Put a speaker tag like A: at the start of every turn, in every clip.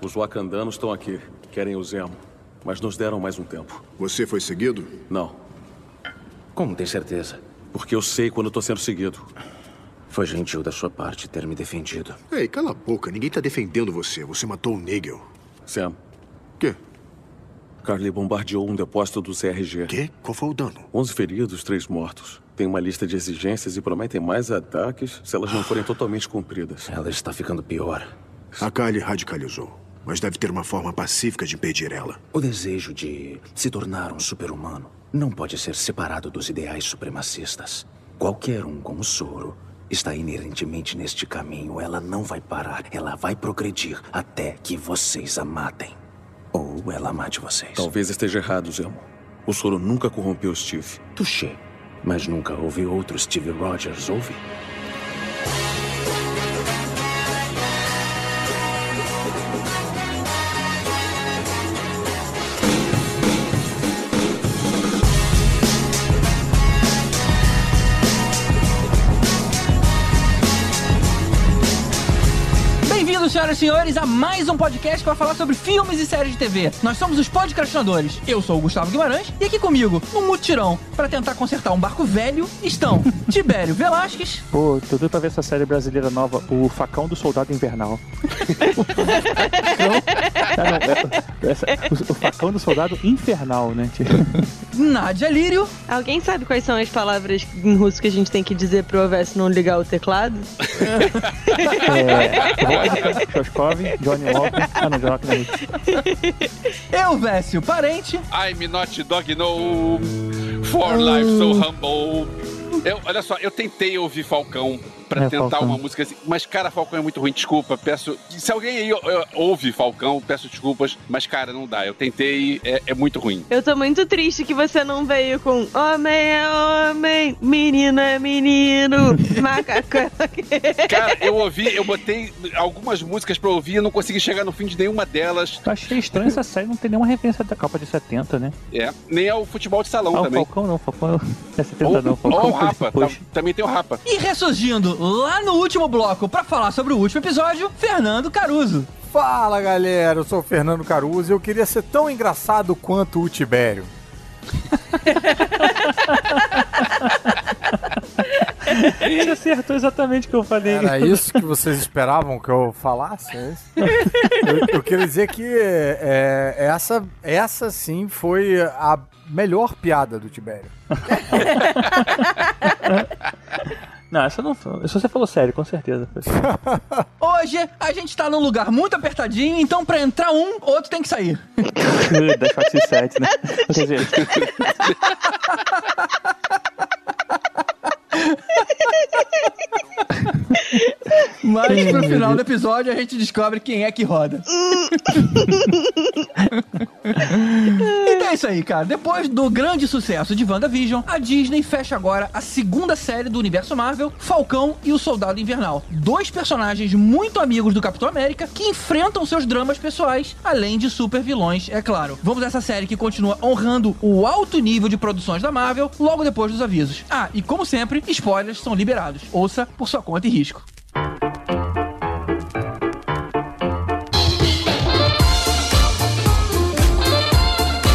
A: Os wakandanos estão aqui. Querem o Zemo. Mas nos deram mais um tempo.
B: Você foi seguido?
A: Não.
C: Como tem certeza?
A: Porque eu sei quando estou sendo seguido.
C: Foi gentil da sua parte ter me defendido.
B: Ei, cala a boca. Ninguém tá defendendo você. Você matou o Nigel.
A: Sam.
B: Quê?
A: Carly bombardeou um depósito do CRG.
B: Quê? Qual foi o dano?
A: 11 feridos, 3 mortos. Tem uma lista de exigências e prometem mais ataques se elas não forem totalmente cumpridas.
C: Ela está ficando pior.
B: A Kylie radicalizou. Mas deve ter uma forma pacífica de impedir ela.
C: O desejo de se tornar um super-humano não pode ser separado dos ideais supremacistas. Qualquer um com o soro está inerentemente neste caminho. Ela não vai parar. Ela vai progredir até que vocês a matem. Ou ela mate vocês.
A: Talvez esteja errado, Zemo. O soro nunca corrompeu Steve.
C: Touché. Mas nunca houve outro Steve Rogers, houve?
D: Senhoras e senhores, a mais um podcast que vai falar sobre filmes e séries de TV. Nós somos os podcastinadores. Eu sou o Gustavo Guimarães e aqui comigo, no mutirão, para tentar consertar um barco velho, estão Tibério Velasquez.
E: Pô, tô doido pra ver essa série brasileira nova, O Facão do Soldado Invernal. Ah, não, é- essa- o, o Facão do Soldado Infernal, né?
D: Nádia Lírio.
F: Alguém sabe quais são as palavras em russo que a gente tem que dizer pro OVS não ligar o teclado?
E: É, Vodka, Shoskov, Johnny Walker. Ah, não, Johnny Walker não é isso.
D: Eu, Vécio Parente.
G: I'm not dog no for life so humble. Eu, olha só, eu tentei ouvir Falcão pra
E: É,
G: tentar
E: Falcão.
G: uma música assim, mas cara, Falcão é muito ruim, desculpa, peço. Se alguém aí ouve Falcão, peço desculpas, mas cara, não dá. Eu tentei, é, é muito ruim.
F: Eu tô muito triste que você não veio com homem é homem, menino é menino, macaco é
G: Cara, eu ouvi, eu botei algumas músicas pra ouvir e não consegui chegar no fim de nenhuma delas.
E: Eu achei estranho essa série não ter nenhuma referência da Copa de 70, né?
G: É, nem ao futebol de salão
E: Ah,
G: também.
E: Falcão não, Falcão é 70
G: Ou,
E: não. o
G: ou
E: Falcão
G: o
E: foi
G: Rapa, tam- também tem o Rapa.
D: E ressurgindo lá no último bloco pra falar sobre o último episódio, Fernando Caruso.
H: Fala galera, eu sou o Fernando Caruso e eu queria ser tão engraçado quanto o Tibério.
E: Ele acertou exatamente o que eu falei.
H: Era isso que vocês esperavam que eu falasse? É? Eu, eu queria dizer que é, essa, essa sim foi a melhor piada do Tibério.
E: Não, essa não foi. Isso você falou sério, com certeza.
D: Hoje a gente tá num lugar muito apertadinho, então pra entrar um, outro tem que sair.
E: das Fox 7, né? Quer dizer,
D: Mas pro final do episódio a gente descobre quem é que roda. então é isso aí, cara. Depois do grande sucesso de WandaVision, a Disney fecha agora a segunda série do universo Marvel, Falcão e o Soldado Invernal. Dois personagens muito amigos do Capitão América que enfrentam seus dramas pessoais, além de super vilões, é claro. Vamos a essa série que continua honrando o alto nível de produções da Marvel logo depois dos avisos. Ah, e como sempre, spoilers são liberados. Ouça por sua conta e risco.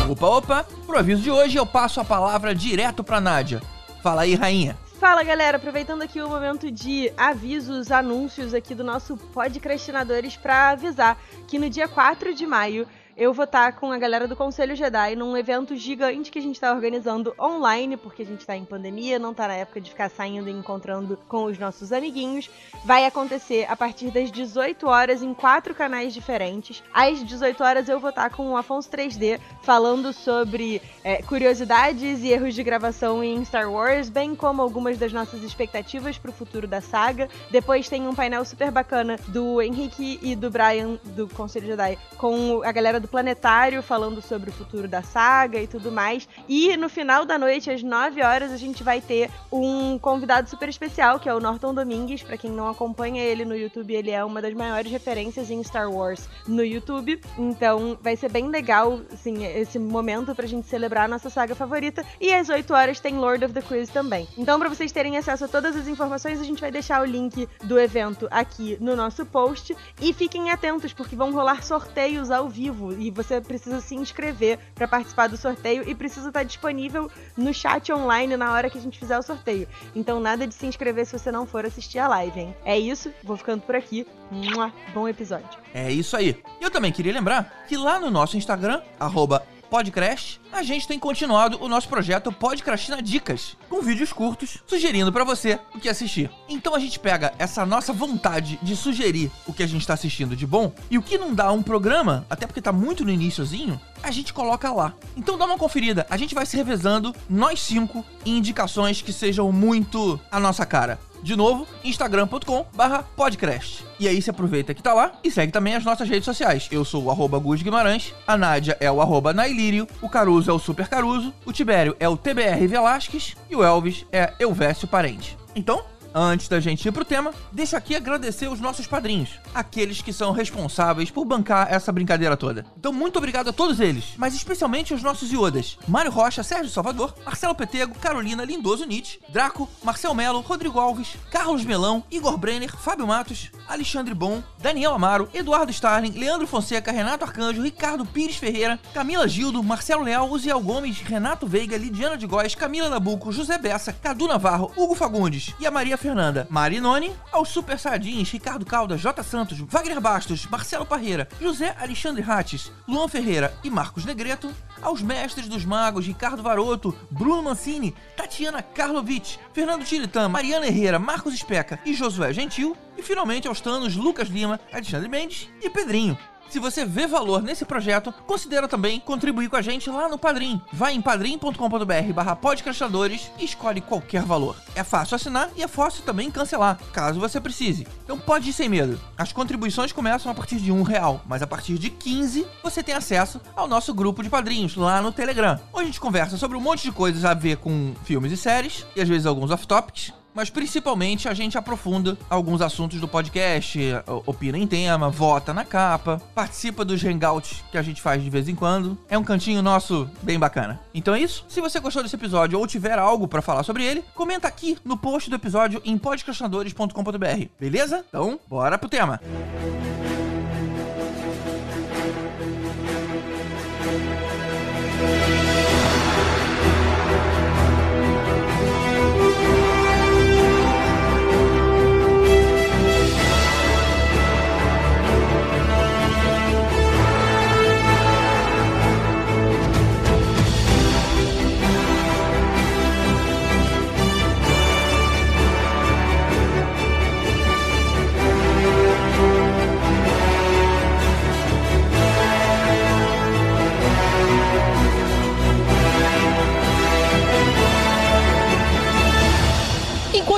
D: Opa, opa! Pro aviso de hoje eu passo a palavra direto pra Nádia. Fala aí, rainha.
F: Fala galera, aproveitando aqui o momento de avisos, anúncios aqui do nosso Podcrastinadores pra avisar que no dia 4 de maio eu vou estar com a galera do Conselho Jedi num evento gigante que a gente tá organizando online, porque a gente tá em pandemia, não tá na época de ficar saindo e encontrando com os nossos amiguinhos. Vai acontecer a partir das 18 horas em quatro canais diferentes. Às 18 horas eu vou estar com o Afonso 3D falando sobre é, curiosidades e erros de gravação em Star Wars, bem como algumas das nossas expectativas pro futuro da saga. Depois tem um painel super bacana do Henrique e do Brian do Conselho Jedi com a galera do planetário falando sobre o futuro da saga e tudo mais. E no final da noite, às 9 horas, a gente vai ter um convidado super especial, que é o Norton Domingues. Para quem não acompanha ele no YouTube, ele é uma das maiores referências em Star Wars no YouTube. Então vai ser bem legal, assim, esse momento pra gente celebrar a nossa saga favorita. E às 8 horas tem Lord of the Quiz também. Então, para vocês terem acesso a todas as informações, a gente vai deixar o link do evento aqui no nosso post. E fiquem atentos, porque vão rolar sorteios ao vivo. E você precisa se inscrever para participar do sorteio e precisa estar disponível no chat online na hora que a gente fizer o sorteio. Então, nada de se inscrever se você não for assistir a live, hein? É isso, vou ficando por aqui. Mua, bom episódio.
D: É isso aí. Eu também queria lembrar que lá no nosso Instagram, arroba Podcrash, a gente tem continuado o nosso projeto Podcrastina Dicas, com vídeos curtos sugerindo para você o que assistir. Então a gente pega essa nossa vontade de sugerir o que a gente tá assistindo de bom e o que não dá um programa, até porque tá muito no iníciozinho, a gente coloca lá. Então dá uma conferida, a gente vai se revezando, nós cinco, em indicações que sejam muito a nossa cara. De novo, instagram.com barra podcast. E aí você aproveita que tá lá e segue também as nossas redes sociais. Eu sou o arroba Gus Guimarães, a Nádia é o arroba Nailírio, o Caruso é o Super Caruso, o Tibério é o TBR Velasquez e o Elvis é Elvésio Parente. Então, Antes da gente ir pro tema, deixa aqui agradecer os nossos padrinhos, aqueles que são responsáveis por bancar essa brincadeira toda. Então, muito obrigado a todos eles, mas especialmente aos nossos iodas: Mário Rocha, Sérgio Salvador, Marcelo Petego, Carolina Lindoso Nietzsche, Draco, Marcel Melo, Rodrigo Alves, Carlos Melão, Igor Brenner, Fábio Matos, Alexandre Bom, Daniel Amaro, Eduardo Starling, Leandro Fonseca, Renato Arcanjo, Ricardo Pires Ferreira, Camila Gildo, Marcelo Leal, Uziel Gomes, Renato Veiga, Lidiana de Góes, Camila Nabuco, José Bessa, Cadu Navarro, Hugo Fagundes e a Maria Fernanda Marinoni, aos Super Sardins, Ricardo Caldas, J. Santos, Wagner Bastos, Marcelo Parreira, José Alexandre Rates, Luan Ferreira e Marcos Negreto, aos mestres dos magos Ricardo Varoto, Bruno Mancini, Tatiana Karlovic, Fernando Tiritan, Mariana Herrera, Marcos Especa e Josué Gentil, e finalmente aos tanos Lucas Lima, Alexandre Mendes e Pedrinho. Se você vê valor nesse projeto, considera também contribuir com a gente lá no Padrim. Vai em padrim.com.br barra podcastadores e escolhe qualquer valor. É fácil assinar e é fácil também cancelar, caso você precise. Então pode ir sem medo. As contribuições começam a partir de um real, mas a partir de 15 você tem acesso ao nosso grupo de padrinhos lá no Telegram, onde a gente conversa sobre um monte de coisas a ver com filmes e séries, e às vezes alguns off-topics, mas principalmente a gente aprofunda alguns assuntos do podcast, opina em tema, vota na capa, participa dos hangouts que a gente faz de vez em quando. É um cantinho nosso bem bacana. Então é isso. Se você gostou desse episódio ou tiver algo para falar sobre ele, comenta aqui no post do episódio em podcastinadores.com.br. Beleza? Então, bora pro tema.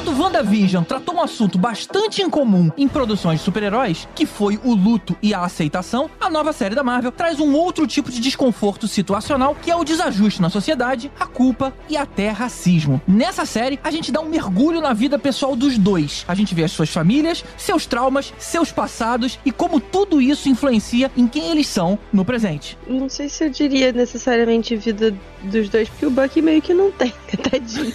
D: Enquanto WandaVision tratou um assunto bastante incomum em produções de super-heróis, que foi o luto e a aceitação, a nova série da Marvel traz um outro tipo de desconforto situacional, que é o desajuste na sociedade, a culpa e até racismo. Nessa série, a gente dá um mergulho na vida pessoal dos dois. A gente vê as suas famílias, seus traumas, seus passados e como tudo isso influencia em quem eles são no presente.
F: Não sei se eu diria necessariamente vida dos dois, porque o Bucky meio que não tem, tadinho.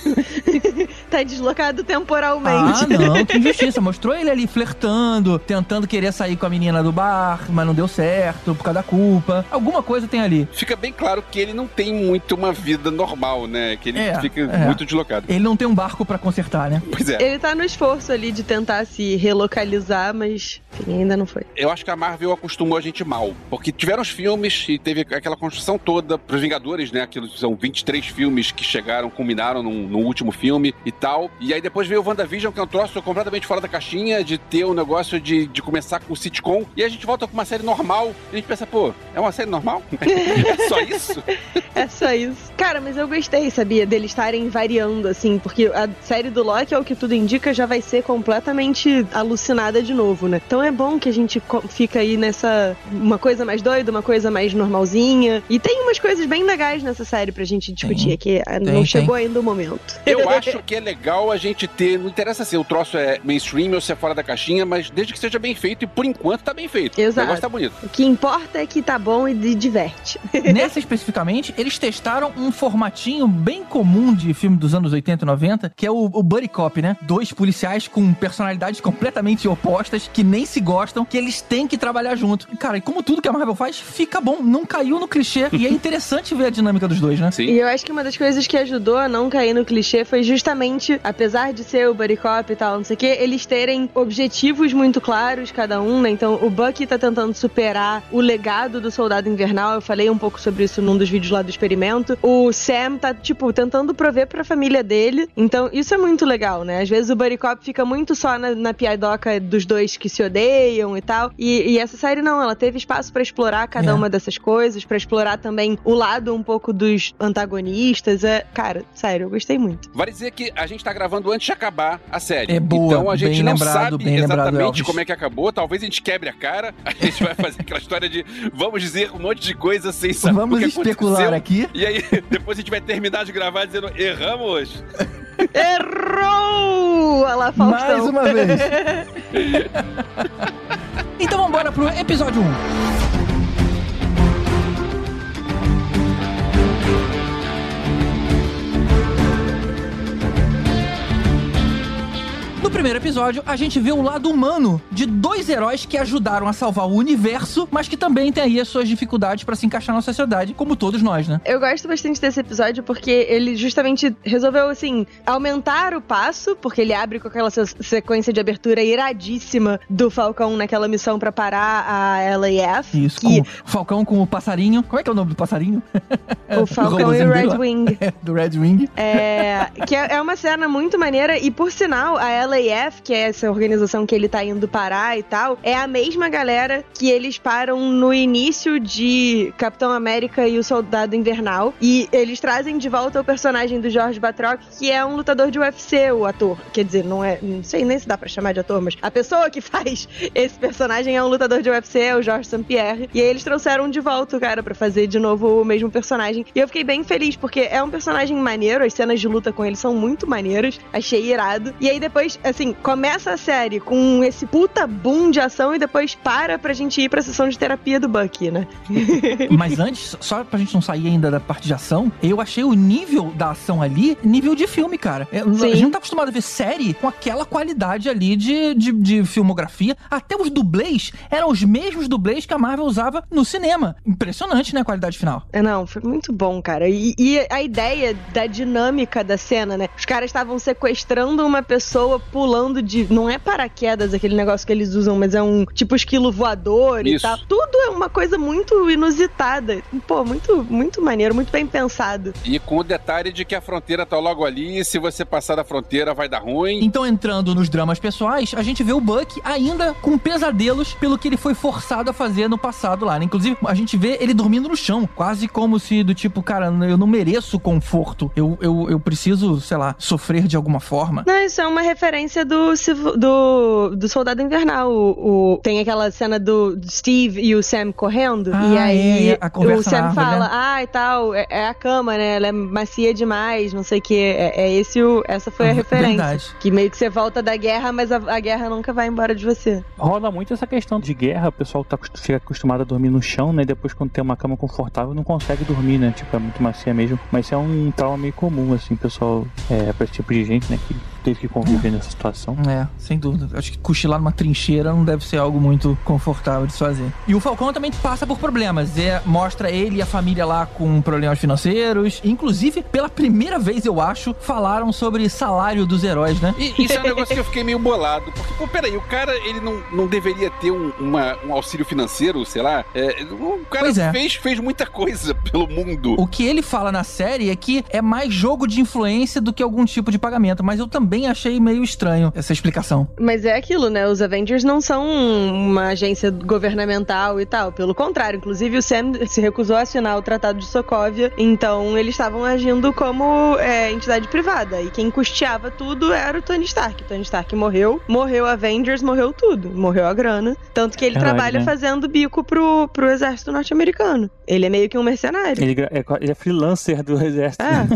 F: tá deslocado temporalmente.
D: Ah, não, que injustiça. Mostrou ele ali flertando, tentando querer sair com a menina do bar, mas não deu certo por causa da culpa. Alguma coisa tem ali.
G: Fica bem claro que ele não tem muito uma vida normal, né? Que ele
D: É,
G: fica
D: é.
G: muito deslocado.
D: Ele não tem um barco pra consertar, né?
G: Pois é.
F: Ele tá no esforço ali de tentar se relocalizar, mas enfim, ainda não foi.
G: Eu acho que a Marvel acostumou a gente mal. Porque tiveram os filmes e teve aquela construção toda pros Vingadores, né? Aquilo são 23 filmes que chegaram, culminaram num, num último filme e tal. E aí depois veio o WandaVision que é um troço completamente fora da caixinha, de ter um negócio de, de começar com sitcom, e a gente volta com uma série normal, e a gente pensa, pô, é uma série normal? é só isso?
F: É só isso. Cara, mas eu gostei, sabia, deles estarem variando, assim, porque a série do Loki, é o que tudo indica, já vai ser completamente alucinada de novo, né? Então é bom que a gente fica aí nessa. Uma coisa mais doida, uma coisa mais normalzinha. E tem umas coisas bem legais nessa série pra gente discutir,
D: Tem.
F: que ah, não
D: Tem,
F: chegou ainda o momento.
G: Eu acho que é legal a gente ter. Não interessa se o troço é mainstream ou se é fora da caixinha, mas desde que seja bem feito, e por enquanto tá bem feito.
F: Exato.
G: O negócio tá bonito.
F: O que importa é que tá bom e de- diverte.
D: Nessa especificamente, eles testaram um formatinho bem comum de filme dos anos 80 e 90, que é o, o Buddy Cop, né? Dois policiais com personalidades completamente opostas, que nem se gostam, que eles têm que trabalhar junto. E, cara, e como tudo que a Marvel faz, fica bom, não caiu no clichê. e é interessante ver a dinâmica dos dois, né?
G: Sim.
F: E eu acho que uma das coisas que ajudou a não cair no clichê foi justamente, apesar de ser o Buddy Cop e tal, não sei o quê, eles terem objetivos muito claros, cada um, né? Então, o Bucky tá tentando superar o legado do Soldado Invernal, eu falei um pouco sobre isso num dos vídeos lá do experimento. O Sam tá, tipo, tentando prover pra família dele, então isso é muito legal, né? Às vezes o Buddy Cop fica muito só na, na piadoca dos dois que se odeiam e tal, e, e essa série não, ela teve espaço pra explorar cada
D: É.
F: uma dessas coisas, pra explorar também o lado um pouco dos antagonistas. É, cara, sério, eu gostei muito.
G: Vale dizer que a gente tá gravando antes acabar a série.
D: É boa,
G: então a gente
D: bem
G: não
D: lembrado,
G: sabe
D: bem lembrado,
G: exatamente
D: Elvis.
G: como é que acabou. Talvez a gente quebre a cara. A gente vai fazer aquela história de vamos dizer um monte de coisa sem saber
D: Vamos
G: o que
D: especular aqui.
G: E aí, depois a gente vai terminar de gravar dizendo erramos.
F: Errou! Olha lá, Faustão.
D: Mais uma vez. então vambora pro episódio 1. No primeiro episódio, a gente vê o lado humano de dois heróis que ajudaram a salvar o universo, mas que também tem aí as suas dificuldades pra se encaixar na sociedade, como todos nós, né?
F: Eu gosto bastante desse episódio porque ele justamente resolveu, assim, aumentar o passo, porque ele abre com aquela se- sequência de abertura iradíssima do Falcão naquela missão pra parar a LAF.
D: Isso,
F: que
D: com o Falcão com o passarinho. Como é que é o nome do passarinho?
F: o Falcão e o Red. Wing.
D: do Red Wing.
F: É, que é, é uma cena muito maneira e por sinal a LAF, que é essa organização que ele tá indo parar e tal, é a mesma galera que eles param no início de Capitão América e o Soldado Invernal e eles trazem de volta o personagem do George Batroc, que é um lutador de UFC, o ator. Quer dizer, não é, não sei nem se dá pra chamar de ator, mas a pessoa que faz esse personagem é um lutador de UFC, é o George St. Pierre, e aí eles trouxeram de volta o cara pra fazer de novo o mesmo personagem. E eu fiquei bem feliz porque é um personagem maneiro, as cenas de luta com ele são muito maneiras, achei irado. E aí depois, começa a série com esse puta boom de ação e depois para pra gente ir pra sessão de terapia do Bucky, né?
D: Mas antes, só pra gente não sair ainda da parte de ação, eu achei o nível da ação ali, nível de filme, cara. É, A gente não tá acostumado a ver série com aquela qualidade ali de, de, de filmografia. Até os dublês eram os mesmos dublês que a Marvel usava no cinema. Impressionante, né, a qualidade final.
F: É, Não, foi muito bom, cara. E, e a ideia da dinâmica da cena, né? Os caras estavam sequestrando uma pessoa pulando de. Não é paraquedas aquele negócio que eles usam, mas é um tipo esquilo voador e
G: Isso.
F: tal. Tudo é uma coisa muito inusitada. Pô, muito, muito maneiro, muito bem pensado.
G: E com o detalhe de que a fronteira tá logo ali, e se você passar da fronteira vai dar ruim.
D: Então, entrando nos dramas pessoais, a gente vê o Buck ainda com pesadelos pelo que ele foi forçado a fazer no passado lá, né? Inclusive, a gente vê ele dormindo no chão, quase como se do tipo, cara, eu não mereço conforto. Eu, eu, eu preciso, sei lá, sofrer de alguma forma.
F: Não, isso é uma referência do, Civ- do, do Soldado Invernal. O, o- tem aquela cena do Steve e o Sam correndo.
D: Ah,
F: e aí
D: é, é,
F: o Sam fala:
D: né?
F: Ah, e tal, é, é a cama, né? Ela é macia demais, não sei o que. É, é esse o, essa foi a
D: Ah,
F: referência.
D: verdade.
F: Que meio que você volta da guerra, mas a, a guerra nunca vai embora de você.
E: Rola muito essa questão de guerra, o pessoal tá, fica acostumado a dormir no chão, né? Depois, quando tem uma cama confortável, não consegue dormir, né? Tipo, é muito macia mesmo. Mas isso é um trauma meio comum, assim, pessoal, é, pra esse tipo de gente, né? Que teve que conviver nessa situação.
D: É, sem dúvida. Acho que cochilar numa trincheira não deve ser algo muito confortável de se fazer. E o Falcão também passa por problemas. É, mostra ele e a família lá com problemas financeiros. Inclusive, pela primeira vez, eu acho, falaram sobre salário dos heróis, né?
G: E isso é um negócio que eu fiquei meio bolado. Porque, pô, peraí, o cara, ele não, não deveria ter um, uma- um auxílio financeiro, sei lá? É, o cara
D: é.
G: fez, fez muita coisa pelo mundo.
D: O que ele fala na série é que é mais jogo de influência do que algum tipo de pagamento. Mas eu também também achei meio estranho essa explicação.
F: Mas é aquilo, né? Os Avengers não são uma agência governamental e tal. Pelo contrário, inclusive o Sam se recusou a assinar o Tratado de Sokovia, então eles estavam agindo como é, entidade privada. E quem custeava tudo era o Tony Stark. O Tony Stark morreu, morreu Avengers, morreu tudo. Morreu a grana. Tanto que ele
E: Verdade,
F: trabalha
E: né?
F: fazendo bico pro, pro exército norte-americano. Ele é meio que um mercenário.
E: Ele, é, ele é freelancer do exército.
F: É.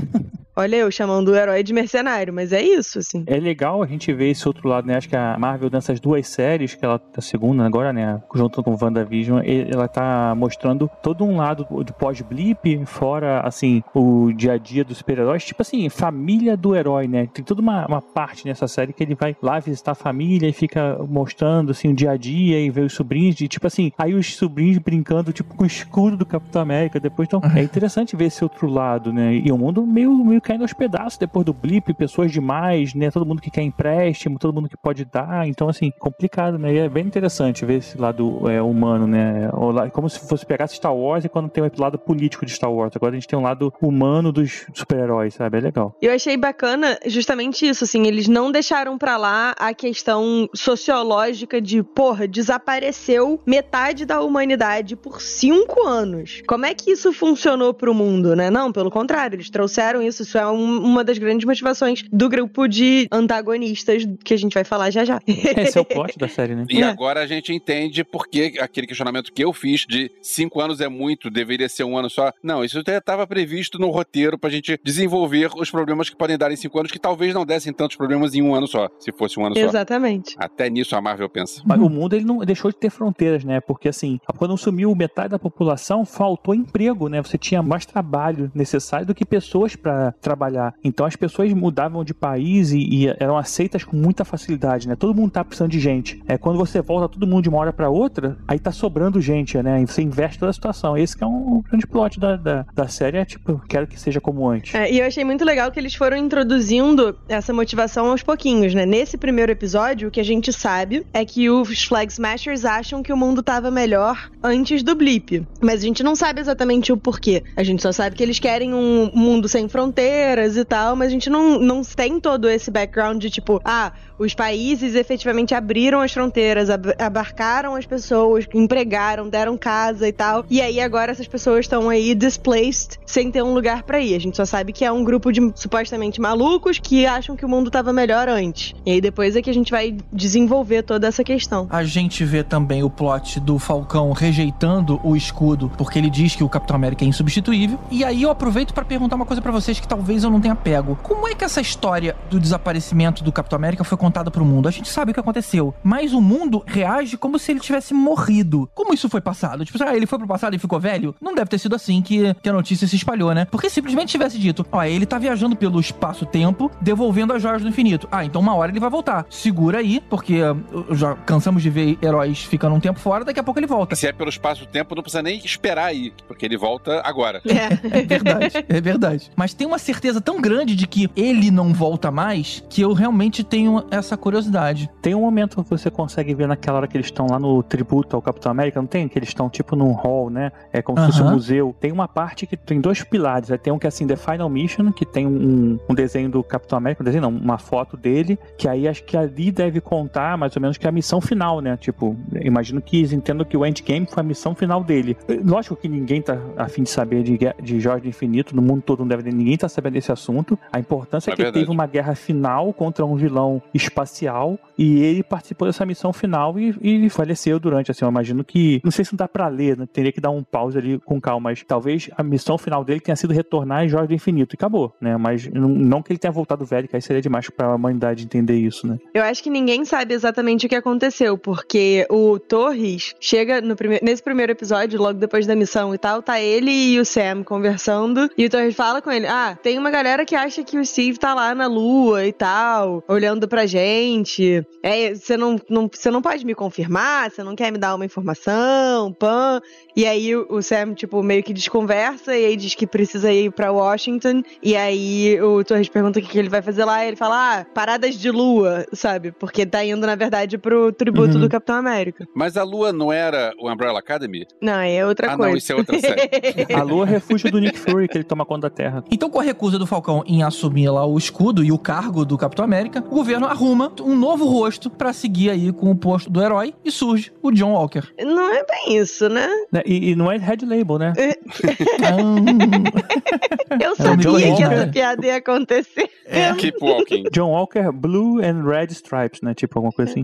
F: Olha eu chamando o herói de mercenário, mas é isso, assim.
E: É legal a gente ver esse outro lado, né? Acho que a Marvel, nessas duas séries, que ela tá segunda agora, né? Junto com WandaVision, ela tá mostrando todo um lado do pós-blip, fora, assim, o dia a dia dos super-heróis. Tipo assim, família do herói, né? Tem toda uma, uma parte nessa série que ele vai lá visitar a família e fica mostrando, assim, o dia a dia e vê os sobrinhos. E, tipo assim, aí os sobrinhos brincando, tipo, com o escudo do Capitão América. Depois, então, é interessante ver esse outro lado, né? E o mundo meio, meio caindo aos pedaços depois do blip, pessoas demais, né? Todo mundo que quer empréstimo, todo mundo que pode dar. Então, assim, complicado, né? E é bem interessante ver esse lado é, humano, né? Como se fosse pegar Star Wars e quando tem o lado político de Star Wars. Agora a gente tem um lado humano dos super-heróis, sabe? É legal.
F: Eu achei bacana justamente isso, assim, eles não deixaram pra lá a questão sociológica de, porra, desapareceu metade da humanidade por cinco anos. Como é que isso funcionou pro mundo, né? Não, pelo contrário, eles trouxeram isso, isso é um- uma das grandes motivações do grupo de antagonistas que a gente vai falar já já.
E: Esse é o plot da série, né?
G: E
F: É.
G: agora a gente entende porque aquele questionamento que eu fiz de cinco anos é muito, deveria ser um ano só. Não, isso até estava previsto no roteiro pra gente desenvolver os problemas que podem dar em cinco anos, que talvez não dessem tantos problemas em um ano só, se fosse um ano só.
F: Exatamente.
G: Até nisso a Marvel pensa.
E: Mas o mundo ele não deixou de ter fronteiras, né? Porque assim, quando sumiu metade da população, faltou emprego, né? Você tinha mais trabalho necessário do que pessoas para trabalhar. Então as pessoas mudavam de país e, e eram aceitas com muita facilidade, né? Todo mundo tá precisando de gente. É quando você volta todo mundo de uma hora para outra, aí tá sobrando gente, né? E você investe toda a situação. Esse que é um grande plot da, da, da série, é tipo, quero que seja como antes.
F: É, e eu achei muito legal que eles foram introduzindo essa motivação aos pouquinhos, né? Nesse primeiro episódio, o que a gente sabe é que os Flag Smashers acham que o mundo tava melhor antes do blip. Mas a gente não sabe exatamente o porquê. A gente só sabe que eles querem um mundo sem fronteiras e tal, mas a gente não, não tem todo esse background de tipo, ah, os países efetivamente abriram as fronteiras, ab- abarcaram as pessoas, empregaram, deram casa e tal. E aí agora essas pessoas estão aí displaced, sem ter um lugar pra ir. A gente só sabe que é um grupo de supostamente malucos que acham que o mundo tava melhor antes. E aí depois é que a gente vai desenvolver toda essa questão.
D: A gente vê também o plot do Falcão rejeitando o escudo, porque ele diz que o Capitão América é insubstituível. E aí eu aproveito pra perguntar uma coisa pra vocês que talvez eu não tenha pego. Como é que essa história do desaparecimento do Capitão América foi contada pro mundo? A gente sabe o que aconteceu, mas o mundo reage como se ele tivesse morrido. Como isso foi passado? Tipo, ah, ele foi pro passado e ficou velho? Não deve ter sido assim que, que a notícia se espalhou, né? Porque simplesmente tivesse dito, ó, ele tá viajando pelo espaço-tempo, devolvendo as joias do infinito. Ah, então uma hora ele vai voltar. Segura aí, porque uh, já cansamos de ver heróis ficando um tempo fora, daqui a pouco ele volta.
G: Se é pelo espaço-tempo, não precisa nem esperar aí, porque ele volta agora.
F: É.
D: É verdade, é verdade. Mas tem uma certeza tão grande de que ele não volta mais que eu realmente tenho essa curiosidade.
E: Tem um momento que você consegue ver naquela hora que eles estão lá no tributo ao Capitão América, não tem? Que eles estão tipo num hall, né? É como se fosse um museu. Tem uma parte que tem dois pilares. Aí tem um que é assim, The Final Mission, que tem um, um desenho do Capitão América, um desenho não, uma foto dele, que aí acho que ali deve contar mais ou menos que é a missão final, né? Tipo, imagino que eles entendam que o Endgame foi a missão final dele. Lógico que ninguém tá afim de saber de, de Jorge Infinito, no mundo todo não deve ninguém tá sabendo desse assunto. A importância é
G: É
E: que
G: verdade.
E: teve uma guerra final contra um vilão espacial e ele participou dessa missão final e, e faleceu durante, assim, eu imagino que, não sei se não dá pra ler, né? teria que dar um pause ali com calma, mas talvez a missão final dele tenha sido retornar em Jorge do Infinito e acabou, né, mas não, não que ele tenha voltado velho, que aí seria demais pra humanidade entender isso, né.
F: Eu acho que ninguém sabe exatamente o que aconteceu, porque o Torres chega no prime- nesse primeiro episódio, logo depois da missão e tal, tá ele e o Sam conversando, e o Torres fala com ele: Ah, tem uma galera que acha que o Steve tá lá na lua e tal, olhando pra gente. É, você não, não, você não pode me confirmar, você não quer me dar uma informação, pan. E aí o o Sam, tipo, meio que desconversa e aí diz que precisa ir pra Washington. E aí o Torres pergunta o que, que ele vai fazer lá. E ele fala, ah, paradas de lua, sabe? Porque tá indo, na verdade, pro tributo
E: Uhum.
F: do Capitão América.
G: Mas a Lua não era o Umbrella Academy?
F: Não, é outra
G: ah,
F: coisa.
G: não, isso é outra série.
E: A lua é refúgio do Nick Fury, que ele toma conta da Terra.
D: Então, com a recusa do Falcão em assumir lá o escudo e o cargo do Capitão América, o governo arruma um novo rosto pra seguir aí com o posto do herói e surge o John Walker.
F: Não é bem isso, né?
E: Né, E, e não é Red Label, né?
F: Eu
D: É
F: sabia que essa piada ia acontecer.
G: Keep walking.
E: John Walker Blue and Red Stripes, né? Tipo alguma coisa assim.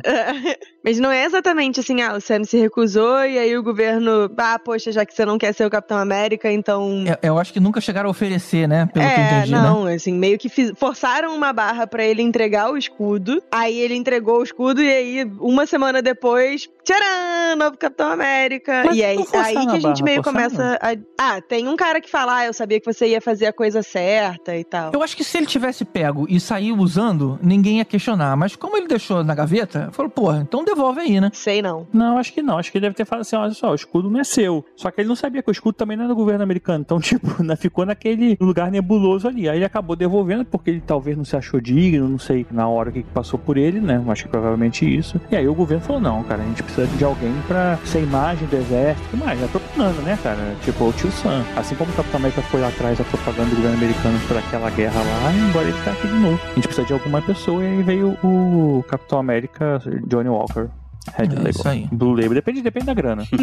F: Mas não é exatamente assim, ah, o Sam se recusou e aí o governo, ah, poxa, já que você não quer ser o Capitão América, então.
D: É, Eu acho que nunca chegaram a oferecer, né? Pelo que eu
F: É,
D: entendi, né?
F: não, assim, meio que fiz- forçaram uma barra pra ele entregar o escudo. Aí ele entregou o escudo e aí, uma semana depois, tcharam, novo Capitão América.
E: Mas
F: e aí,
E: não forçaram
F: aí que
E: a
F: gente meio começa a. Ah, tem um cara que fala, ah, eu sabia que você ia fazer a coisa certa e tal.
D: Eu acho que se ele tivesse pego e sair usando, ninguém ia questionar. Mas como ele deixou na gaveta, falou, porra, então devolve aí, né?
F: Sei não.
E: Não, acho que não. Acho que ele deve ter falado assim: olha só, o escudo não é seu. Só que ele não sabia que o escudo também não era do governo americano. Então, tipo, né, ficou naquele lugar nebuloso ali. Aí ele acabou devolvendo porque ele talvez não se achou digno, não sei na hora o que que passou por ele, né? Acho que provavelmente isso. E aí o governo falou: não, cara, a gente precisa de alguém pra ser imagem do exército. Mas é propaganda, né, cara? Tipo, o tio Sam. Assim como o Capitão América foi lá atrás da propaganda do governo americano por aquela guerra lá, agora ele tá aqui de novo. A gente precisa de alguma pessoa e aí veio o Capitão América, Johnny Walker. Red
D: É
E: Label.
D: isso aí.
E: Blue Label. Depende, depende da grana.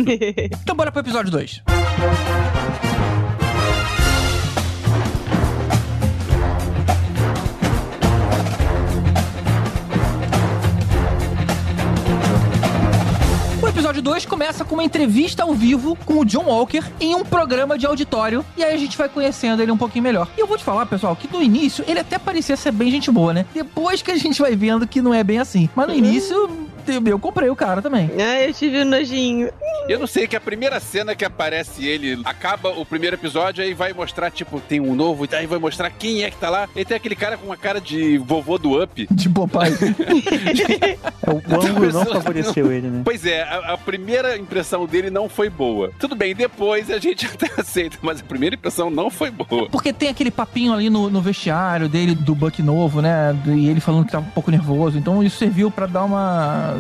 D: Então bora pro episódio 2. 2 começa com uma entrevista ao vivo com o John Walker em um programa de auditório. E aí a gente vai conhecendo ele um pouquinho melhor. E eu vou te falar, pessoal, que no início ele até parecia ser bem gente boa, né? Depois que a gente vai vendo que não é bem assim. Mas no início eu, eu comprei o cara também.
F: Ah, eu tive um nojinho.
G: Eu não sei que a primeira cena que aparece ele, acaba o primeiro episódio, aí vai mostrar, tipo, tem um novo, aí vai mostrar quem é que tá lá. E tem aquele cara com uma cara de vovô do Up.
D: De Popeye.
E: É, o o ângulo não favoreceu ele, né?
G: Pois é, a, a primeira impressão dele não foi boa. Tudo bem, depois a gente até aceita, mas a primeira impressão não foi boa.
D: Porque tem aquele papinho ali no, no vestiário dele, do Buck novo, né? E ele falando que tava um pouco nervoso. Então isso serviu pra dar uma,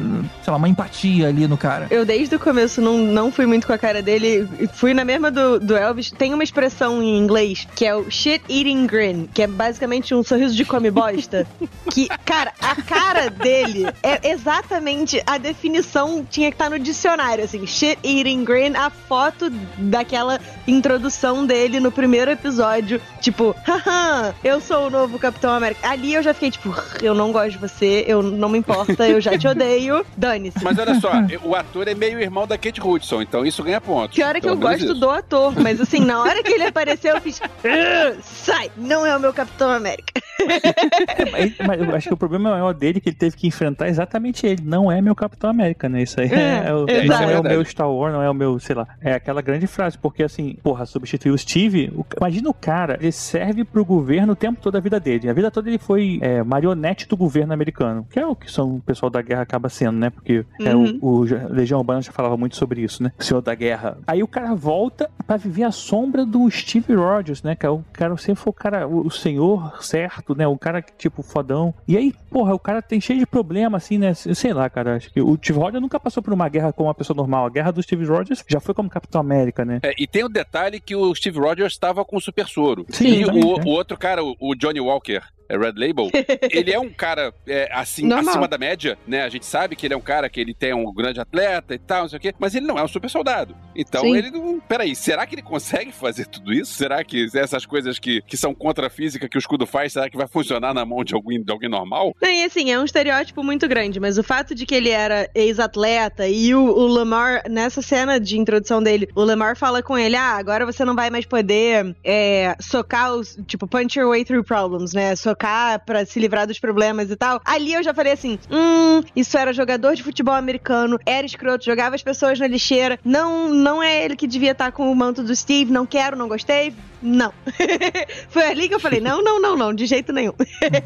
D: sei lá, uma empatia ali no cara.
F: Eu desde o começo não, não fui muito com a cara dele. Fui na mesma do, do Elvis. Tem uma expressão em inglês que é o shit eating grin, que é basicamente um sorriso de come bosta. que, cara, a cara dele é exatamente a definição tinha que estar no dicionário, assim, shit eating grin, a foto daquela introdução dele no primeiro episódio, tipo, haha, eu sou o novo Capitão América. Ali eu já fiquei tipo, eu não gosto de você, eu não me importa, eu já te odeio, dane-se.
G: Mas olha só, o ator é meio irmão da Kate Hudson, então isso ganha pontos.
F: Pior é que eu gosto
G: isso.
F: do ator, mas assim, na hora que ele apareceu, eu fiz. "Ugh, Sai! Não é o meu Capitão América.
E: É, mas, mas eu acho que o problema maior dele é que ele teve que enfrentar exatamente ele. Não é meu Capitão América, né? Isso aí é,
F: É,
E: é o,
F: exato.
E: não é o meu Star Wars, não é o meu, sei lá. É aquela grande frase, porque assim, porra, substituir o Steve. o- imagina o cara, ele serve pro governo o tempo todo da vida dele. A vida toda ele foi é, marionete do governo americano, que é o que são, o pessoal da guerra acaba sendo, né? Porque é,
F: Uhum.
E: o, o Legião Urbana já falava muito sobre isso, né? O senhor da guerra. Aí o cara volta pra viver a sombra do Steve Rogers, né? Que é o cara sempre foi o cara, o, o senhor certo, né? O cara que, tipo, fodão. E aí, porra, o cara tem cheio de problema, assim, né? Sei lá, cara. Acho que o Steve Rogers nunca passou por uma guerra como uma pessoa normal. A guerra do Steve Rogers já foi como Capitão América, né?
G: É, e tem o detalhe que o Steve Rogers estava com o super soro.
E: Sim,
G: e
E: também,
G: o,
E: é.
G: o outro cara, o, o Johnny Walker, Red Label, ele é um cara é, assim,
F: Normal.
G: acima da média, né? A gente sabe que ele é um cara que ele tem um grande atleta e tal, não sei o quê, mas ele não é um super soldado. Então
F: Sim.
G: ele não. Peraí, será que ele consegue fazer tudo isso? Será que essas coisas que, que são contra a física que o escudo faz, será que vai funcionar na mão de alguém, de alguém normal?
F: Não, e assim, é um estereótipo muito grande, mas o fato de que ele era ex-atleta e o, o Lamar, nessa cena de introdução dele, o Lamar fala com ele: ah, agora você não vai mais poder é, socar os. Tipo, punch your way through problems, né? Socar pra se livrar dos problemas e tal. Ali eu já falei assim: hum, isso era jogador de futebol americano, era escroto, jogava as pessoas na lixeira. Não, não é ele que devia estar com o manto do Steve, não quero, não gostei. Não. Foi ali que eu falei: não, não, não, não, de jeito nenhum.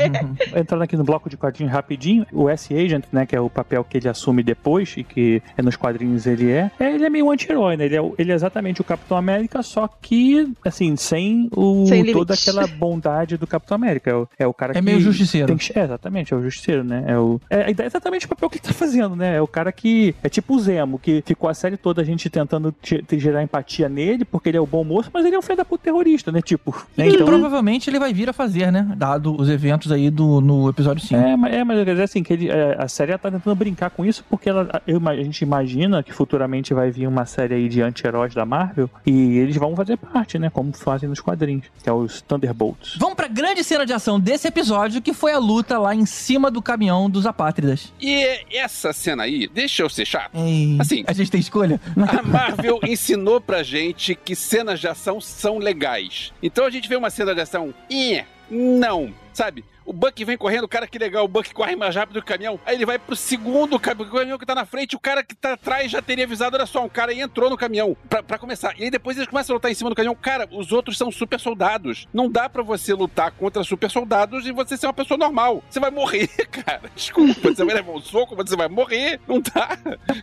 E: Entrando aqui no bloco de quadrinhos rapidinho, o S-Agent, né, que é o papel que ele assume depois e que é nos quadrinhos ele é, é, ele é meio anti-herói, né? Ele é, ele é exatamente o Capitão América, só que, assim, sem, o,
F: Sem
E: toda aquela bondade do Capitão América. É o, é o cara
D: É
E: que...
D: meio justiceiro.
E: tem que- é, exatamente, é o justiceiro, né? É, o, é, é exatamente o papel que ele tá fazendo, né? É o cara que... É tipo o Zemo, que ficou a série toda a gente tentando te- te gerar empatia nele, porque ele é o bom moço, mas ele é um filho da puta terrorista terrorista, né? Tipo. Né?
D: E
E: Então,
D: provavelmente ele vai vir a fazer, né? Dado os eventos aí do, no episódio 5.
E: É, mas, é, mas quer dizer assim, que ele, é, a série tá tentando brincar com isso porque ela, eu a gente imagina que futuramente vai vir uma série aí de anti-heróis da Marvel e eles vão fazer parte, né? Como fazem nos quadrinhos, que é os Thunderbolts.
D: Vamos pra grande cena de ação desse episódio, que foi a luta lá em cima do caminhão dos apátridas.
G: E essa cena aí, deixa eu ser chato.
D: Ei,
G: Assim.
D: a gente tem escolha?
G: A Marvel ensinou pra gente que cenas de ação são legais. Então a gente vê uma cena de ação. Ih, não, sabe? O Buck vem correndo, cara que legal, o Buck corre mais rápido que o caminhão. Aí ele vai pro segundo caminhão, que tá na frente, o cara que tá atrás já teria avisado, olha só, um cara aí entrou no caminhão pra, pra começar. E aí depois eles começam a lutar em cima do caminhão. Cara, os outros são super soldados. Não dá pra você lutar contra super soldados e você ser uma pessoa normal. Você vai morrer, cara. Desculpa, você vai levar um soco, você vai morrer. Não dá.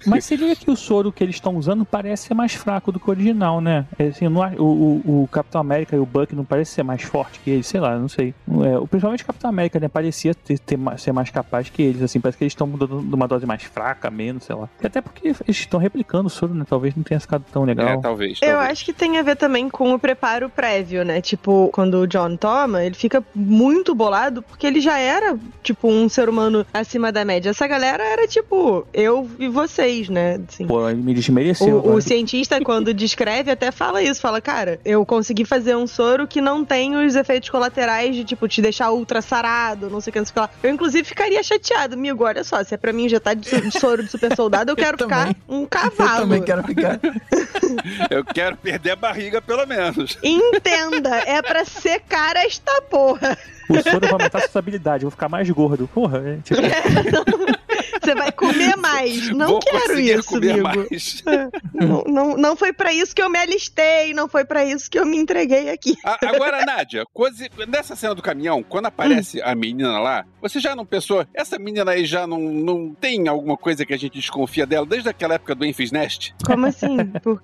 E: Mas liga que o soro que eles estão usando parece ser mais fraco do que o original, né? É, Assim, o, o- o Capitão América e o Buck não parece ser mais forte que eles, sei lá, não sei. É, principalmente o Capitão América, né? Parecia ter, ter ser mais capaz que eles, assim. Parece que eles estão mudando de uma dose mais fraca, menos, sei lá. E até porque eles estão replicando o soro, né? Talvez não tenha ficado tão legal.
G: É, talvez.
F: Eu
G: talvez.
F: acho que tem a ver também com o preparo prévio, né? Tipo, quando o John toma, ele fica muito bolado porque ele já era, tipo, um ser humano acima da média. Essa galera era, tipo, eu e vocês, né? Assim.
E: Pô, ele me desmereceu.
F: O, o cientista, quando descreve, até fala isso. Fala, cara, eu consegui fazer um soro que não tem os efeitos colaterais de, tipo, te deixar ultra sarado, não sei o que, não sei o que lá. Eu, inclusive, ficaria chateado. Amigo, olha só, se é pra mim injetar de, de soro de super soldado, eu quero ficar
D: também.
F: um
D: Eu
F: cavalo.
D: também quero ficar.
G: Eu quero perder a barriga, pelo menos.
F: Entenda, é pra secar esta porra.
E: O soro vai aumentar a sua habilidade, eu vou ficar mais gordo. Porra, é, tipo,
F: Você vai comer mais. Não
G: Vou
F: quero isso, amigo.
G: mais.
F: Não, não, não foi pra isso que eu me alistei, não foi pra isso que eu me entreguei aqui.
G: A- agora, Nádia, coisa- nessa cena do caminhão, quando aparece a menina lá, você já não pensou, essa menina aí já não, não tem alguma coisa que a gente desconfia dela desde aquela época do Enfys Nest?
F: Como assim? Por,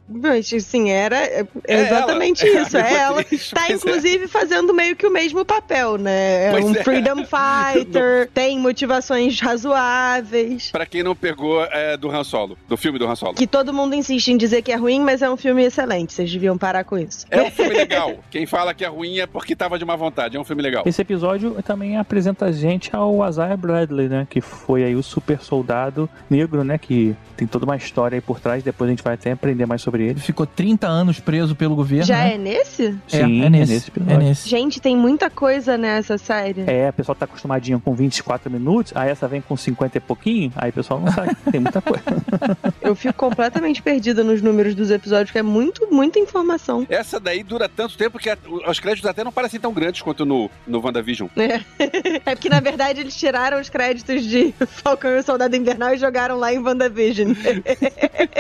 F: assim, era é,
G: É
F: exatamente
G: ela,
F: isso. É ela.
G: atriz,
F: Tá,
G: pois é.
F: inclusive, fazendo meio que o mesmo papel, né? É
G: Pois
F: um
G: é.
F: freedom fighter, tem motivações razoáveis.
G: Pra quem não pegou é, do Han Solo, do filme do Han Solo.
F: Que todo mundo insiste em dizer que é ruim, mas é um filme excelente. Vocês deviam parar com isso.
G: É um filme legal. Quem fala que é ruim é porque tava de má vontade. É um filme legal.
E: Esse episódio também apresenta a gente ao Isaiah Bradley, né? Que foi aí o super soldado negro, né? Que tem toda uma história aí por trás. Depois a gente vai até aprender mais sobre ele.
D: Ficou 30 anos preso pelo governo.
F: Já
D: né?
F: é nesse?
D: É,
E: Sim,
D: é nesse.
E: nesse
D: é
E: episódio.
D: nesse.
F: Gente, tem muita coisa nessa série.
E: É, o pessoal tá acostumadinho com 24 minutos, aí essa vem com 50 e pouquinho, aí o pessoal não sabe. Tem muita coisa.
F: Eu fico completamente perdida nos números dos episódios, que é muito, muita informação.
G: Essa daí dura tanto tempo que a- os créditos até não parecem tão grandes quanto no, no WandaVision.
F: É. é porque, na verdade, eles tiraram os créditos de Falcão e o Soldado Invernal e jogaram lá em WandaVision.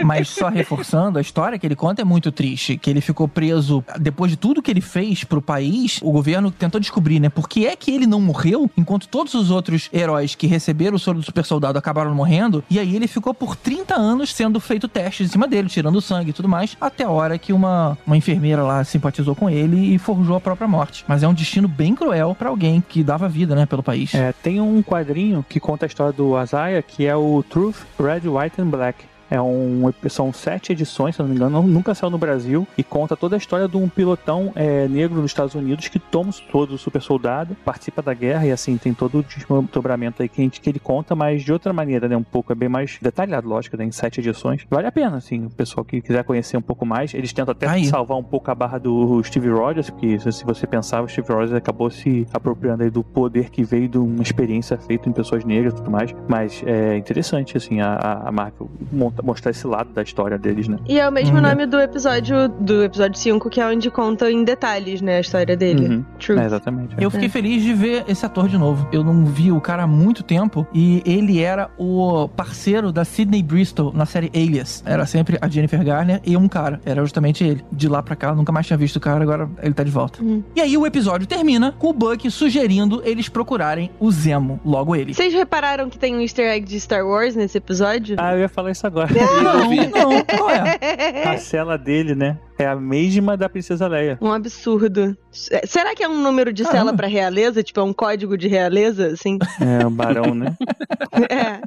D: Mas só reforçando, a história que ele conta é muito triste. Que ele ficou preso depois de tudo que ele fez pro país. O governo tentou descobrir, né? Por que é que ele não morreu enquanto todos os outros heróis que receberam o soro do super soldado acabaram morrendo. E aí ele ficou por 30 anos sendo feito testes em cima dele, tirando sangue e tudo mais. Até a hora que uma, uma enfermeira lá simpatizou com ele e forjou a própria morte. Mas é um destino bem cruel pra alguém que dava vida, né? Pelo país.
E: É, tem um quadrinho que conta a história do Isaiah, que é o Truth, Red, White and Black. É um, são sete edições, se não me engano, nunca saiu no Brasil, e conta toda a história de um pilotão é, negro nos Estados Unidos que toma todo o super soldado, participa da guerra, e assim, tem todo o desdobramento aí que, a gente, que ele conta, mas de outra maneira, né? Um pouco, é bem mais detalhado, lógico, né, em sete edições. Vale a pena, assim, o pessoal que quiser conhecer um pouco mais. Eles tentam até
D: Aí.
E: salvar um pouco a barra do Steve Rogers, porque se você pensar, o Steve Rogers acabou se apropriando aí do poder que veio de uma experiência feita em pessoas negras e tudo mais. Mas é interessante, assim, a, a- Marvel monta- mostrar esse lado da história deles, né?
F: E é o mesmo
D: Hum.
F: nome do episódio do episódio 5, que é onde conta em detalhes, né, a história dele.
E: Uhum.
F: Truth.
E: É, exatamente.
D: Eu fiquei feliz de ver esse ator de novo. Eu não vi o cara há muito tempo e ele era o parceiro da Sidney Bristol na série Alias. Era sempre a Jennifer Garner e um cara. Era justamente ele. De lá pra cá, eu nunca mais tinha visto o cara, agora ele tá de volta.
F: Hum.
D: E aí o episódio termina com o Buck sugerindo eles procurarem o Zemo, logo ele.
F: Vocês repararam que tem um easter egg de Star Wars nesse episódio?
E: Ah, eu ia falar isso agora.
D: Não, não, qual é?
E: A cela dele, né? É a mesma da Princesa Leia.
F: Um absurdo. Será que é um número de cela pra realeza? Tipo, é um código de realeza, assim?
E: É, o barão, né?
F: é.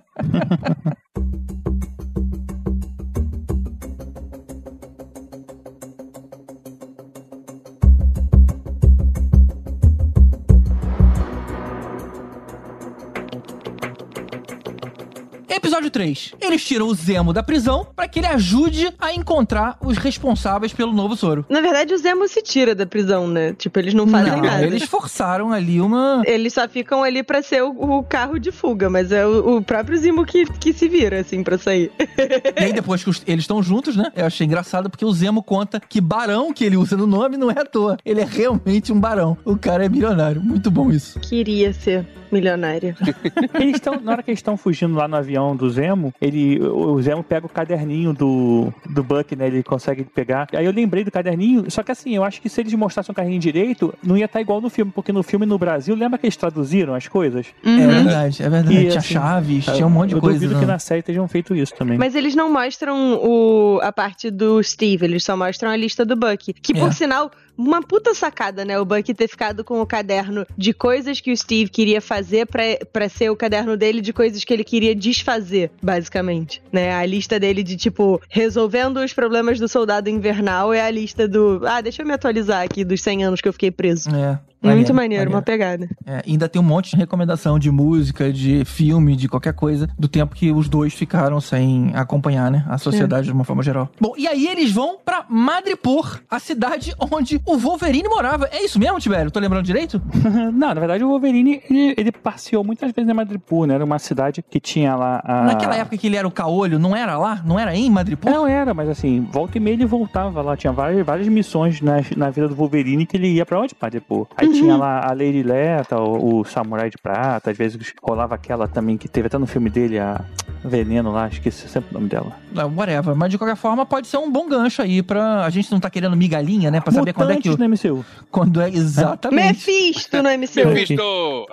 D: Episódio 3. Eles tiram o Zemo da prisão para que ele ajude a encontrar os responsáveis pelo novo soro.
F: Na verdade, o Zemo se tira da prisão, né? Tipo, eles não fazem
D: Não,
F: nada.
D: eles forçaram ali uma.
F: Eles só ficam ali pra ser o, o carro de fuga, mas é o, o próprio Zemo que, que se vira, assim, pra sair.
D: E aí, depois que os- eles estão juntos, né? Eu achei engraçado porque o Zemo conta que barão que ele usa no nome não é à toa. Ele é realmente um barão. O cara é milionário. Muito bom isso.
F: Queria ser milionária.
E: Eles estão, na hora que eles estão fugindo lá no avião do Zemo, ele, o Zemo pega o caderninho do, do Buck, né? Ele consegue pegar. Aí eu lembrei do caderninho, só que assim, eu acho que se eles mostrassem o caderninho direito, não ia estar igual no filme, porque no filme no Brasil, lembra que eles traduziram as coisas?
D: É
F: Uhum.
D: verdade, é verdade.
E: E,
D: tinha
E: assim,
D: chaves, tinha um monte de
E: eu
D: coisa.
E: duvido
D: né?
E: que na série estejam feito isso também.
F: Mas eles não mostram o, a parte do Steve, eles só mostram a lista do Buck. Que, por
D: É.
F: sinal, uma puta sacada, né? O Buck ter ficado com o caderno de coisas que o Steve queria fazer pra ser o caderno dele de coisas que ele queria desfazer, basicamente. Né? A lista dele de, tipo, resolvendo os problemas do soldado invernal é a lista do. Ah, deixa eu me atualizar aqui dos 100 anos que eu fiquei preso.
D: É.
F: Muito maneiro, uma pegada.
D: É, ainda tem um monte de recomendação de música, de filme, de qualquer coisa, do tempo que os dois ficaram sem acompanhar, né? A sociedade de uma forma geral. Bom, e aí eles vão pra Madripoor, a cidade onde o Wolverine morava. É isso mesmo, Tibério? Tô lembrando direito?
E: não, na verdade o Wolverine, ele, ele passeou muitas vezes em Madripoor, né? Era uma cidade que tinha lá a...
D: Naquela época que ele era o caolho, não era lá? Não era em Madripoor?
E: Não era, mas assim, volta e meia ele voltava lá. Tinha várias, várias missões na, na vida do Wolverine que ele ia pra onde? Madripoor. Aí tinha lá a Lady Leta, o, o Samurai de Prata, às vezes rolava aquela também que teve até no filme dele, a Veneno lá, esqueci sempre o nome dela.
D: Ah, Whatever. Mas de qualquer forma, pode ser um bom gancho aí pra. A gente não tá querendo migalhinha, né? Pra saber quando é que. o-
E: Mutantes no MCU.
D: Quando é exatamente.
F: Mephisto no MCU.
G: Mephisto!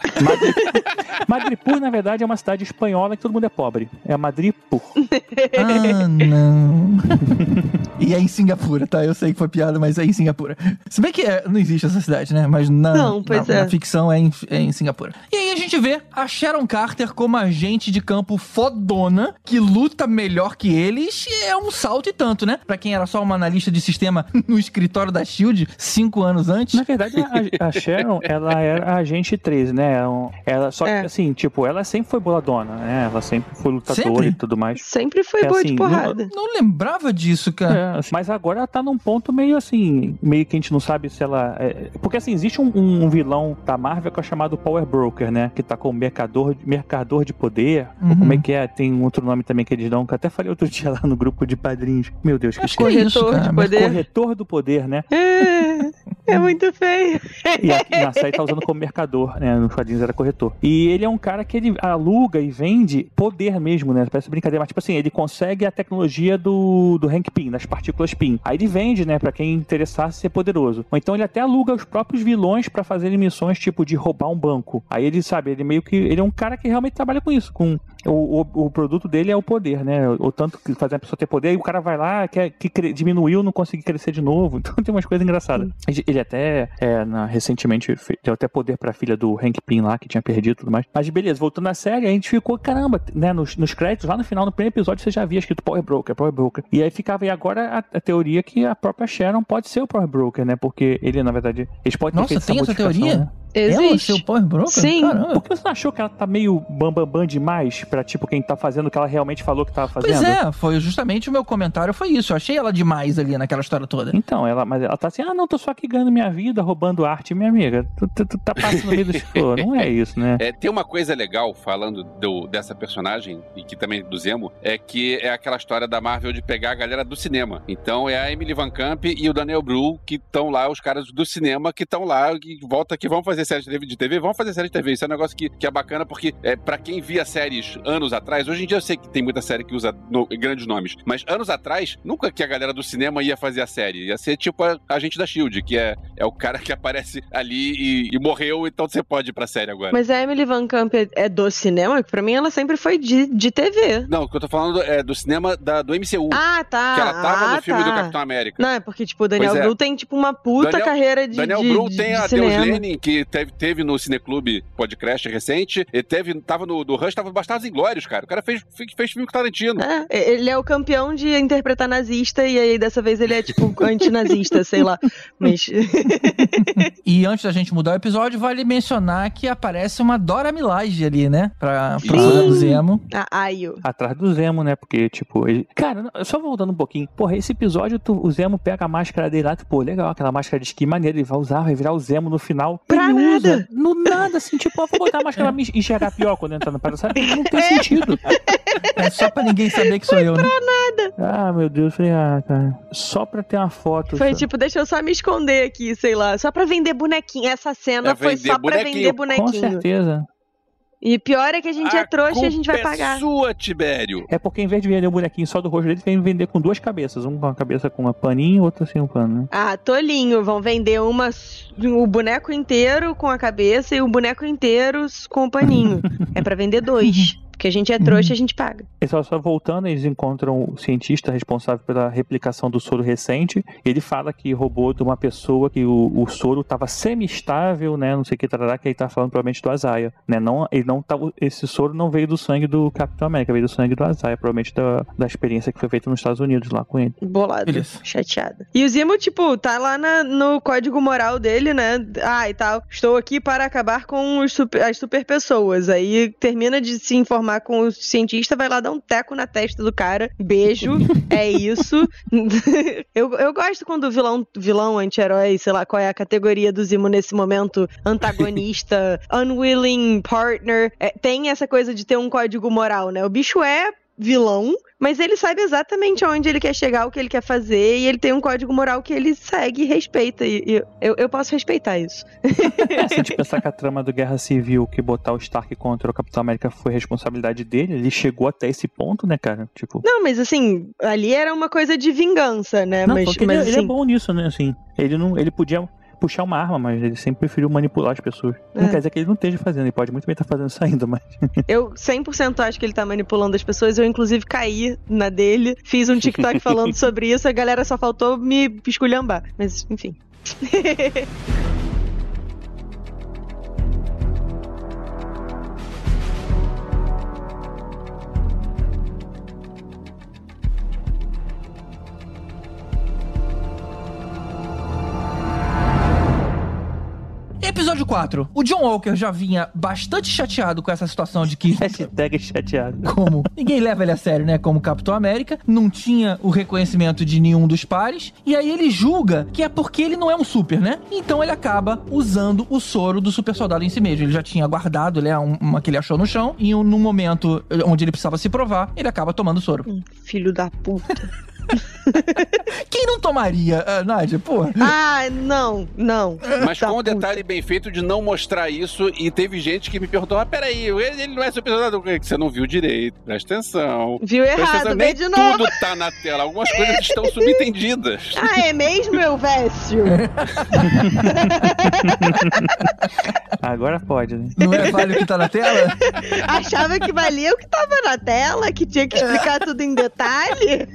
E: Madripoor, na verdade, é uma cidade espanhola que todo mundo é pobre. É a Madripoor.
D: Ah, não. e é em Singapura, tá? Eu sei que foi piada, mas é em Singapura. Se bem que é, não existe essa cidade, né? Mas na,
F: Não, pois
D: na,
F: é.
D: na ficção é em, é em Singapura. E aí a gente vê a Sharon Carter como agente de campo fodona, que luta melhor que eles. E é um salto e tanto, né? Pra quem era só uma analista de sistema no escritório da SHIELD cinco anos antes.
E: Na verdade, a, a Sharon, ela era a agente 13, né? Ela, só que,
F: É.
E: assim, tipo, ela sempre foi boladona, né? Ela sempre foi lutadora
D: Sempre?
E: e tudo mais.
F: Sempre foi
E: É
F: boa
E: assim,
F: de porrada.
D: Não lembrava disso, cara.
E: É, assim, mas agora ela tá num ponto meio assim, meio que a gente não sabe se ela. é- porque assim, existe um, um vilão da Marvel que é chamado Power Broker, né? Que tá com o mercador, mercador de poder.
D: Uhum.
E: Ou como é que é? Tem um outro nome também que eles dão, que eu até falei outro dia lá no grupo de padrinhos. Meu Deus, que
D: que é isso,
F: Corretor
D: cara.
F: de poder.
E: Corretor do poder, né?
F: É, é muito feio.
E: E aqui na série tá usando como mercador, né? Nos quadrinhos era corretor. E ele é um cara que ele aluga e vende poder mesmo, né? Parece brincadeira, mas tipo assim, ele consegue a tecnologia do, do Hank Pym, das partículas Pym. Aí ele vende, né? Pra quem interessasse ser poderoso. Ou então ele até aluga os próprios vilões pra fazerem missões, tipo, de roubar um banco. Aí ele, sabe, ele meio que. Ele é um cara que realmente trabalha com isso, com. O, o, o produto dele é o poder, né? O tanto que fazer a pessoa ter poder, e o cara vai lá, quer, que cre- diminuiu, não conseguir crescer de novo. Então tem umas coisas engraçadas. Ele, ele até, é, na- recentemente, deu até poder pra filha do Hank Pym lá, que tinha perdido e tudo mais. Mas beleza, voltando à série, a gente ficou, caramba, né? Nos, nos créditos, lá no final, no primeiro episódio, você já via escrito Power Broker, Power Broker. E aí ficava aí agora a, a teoria que a própria Sharon pode ser o Power Broker, né? Porque ele, na verdade, eles podem ter
D: Nossa,
E: feito
D: tem essa
E: modificação,
D: teoria?
E: né?
D: Ela
F: Existe.
D: ser o Power Broker?
F: Sim.
D: Caramba.
E: Por que você não achou que ela tá meio bambambam bam, bam demais pra, tipo, quem tá fazendo o que ela realmente falou que tava fazendo?
D: Pois é, foi justamente o meu comentário, foi isso. Eu achei ela demais ali naquela história toda.
E: Então, ela, mas ela tá assim, ah, não, tô só aqui ganhando minha vida, roubando arte, minha amiga. Tu, tu- tu tá passando no meio do show. Não é isso, né?
G: É, tem uma coisa legal falando do- dessa personagem, e que também do Zemo, é que é aquela história da Marvel de pegar a galera do cinema. Então é a Emily Van Camp e o Daniel Bru que estão lá, os caras do cinema que estão lá, que volta que vão fazer série de TV, de TV, vão fazer série de TV. Isso é um negócio que, que é bacana, porque é, para quem via séries anos atrás, hoje em dia eu sei que tem muita série que usa no- grandes nomes, mas anos atrás, nunca que a galera do cinema ia fazer a série. Ia ser tipo a, a gente da Shield, que é, é o cara que aparece ali e, e morreu, então você pode ir pra série agora.
F: Mas a Emily Van Camp é- é do cinema? Pra mim ela sempre foi de, de TV.
G: Não, o que eu tô falando é do cinema da, do MCU.
F: Ah, tá.
G: que ela tava
F: ah,
G: no filme
F: tá.
G: do Capitão América.
F: Não, é porque, tipo, o Daniel
G: Pois é.
F: Bru tem, tipo, uma puta
G: Daniel-
F: carreira de,
G: Daniel
F: de,
G: Bru
F: de-
G: tem
F: de
G: a. Deus Lenin, que teve, teve no Cineclube Podcast recente, ele teve, tava no do Rush, tava Bastardos Inglórios, cara. O cara fez, fez, fez filme com Tarantino.
F: É, ele é o campeão de interpretar nazista e aí dessa vez ele é tipo antinazista, sei lá. Mas
D: E antes da gente mudar o episódio, vale mencionar que aparece uma Dora Milaje ali, né? Pra, pra do Zemo.
F: a Ayo.
E: Atrás do Zemo, né? Porque, tipo, ele... Cara, só voltando um pouquinho. Porra, esse episódio, tu- o Zemo pega a máscara dele lá, tipo, pô, legal, aquela máscara de esqui maneira, ele vai usar, vai virar o Zemo no final.
F: Pra
E: ele
F: nada.
E: usa, no nada, assim, tipo, eu vou botar a máscara pra me enxergar pior quando entrar na parada, sabe? Não tem sentido.
D: É só pra ninguém saber que sou eu, né?
E: Ah, meu Deus, eu falei, ah, cara, só pra ter uma foto.
F: Foi
E: só.
F: tipo, deixa eu só me esconder aqui, sei lá. Só pra vender bonequinho. Essa cena
G: É
F: foi
G: vender
F: só pra
G: bonequinho.
F: vender
E: Com
F: bonequinho.
E: certeza.
F: E pior é que a gente é trouxa e a gente vai
G: culpa
F: pagar.
G: É sua, Tibério.
E: É porque em vez de vender o bonequinho só do rosto dele, vem vender com duas cabeças. Um com a cabeça com uma paninho e outro sem um pano, né?
F: Ah, tolinho. Vão vender uma o boneco inteiro com a cabeça e o boneco inteiro com o paninho. é pra vender dois. Porque a gente é trouxa e a gente paga.
E: E só, só voltando, eles encontram o cientista responsável pela replicação do soro recente. Ele fala que roubou de uma pessoa que o, o soro estava semi-estável, né? Não sei o que, tarará, que ele tá falando provavelmente do Azaia. Né? Não, ele não tá, esse soro não veio do sangue do Capitão América, veio do sangue do Azaia, provavelmente da, da experiência que foi feita nos Estados Unidos lá com ele.
F: Bolado.
D: Beleza.
F: Chateada. E o Zimo, tipo, tá lá na- no código moral dele, né? Ah, e tal. Estou aqui para acabar com os super- as super pessoas. Aí termina de se informar com o cientista, vai lá dar um teco na testa do cara. Beijo. é isso. eu, eu gosto quando o vilão, vilão anti-herói, sei lá qual é a categoria do Zimo nesse momento, antagonista, unwilling partner, é, tem essa coisa de ter um código moral, né? O bicho é vilão, mas ele sabe exatamente aonde ele quer chegar, o que ele quer fazer, e ele tem um código moral que ele segue e respeita. E, e eu, eu posso respeitar isso.
E: É, se a gente pensar que a trama do Guerra Civil que botar o Stark contra o Capitão América foi responsabilidade dele, ele chegou até esse ponto, né, cara? Tipo.
F: Não, mas assim, ali era uma coisa de vingança, né?
E: Não,
F: mas
E: só que
F: mas,
E: ele, ele é
F: assim,
E: bom nisso, né? Assim, ele não, ele podia puxar uma arma, mas ele sempre preferiu manipular as pessoas. Não
F: É.
E: quer dizer que ele não esteja fazendo, ele pode muito bem estar fazendo isso ainda, mas
F: eu 100% acho que ele tá manipulando as pessoas. Eu, inclusive, caí na dele, fiz um TikTok falando sobre isso, a galera só faltou me esculhambar. Mas, enfim.
D: Episódio 4. O John Walker já vinha bastante chateado com essa situação de que.
E: hashtag chateado.
D: Como ninguém leva ele a sério, né? Como Capitão América, não tinha o reconhecimento de nenhum dos pares, e aí ele julga que é porque ele não é um super, né? Então ele acaba usando o soro do super soldado em si mesmo. Ele já tinha guardado, né? um- Uma que ele achou no chão, e um- num momento onde ele precisava se provar, ele acaba tomando o soro.
F: Filho da puta.
D: Quem não tomaria, ah, Nádia? Pô.
F: Ah, não, não.
G: Mas
F: Da
G: com o
F: puta.
G: detalhe bem feito de não mostrar isso, e teve gente que me perguntou: ah, peraí, ele, ele não é super soldado, que você não viu direito, presta atenção.
F: Viu
G: Presta
F: errado,
G: atenção, nem
F: de novo.
G: tudo tá na tela, algumas coisas estão subentendidas.
F: Ah, é mesmo, meu Vécio?
E: Agora pode, né?
D: Não é vale o que tá na tela?
F: Achava que valia o que tava na tela, que tinha que explicar tudo em detalhe?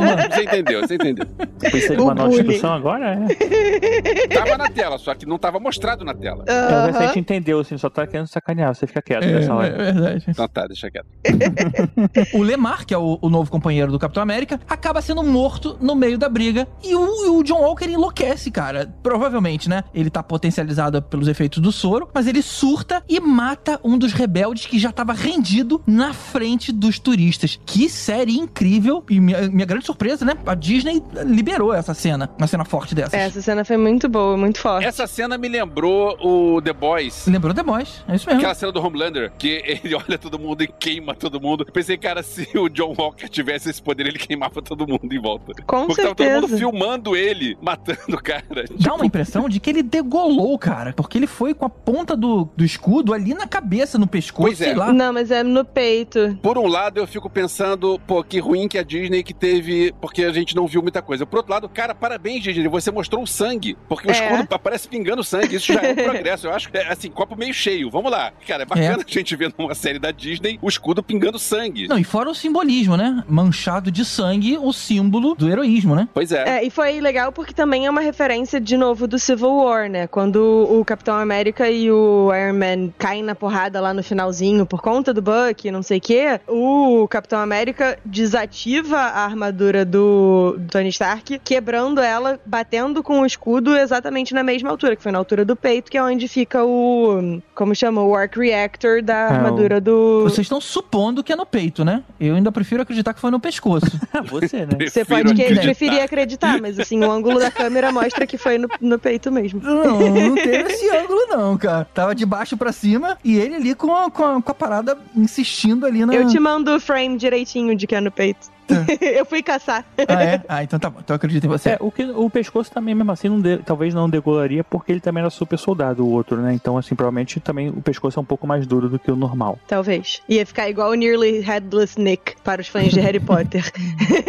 G: Você entendeu, você entendeu.
E: Precisa de
F: O
E: uma nova discussão agora? É.
G: Tava na tela, só que não tava mostrado na tela.
E: É, a gente entendeu, assim, só tá querendo sacanear, você fica quieto
D: É,
E: nessa
D: é
E: hora.
D: verdade.
G: Então tá, deixa quieto.
D: O Lemar, que é o, o novo companheiro do Capitão América, acaba sendo morto no meio da briga. E o, o John Walker enlouquece, cara. Provavelmente, né? Ele tá potencializado pelos efeitos do soro, mas ele surta e mata um dos rebeldes que já tava rendido na frente dos turistas. Que série incrível! E minha, minha grande surpresa, né? A Disney liberou essa cena, uma cena forte dessas.
F: Essa cena foi muito boa, muito forte.
G: Essa cena me lembrou o The Boys.
D: Lembrou The Boys, é isso mesmo.
G: Aquela cena do Homelander, que ele olha todo mundo e queima todo mundo. Eu pensei, cara, se o John Walker tivesse esse poder, ele queimava todo mundo em volta.
F: Com
G: Porque tava todo
F: certeza.
G: mundo filmando ele, matando o cara.
D: Dá uma impressão de que ele degolou, cara. Porque ele foi com a ponta do, do escudo ali na cabeça, no pescoço,
G: Pois é.
D: sei lá.
F: Não, mas é no peito.
G: Por um lado, eu fico pensando, pô, que ruim que a Disney que teve teve. Porque a gente não viu muita coisa. Por outro lado, cara, parabéns, Gigi, você mostrou o sangue. Porque o
F: É.
G: escudo aparece pingando sangue. Isso já é um progresso. Eu acho que é assim, copo meio cheio. Vamos lá. Cara, é bacana a gente ver numa série da Disney o escudo pingando sangue.
D: Não, e fora o simbolismo, né? Manchado de sangue, o símbolo do heroísmo, né?
G: Pois é.
F: É, e foi legal porque também é uma referência, de novo, do Civil War, né? Quando o Capitão América e o Iron Man caem na porrada lá no finalzinho por conta do Buck, não sei o quê, o Capitão América desativa a armadura do, do Tony Stark, quebrando ela, batendo com o escudo exatamente na mesma altura, que foi na altura do peito, que é onde fica o. Como chama? O Arc Reactor da
E: o-
F: armadura do.
D: Vocês estão supondo que é no peito, né? Eu ainda prefiro acreditar que foi no pescoço.
E: Você, né?
F: Você
G: Prefiro
F: pode que-
G: acreditar.
F: preferir acreditar, mas assim, o ângulo da câmera mostra que foi no, no peito mesmo.
D: Não, não teve esse ângulo, não, cara. Tava de baixo pra cima e ele ali com a, com a, com a parada insistindo ali na.
F: Eu te mando o frame direitinho de que é no peito. eu fui caçar.
D: Ah, é? Ah, então tá bom. Então eu acredito em você.
E: É, o, que, o pescoço também, mesmo assim, não de- talvez não degolaria, porque ele também era super soldado, o outro, né? Então, assim, provavelmente também o pescoço é um pouco mais duro do que o normal.
F: Talvez. Ia ficar igual o Nearly Headless Nick para os fãs de Harry Potter.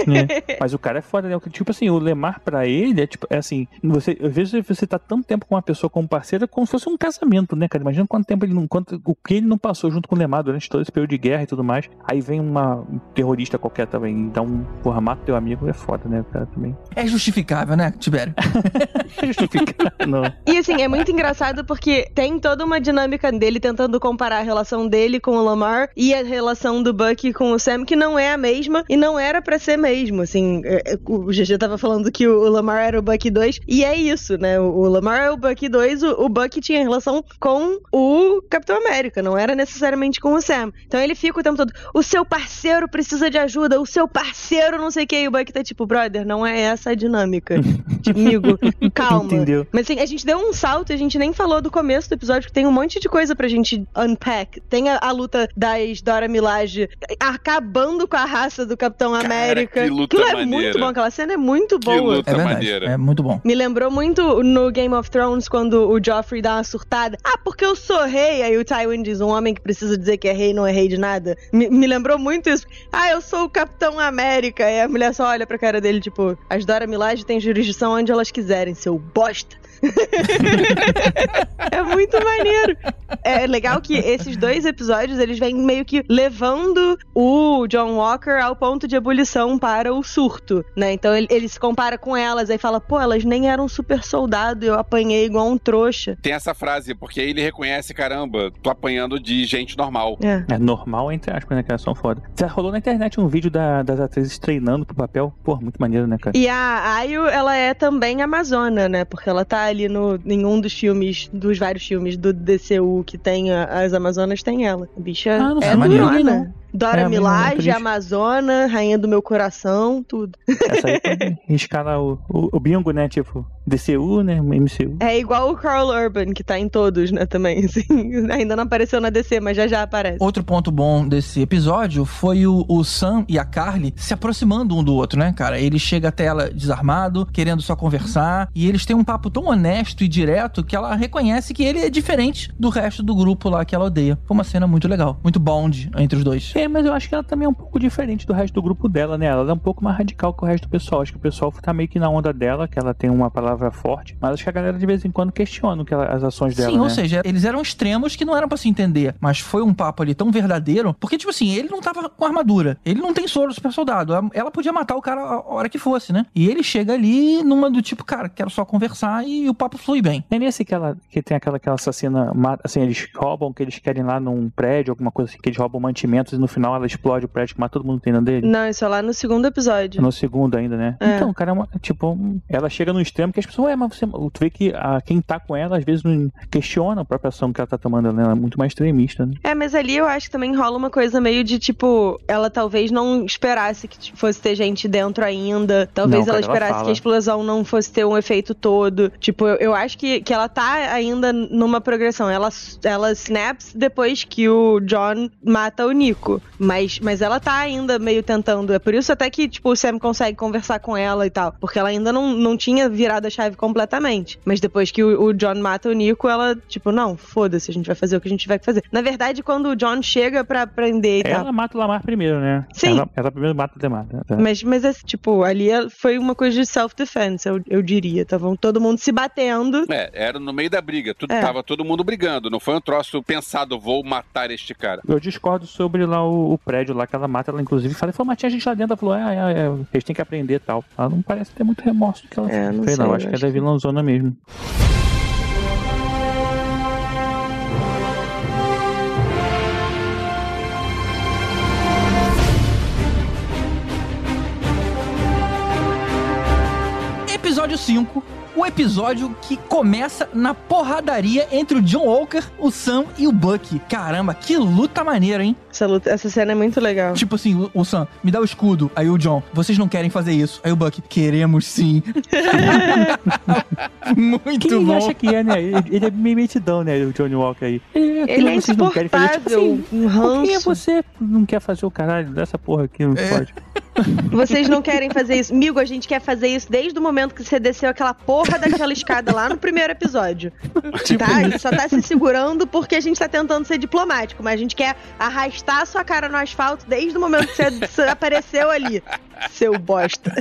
E: né? Mas o cara é foda, né? Tipo assim, o Lemar pra ele é tipo, é assim, você, às vezes você tá tanto tempo com uma pessoa como parceira como se fosse um casamento, né, cara? Imagina quanto tempo ele não. Quanto, o que ele não passou junto com o Lemar durante todo esse período de guerra e tudo mais. Aí vem uma, um terrorista qualquer também, um porra, mata teu amigo, é foda, né, cara, também.
D: É justificável, né, Tibério?
E: É justificar, não.
F: E assim, é muito engraçado porque tem toda uma dinâmica dele tentando comparar a relação dele com o Lamar e a relação do Bucky com o Sam, que não é a mesma e não era pra ser mesmo. Assim, é, é, o GG tava falando que o Lamar era o Bucky 2, e é isso, né? O, Lamar é o Bucky 2, o, o Bucky tinha relação com o Capitão América, não era necessariamente com o Sam. Então ele fica o tempo todo: o seu parceiro precisa de ajuda, o seu parceiro não sei o que, e o Bucky tá tipo, brother, não é essa a dinâmica. Tipo, Amigo, calma.
E: Entendeu?
F: Mas assim, a gente deu um salto e a gente nem falou do começo do episódio, que tem um monte de coisa pra gente unpack. Tem a, a luta das Dora Milaje acabando com a raça do Capitão
G: Cara,
F: América.
G: que luta
F: Aquilo é
G: maneira.
F: muito bom, aquela cena é muito
G: Que
F: boa.
G: luta
D: É verdade.
G: maneira.
D: É muito bom.
F: Me lembrou muito no Game of Thrones quando o Joffrey dá uma surtada. Ah, porque eu sou rei. Aí o Tywin diz: um homem que precisa dizer que é rei não é rei de nada. Me, me lembrou muito isso. Ah, eu sou o Capitão América. E a mulher só olha pra cara dele, tipo: as Dora Milaje têm jurisdição onde elas quiserem, seu bosta. é muito maneiro. É legal que esses dois episódios eles vêm meio que levando o John Walker ao ponto de ebulição para o surto, né? Então ele, ele se compara com elas aí fala, pô, elas nem eram super soldado, eu apanhei igual um trouxa.
G: Tem essa frase, porque aí ele reconhece, caramba, tô apanhando de gente normal.
F: É.
E: É normal, entre aspas, né, cara? São foda. Já rolou na internet um vídeo da- das atrizes treinando pro papel. Pô, muito maneiro, né, cara?
F: E a Ayo, ela é também amazona, né? Porque ela tá ali no, em um dos filmes, dos vários filmes do DCU que tem a- as Amazonas, tem ela. A bicha
E: Ah, não
F: é durona. Dora
E: É,
F: Milaje. Amazona, Rainha do Meu Coração, tudo.
E: Essa aí pode lá o, o, o bingo, né? Tipo, DCU, né? MCU.
F: É igual o Carl Urban, que tá em todos, né, também. Assim, ainda não apareceu na DC, mas já já aparece.
D: Outro ponto bom desse episódio foi o, o Sam e a Carly se aproximando um do outro, né, cara? Ele chega até ela desarmado, querendo só conversar, e eles têm um papo tão honesto e direto que ela reconhece que ele é diferente do resto do grupo lá que ela odeia. Foi uma cena muito legal, muito bond entre os dois.
E: É, mas eu acho que ela também é um pouco diferente do resto do grupo dela, né? Ela é um pouco mais radical que o resto do pessoal. Acho que o pessoal tá meio que na onda dela, que ela tem uma palavra forte, mas acho que a galera de vez em quando questiona ela- as ações dela,
D: Sim,
E: né?
D: ou seja, eles eram extremos que não eram pra se entender, mas foi um papo ali tão verdadeiro, porque, tipo assim, ele não tava com armadura, ele não tem soro super soldado, ela podia matar o cara a hora que fosse, né? E ele chega ali numa do tipo, cara, quero só conversar e o papo flui bem.
E: É nesse que, ela, que tem aquela, aquela assassina, assim, eles roubam, que eles querem ir lá num prédio, alguma coisa assim, que eles roubam mantimentos e no final ela explode o prédio que mata todo mundo dentro dele.
F: Não, isso é lá no segundo episódio.
E: No segundo ainda, né?
F: É.
E: Então, cara, é uma- tipo, ela chega no extremo que as pessoas, ué, mas você. Tu vê que a, quem tá com ela, às vezes, não questiona a própria ação que ela tá tomando, né? Ela é muito mais extremista, né?
F: É, mas ali eu acho que também rola uma coisa meio de tipo, ela talvez não esperasse que tipo, fosse ter gente dentro ainda. Talvez
E: Não,
F: ela
E: cara, ela
F: esperasse
E: fala.
F: que a explosão não fosse ter um efeito todo. Tipo, eu, eu acho que, que ela tá ainda numa progressão. Ela, ela snaps depois que o John mata o Nico. Mas, mas ela tá ainda meio tentando. É por isso até que, tipo, o Sam consegue conversar com ela e tal. Porque ela ainda não, não tinha virado a chave completamente. Mas depois que o, o John mata o Nico, ela, tipo, não, foda-se, a gente vai fazer o que a gente vai fazer. Na verdade, quando o John chega pra prender e tal.
E: Ela mata o Lamar primeiro, né?
F: Sim.
E: Ela, ela primeiro mata o Lamar. né?
F: Mas, mas é, tipo, ali é- foi uma coisa de self-defense, eu, eu diria. Estavam todo mundo se batendo.
G: É, era no meio da briga. Tudo,
F: É.
G: Tava todo mundo brigando. Não foi um troço pensado, vou matar este cara.
E: Eu discordo sobre lá o, o prédio lá que ela mata, ela inclusive fala, falou, mas tinha gente lá dentro, ela falou, é, é, é, eles têm que aprender e tal. Ela não parece ter muito remorso do que ela
F: É,
E: fez,
F: não
E: não.
F: sei,
E: acho
F: eu
E: que
F: acho
E: ela é
F: que-
E: vilãozona mesmo.
D: Episódio 5. O episódio que começa na porradaria entre o John Walker, o Sam e o Bucky. Caramba, que luta maneira, hein?
F: Essa, luta, essa cena é muito legal.
D: Tipo assim, o, o Sam, me dá o escudo. Aí o John, vocês não querem fazer isso. Aí o Bucky, queremos sim. Muito
E: Quem
D: bom.
E: acha que é, né? Ele, ele é meio metidão, né, o Johnny Walker aí. Ele,
F: Ele é
E: vocês não querem fazer, tipo assim,
F: um
E: Por que
F: ranço.
E: você não quer fazer o caralho dessa porra aqui? Não pode.
F: Vocês não querem fazer isso. Migo, a gente quer fazer isso desde o momento que você desceu aquela porra daquela escada lá no primeiro episódio.
E: Tipo
F: tá? A gente só tá se segurando porque a gente tá tentando ser diplomático, mas a gente quer arrastar a sua cara no asfalto desde o momento que você, você apareceu ali. Seu bosta.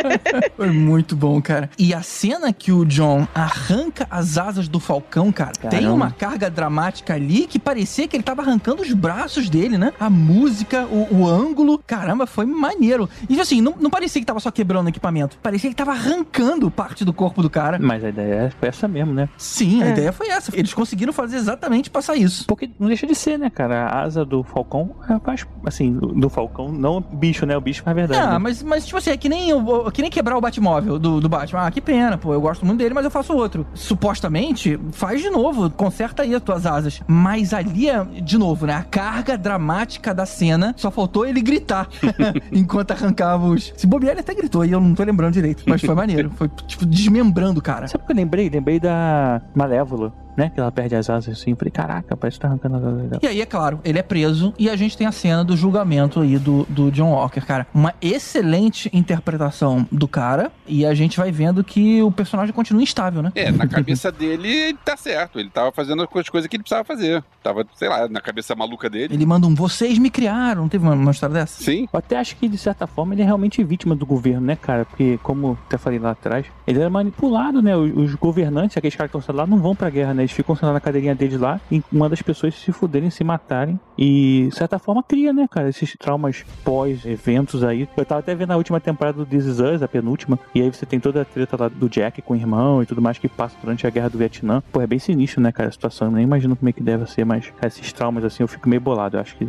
D: Foi muito bom, cara. E a cena que o John arranca as asas do Falcão, cara, tem
E: Caramba.
D: uma carga dramática ali que parecia que ele tava arrancando os braços dele, né? A música, o, o ângulo. Caramba, foi maneiro. E assim, não, não parecia que tava só quebrando o equipamento. Parecia que tava arrancando parte do corpo do cara.
E: Mas a ideia foi essa mesmo, né?
D: Sim, a
F: É.
D: ideia foi essa. Eles conseguiram fazer exatamente passar isso.
E: Porque não deixa de ser, né, cara? A asa do Falcão é faz, assim, do Falcão, não o bicho, né? O bicho faz verdade.
D: Ah,
E: né?
D: Mas, mas tipo assim, é que nem, o- que nem quebrar o Batmóvel do, do Batman. Ah, que pena, pô, eu gosto muito dele, mas eu faço outro. Supostamente, faz de novo, conserta aí as tuas asas. Mas ali, é, de novo, né, a carga dramática da cena, só faltou ele gritar enquanto arrancava os... Se bobear, ele até gritou, e eu não tô lembrando direito, mas foi maneiro. Foi, tipo, desmembrando o cara.
E: Sabe o que eu lembrei? Lembrei da Malévola, né? Que ela perde as asas assim. Falei, caraca, parece que tá arrancando as asas dela.
D: E aí, é claro, ele é preso e a gente tem a cena do julgamento aí do, do John Walker, cara. Uma excelente interpretação do cara e a gente vai vendo que o personagem continua instável, né?
G: É, na cabeça dele, ele tá certo. Ele tava fazendo as coisas que ele precisava fazer. Tava, sei lá, na cabeça maluca dele.
D: Ele manda um vocês me criaram. Não teve uma, uma história dessa?
G: Sim.
E: Eu até acho que, de certa forma, ele é realmente vítima do governo, né, cara? Porque, como até falei lá atrás, ele era manipulado, né? Os, os governantes, aqueles caras que estão lá, não vão pra guerra, né? Eles ficam sentados na cadeirinha deles lá e uma das pessoas se fuderem, se matarem. E, de certa forma, cria, né, cara? Esses traumas pós-eventos aí. Eu tava até vendo a última temporada do This Is Us, a penúltima, e aí você tem toda a treta lá do Jack com o irmão e tudo mais que passa durante a guerra do Vietnã. Pô, é bem sinistro, né, cara, a situação. Eu nem imagino como é que deve ser, mas cara, esses traumas, assim, eu fico meio bolado. Eu acho que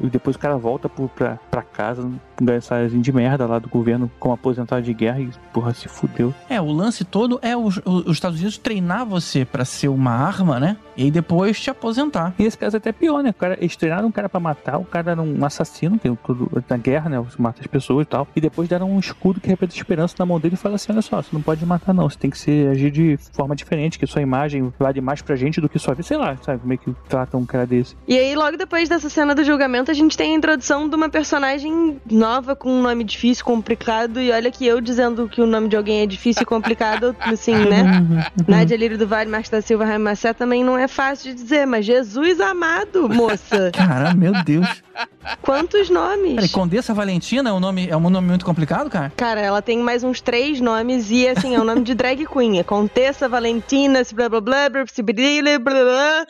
E: e depois o cara volta pro, pra, pra casa, ganha salário de merda lá do governo como aposentado de guerra e, porra, se fudeu.
D: É, o lance todo é os, os Estados Unidos treinar você pra ser uma arma, né? E aí depois te aposentar.
E: E nesse caso é até pior, né? O cara, eles treinaram um cara pra matar, o cara era um assassino, tem tudo na guerra, né? Você mata as pessoas e tal. E depois deram um escudo que representa esperança na mão dele e fala assim: olha só, você não pode matar, não. Você tem que ser, agir de forma diferente, que sua imagem vale mais pra gente do que sua vida. Sei lá, sabe? Como é que tratam um cara desse.
F: E aí, logo depois dessa cena do julgamento, a gente tem a introdução de uma personagem nova com um nome difícil, complicado. E olha que eu dizendo que o nome de alguém é difícil e complicado, assim, né? Nádia Lírio do Vale, Marta da Silva, Raimar Macé também não é fácil de dizer, mas Jesus amado, moça.
D: Caramba, meu Deus.
F: Quantos nomes?
D: Peraí, Condessa Valentina é um nome, é um nome muito complicado, cara?
F: Cara, ela tem mais uns três nomes e, assim, é o nome de drag queen. É Contessa, Valentina, se blá blá blá, blá, se blá blá blá,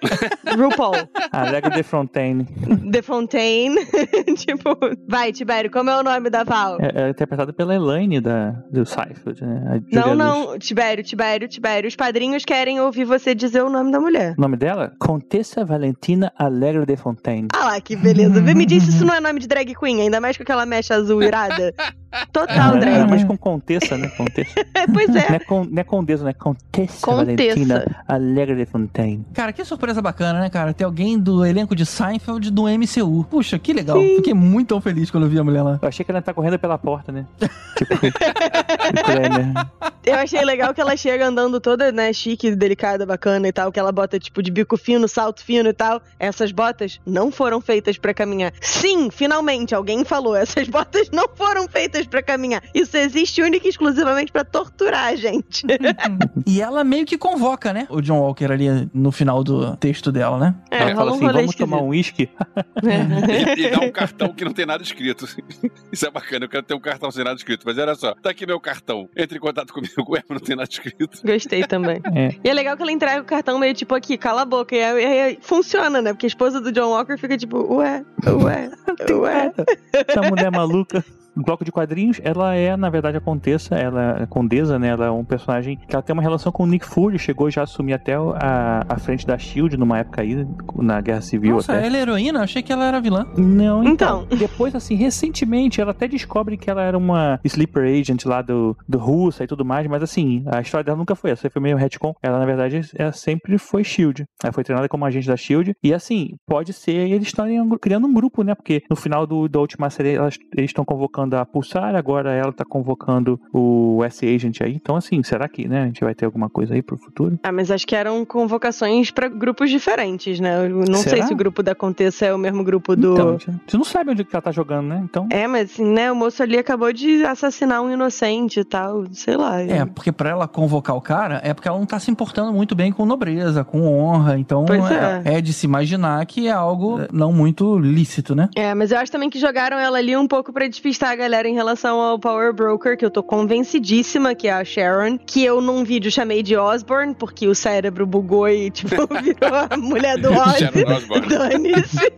F: RuPaul.
E: Alegre de Fontaine.
F: The Fontaine. tipo, vai, Tibério, como é o nome da Val?
E: É, é interpretada pela Elaine da, do Seinfeld, né?
F: Não, não, Tibério, Tibério, Tibério. Os padrinhos querem ouvir você dizer o nome da mulher.
E: O nome dela? Contessa Valentina Alegre de Fontaine.
F: Ah lá, que beleza. Vê, Me diz se isso não é nome de drag queen, ainda mais com aquela mecha azul irada. Total
E: Ah,
F: drag.
E: mas com Contessa, né? Contessa.
F: pois
E: Não
F: é.
E: é, con, não é Condesa, né? Contessa,
F: Contessa.
E: Valentina Alegre de Fontaine.
D: Cara, que surpresa bacana, né, cara? Ter alguém do elenco de Seinfeld do MCU. Puxa, que legal. Fiquei muito tão feliz quando eu vi a mulher lá.
E: Eu achei que ela tá correndo pela porta, né? tipo, Kramer.
F: Eu achei legal que ela chega andando toda, né, chique, delicada, bacana e tal, que ela bota tipo de bico fino, salto fino e tal. Essas botas não foram feitas pra caminhar. Sim, finalmente alguém falou, essas botas não foram feitas pra caminhar. Isso existe única e exclusivamente pra torturar a gente.
D: E ela meio que convoca, né? O John Walker ali no final do texto dela, né?
F: É,
E: Ela fala
F: um
E: assim, vamos tomar um uísque?
G: E, e dá um cartão que não tem nada escrito. Isso é bacana, eu quero ter um cartão sem nada escrito. Mas olha só, tá aqui meu cartão. Entre em contato comigo, ué, mas não tem nada escrito.
F: Gostei também.
E: É.
F: E é legal que ela entrega o cartão meio tipo aqui, cala a boca. E aí, aí funciona, né? Porque a esposa do John Walker fica tipo, ué, ué, ué.
E: Essa mulher maluca. Bloco de quadrinhos, ela é, na verdade, a Contessa, ela é Condesa, né? Ela é um personagem que ela tem uma relação com o Nick Fury, chegou já a assumir até a, a frente da SHIELD numa época aí, na Guerra Civil
D: Nossa,
E: até.
D: ela é heroína? Achei que ela era vilã.
E: Não, então,
F: Então.
E: Depois, assim, recentemente, ela até descobre que ela era uma sleeper agent lá do, do Russa e tudo mais, mas assim, a história dela nunca foi essa, foi meio retcon. Ela, na verdade, ela sempre foi SHIELD. Ela foi treinada como agente da SHIELD. E assim, pode ser eles estarem criando um grupo, né? Porque no final do, da última série, elas- eles estão convocando a Pulsar, agora ela tá convocando o S-Agent aí. Então, assim, será que, né, a gente vai ter alguma coisa aí pro futuro?
F: Ah, mas acho que eram convocações pra grupos diferentes, né? Eu não sei
E: Será?
F: se o grupo da Contessa é o mesmo grupo do.
E: Então, gente não sabe onde que ela tá jogando, né? Então,
F: É, mas assim, né? O moço ali acabou de assassinar um inocente e tal, sei lá.
D: É, porque pra ela convocar o cara, é porque ela não tá se importando muito bem com nobreza, com honra. Então
F: Pois
D: é. é de se imaginar que é algo não muito lícito, né?
F: É, mas eu acho também que jogaram ela ali um pouco pra despistar a galera em relação ao Power Broker, que eu tô convencidíssima que é a Sharon, que eu num vídeo chamei de Osborne, porque o cérebro bugou e, tipo, virou a mulher do Oz.
G: Sharon Osbourne.
F: Dane-se.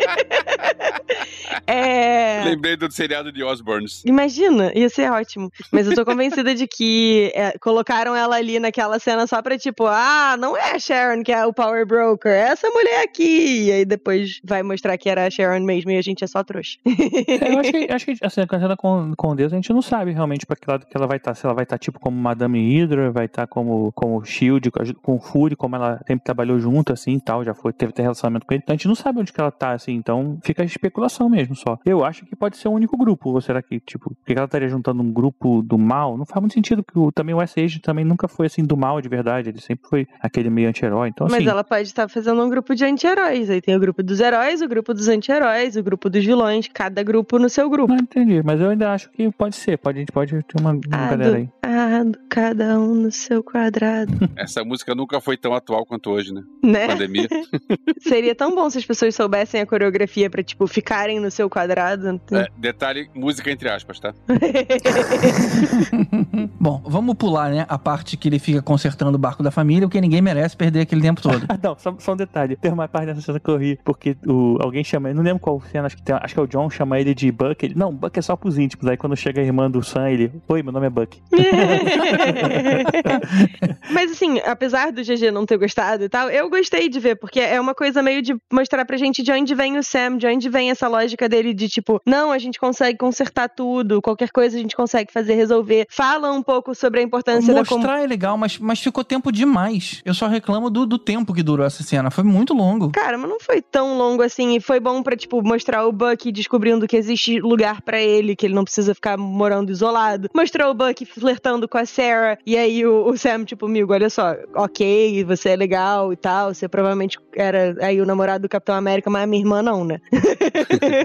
F: é...
G: Lembrei do seriado de Osborns.
F: Imagina, ia ser ótimo. Mas eu tô convencida de que é, colocaram ela ali naquela cena só pra tipo, ah, não é a Sharon que é o Power Broker, é essa mulher aqui. E aí depois vai mostrar que era a Sharon mesmo e a gente é só trouxa.
E: É, eu acho que, acho que assim, a cena com, com Deus, a gente não sabe realmente pra que lado que ela vai estar. Se ela vai estar tipo como Madame Hydra, vai estar como, como Shield, com, com o Fury, como ela sempre trabalhou junto, assim e tal, já foi, teve até relacionamento com ele. Então a gente não sabe onde que ela tá, assim, então fica a especulação mesmo só. Eu acho que pode ser um único grupo, ou será que, tipo, por que ela estaria juntando um grupo do mal? Não faz muito sentido, porque o, também o S-Agent também nunca foi assim do mal de verdade, ele sempre foi aquele meio anti-herói. Então, assim,
F: Mas ela pode estar fazendo um grupo de anti-heróis. Aí tem o grupo dos heróis, o grupo dos anti-heróis, o grupo dos vilões, cada grupo no seu grupo.
E: não entendi, mas eu ainda acho que pode ser, pode, a gente pode ter uma, uma
F: Ah,
E: galera
F: do-
E: aí.
F: Ah, do- cada um no seu quadrado,
G: Essa música nunca foi tão atual quanto hoje, né?
F: né?
G: Pandemia.
F: Seria tão bom se as pessoas soubessem a coreografia pra, tipo, ficarem no seu quadrado.
G: É, detalhe, música entre aspas, tá?
D: Bom, vamos pular, né? A parte que ele fica consertando o barco da família, porque ninguém merece perder aquele tempo todo.
E: Ah, não, só, só um detalhe. Tem uma parte dessa cena que eu ri, porque o, alguém chama, eu não lembro qual cena, acho que, tem- acho que é o John, chama ele de Buck. Ele, não, Buck é só pros íntimos. Aí quando chega a irmã do Sam, ele, oi, meu nome é Buck.
F: Mas assim, apesar do GG não ter gostado e tal, eu gostei de ver, porque é uma coisa meio de mostrar pra gente de onde vem o Sam, de onde vem essa lógica dele de tipo, não, a gente consegue consertar tudo, qualquer coisa a gente consegue fazer resolver. Fala um pouco sobre a importância da comunidade.
D: Mostrar é legal, mas, mas ficou tempo demais. Eu só reclamo do, do tempo que durou essa cena. Foi muito longo.
F: Cara, mas não foi tão longo assim. E foi bom pra, tipo, mostrar o Buck descobrindo que existe lugar pra ele, que ele não precisa ficar morando isolado. Mostrou o Buck flertando com a Sarah. E aí o, o Sam, tipo, amigo, olha só, ok, você é legal e tal. Você provavelmente era aí o namorado do Capitão América, mas a minha irmã não, né?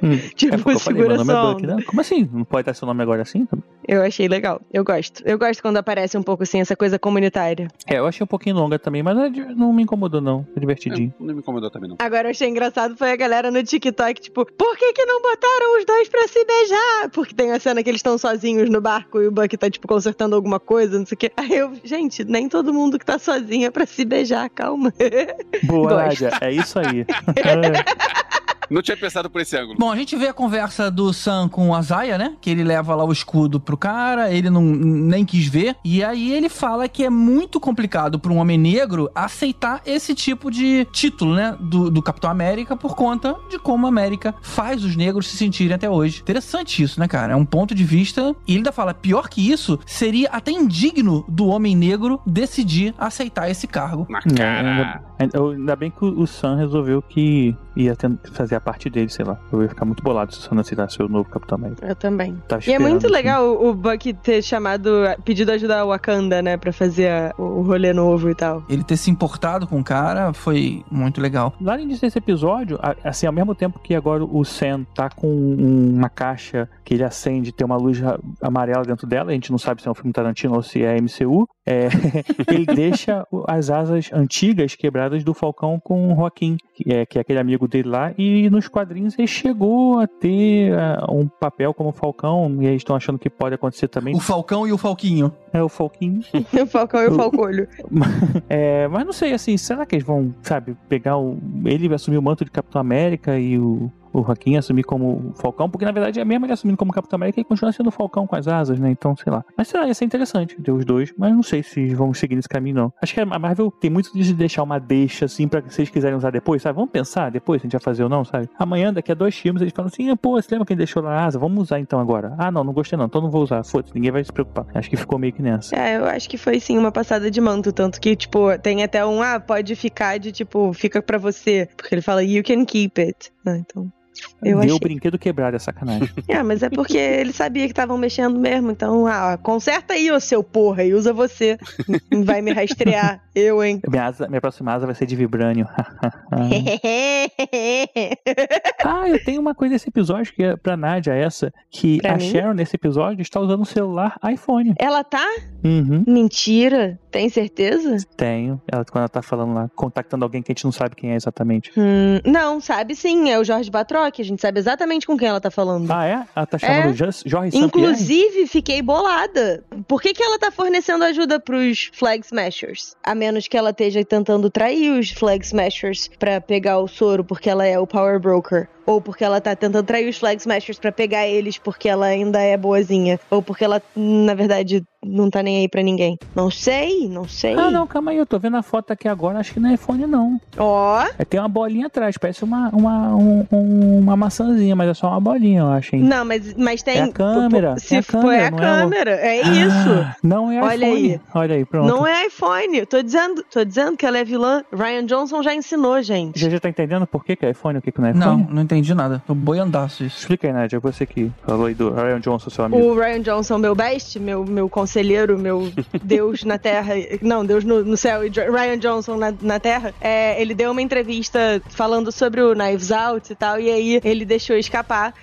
E: Hum.
F: tipo,
E: É falei,
F: segura
E: meu nome é
F: só.
E: Buck. Não, como assim? Não pode dar seu nome agora assim?
F: Eu achei legal. Eu gosto. Eu gosto quando aparece um pouco assim essa coisa comunitária.
E: É, eu achei um pouquinho longa também, mas é não me incomodou não. Foi divertidinho.
G: Não me incomodou também, não.
F: Agora eu achei engraçado foi a galera no TikTok, tipo, por que que não botaram os dois pra se beijar? Porque tem a cena que eles estão sozinhos no barco e o Buck tá, tipo, consertando alguma coisa, não sei o quê. Aí eu, gente, nem todo mundo que tá sozinho é pra se beijar, calma.
E: Boa. Nádia, é isso aí.
G: Não tinha pensado por esse ângulo.
D: Bom, a gente vê a conversa do Sam com o Azaya, né? Que ele leva lá o escudo pro cara, ele não nem quis ver. E aí ele fala que é muito complicado para um homem negro aceitar esse tipo de título, né? Do, do Capitão América por conta de como a América faz os negros se sentirem até hoje. Interessante isso, né, cara? É um ponto de vista. E ele ainda fala: pior que isso, seria até indigno do homem negro decidir aceitar esse cargo.
G: Na
E: É,
G: cara.
E: ainda, ainda- ainda bem que o Sam resolveu que ia fazer fazer a parte dele, sei lá. Eu ia ficar muito bolado se o Sam aceitasse o novo Capitão América.
F: Eu também.
E: Tava
F: E é muito
E: assim.
F: legal o Bucky ter chamado, pedido ajuda a Wakanda, né, pra fazer a- o rolê novo e tal.
D: Ele ter se importado com o cara foi muito legal.
E: Lá no início desse episódio, assim, ao mesmo tempo que agora o Sam tá com um- uma caixa que ele acende, tem uma luz amarela dentro dela, a gente não sabe se é um filme Tarantino ou se é MCU, é, ele deixa as asas antigas quebradas do Falcão com o Joaquim, que é, que é aquele amigo dele lá, e nos quadrinhos ele chegou a ter ah, um papel como Falcão, e eles estão achando que pode acontecer também.
D: O Falcão e o Falquinho.
E: É o Falquinho.
F: o Falcão e o Falcolho.
E: É, mas não sei, assim, será que eles vão, sabe, pegar o. Ele vai assumir o manto de Capitão América e o, o Joaquim assumir como Falcão? Porque na verdade é mesmo ele assumindo como Capitão América e continua sendo Falcão com as asas, né? Então, sei lá. Mas sei lá, ia ser interessante ter os dois, mas não sei se vão seguir nesse caminho, não. Acho que a Marvel tem muito disso de deixar uma deixa, assim, pra que vocês quiserem usar depois, sabe? Vamos pensar depois se a gente vai fazer ou não, sabe? Amanhã, daqui a dois filmes, eles falam assim: "Ah, pô, você lembra que ele deixou lá a asa? Vamos usar então agora. Ah, não, não gostei não, então não vou usar. Foda-se, ninguém vai se preocupar. Acho que ficou meio que nessa.
F: É, eu acho que foi sim uma passada de manto, tanto que, tipo, tem até um, ah, pode ficar de, tipo, fica pra você. Porque ele fala, you can keep it. né, então, eu
E: Deu
F: achei.
E: o brinquedo quebrado, é sacanagem.
F: É, mas é porque ele sabia que estavam mexendo mesmo, então, ah, conserta aí, ô seu porra, e usa você. Vai me rastrear, eu, hein.
E: minha, asa, minha próxima asa vai ser de vibrânio. Ah, eu tenho uma coisa nesse episódio que é pra Nádia essa, que
F: Pra
E: a
F: mim?
E: Sharon nesse episódio está usando um celular iPhone.
F: Ela tá?
E: Uhum,
F: Mentira? Tem certeza?
E: tenho. Ela, quando ela tá falando lá, contactando alguém que a gente não sabe quem é exatamente.
F: Hum, não, sabe sim, é o Jorge Batroc, a gente sabe exatamente com quem ela tá falando.
E: Ah, é? Ela tá chamando
F: É.
E: Jorge?
F: Inclusive, fiquei bolada. Por que, que ela tá fornecendo ajuda pros Flag Smashers? A menos que ela esteja tentando trair os Flag Smashers pra pegar o soro porque ela é o Power Broker. Ou porque ela tá tentando trair os Flag Smashers pra pegar eles porque ela ainda é boazinha. Ou porque ela, na verdade, não tá nem aí pra ninguém. Não sei, não sei.
E: Ah, não, calma aí, eu tô vendo a foto aqui agora, acho que não é iPhone não.
F: Ó,
E: É, tem uma bolinha atrás, parece uma, uma, um- um- uma maçãzinha, mas é só uma bolinha, eu acho, hein?
F: não, mas, mas tem.
E: É a câmera,
F: Se
E: é a
F: for é a
E: câmera, não é o-
F: câmera, é isso.
E: Ah, não é
F: Olha
E: iPhone.
F: aí.
E: Olha aí, pronto.
F: Não é iPhone. Tô dizendo, tô dizendo que ela é vilã. Ryan Johnson já ensinou, gente.
E: Já, já tá entendendo por que, que é iPhone e o que, que não é
D: Não,
E: iPhone?
D: não entendi nada. Tô boiandaço isso.
E: Explica aí, Nádia, você que falou aí do Ryan Johnson, seu amigo.
F: O Ryan Johnson, meu best, meu, meu conselheiro, meu Deus na Terra. Não, Deus no, no céu e Ryan Johnson na, na Terra. É, ele deu uma entrevista falando sobre o Knives Out e tal, e aí ele deixou escapar.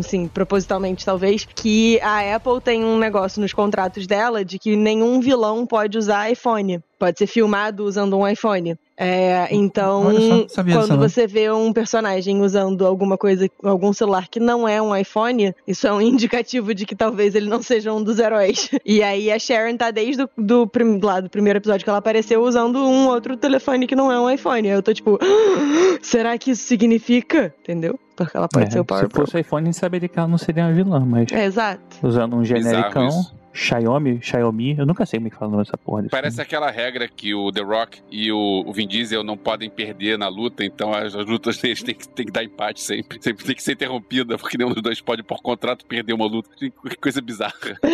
F: Assim, propositalmente talvez, que a Apple tem um negócio nos contratos dela de que nenhum vilão pode usar iPhone. Pode ser filmado usando um iPhone. É, então,
D: Olha só,
F: quando
D: não.
F: você vê um personagem usando alguma coisa, algum celular que não é um iPhone, isso é um indicativo de que talvez ele não seja um dos heróis. E aí a Sharon tá desde o do, prim- lá do primeiro episódio que ela apareceu usando um outro telefone que não é um iPhone. Aí eu tô tipo, "Ah, será que isso significa? Entendeu? Porque ela pode
E: É,
F: ser o Power
E: se fosse iPhone, a gente sabaria que ela não seria uma vilã, mas
F: É, exato.
E: usando um genericão,
G: isso.
E: Xiaomi, Xiaomi, eu nunca sei como é que fala o nome dessa porra desse
G: Parece aquela regra que o The Rock e o o Vin Diesel não podem perder na luta, então as, as lutas deles têm que, têm que dar empate sempre. Sempre tem que ser interrompida, porque nenhum dos dois pode, por contrato, perder uma luta. Que coisa bizarra.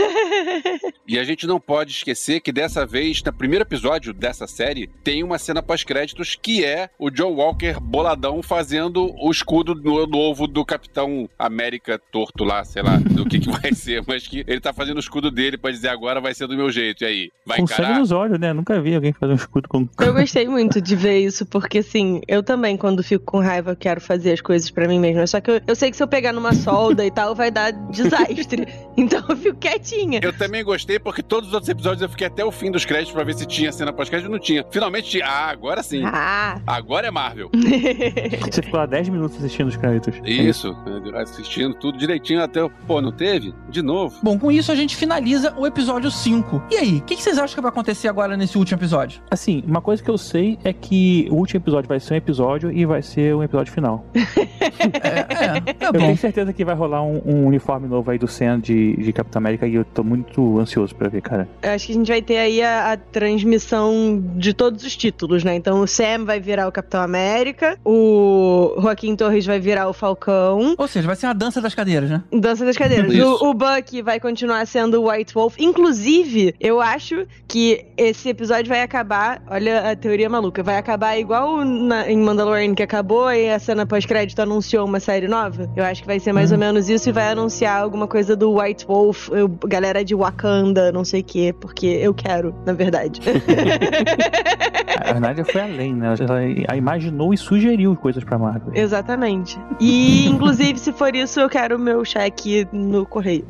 G: E a gente não pode esquecer que dessa vez, no primeiro episódio dessa série, tem uma cena pós-créditos que é o John Walker boladão fazendo o escudo no- novo do Capitão América torto lá, sei lá, do que, que vai ser, mas que ele tá fazendo o escudo dele pra dizer agora vai ser do meu jeito. E aí? Vai
E: Com sangue nos olhos, né? Nunca vi alguém fazer um escudo com.
F: Eu gostei muito de ver isso, porque assim, eu também, quando fico com raiva, quero fazer as coisas pra mim mesma. Só que eu, eu sei que se eu pegar numa solda e tal, vai dar desastre. Então eu fico quietinha.
G: Eu também gostei porque todos os outros episódios eu fiquei até o fim dos créditos pra ver se tinha cena pós-crédito. Não tinha. Finalmente tinha. Ah, agora sim.
F: Ah!
G: Agora é Marvel.
E: Você ficou lá 10 minutos assistindo os créditos.
G: Isso, assistindo tudo direitinho até. o- Pô, não teve? De novo.
D: Bom, com isso a gente finaliza o episódio 5. E aí, o que, que vocês acham que vai acontecer agora nesse último episódio?
E: Assim, uma coisa que eu sei é que o último episódio vai ser um episódio e vai ser um episódio final.
D: É, é, tá
E: Eu
D: bom.
E: tenho certeza que vai rolar um, um uniforme novo aí do Sam de, de Capitão América e eu tô muito ansioso pra ver, cara.
F: Eu acho que a gente vai ter aí a, a transmissão de todos os títulos, né? Então o Sam vai virar o Capitão América, o Joaquim Torres vai virar o Falcão.
D: Ou seja, vai ser uma dança das cadeiras, né?
F: Dança das cadeiras. O, o Bucky vai continuar sendo o White White Wolf. Inclusive, eu acho que esse episódio vai acabar. Olha a teoria maluca. Vai acabar igual na- em Mandalorian, que acabou e a cena pós-crédito anunciou uma série nova. Eu acho que vai ser mais ou menos isso e vai anunciar alguma coisa do White Wolf, eu- galera de Wakanda, não sei o quê, porque eu quero, na verdade.
E: A Nádia foi além, né? Ela imaginou e sugeriu coisas pra Marvel.
F: Exatamente. E, inclusive, se for isso, eu quero o meu cheque no correio.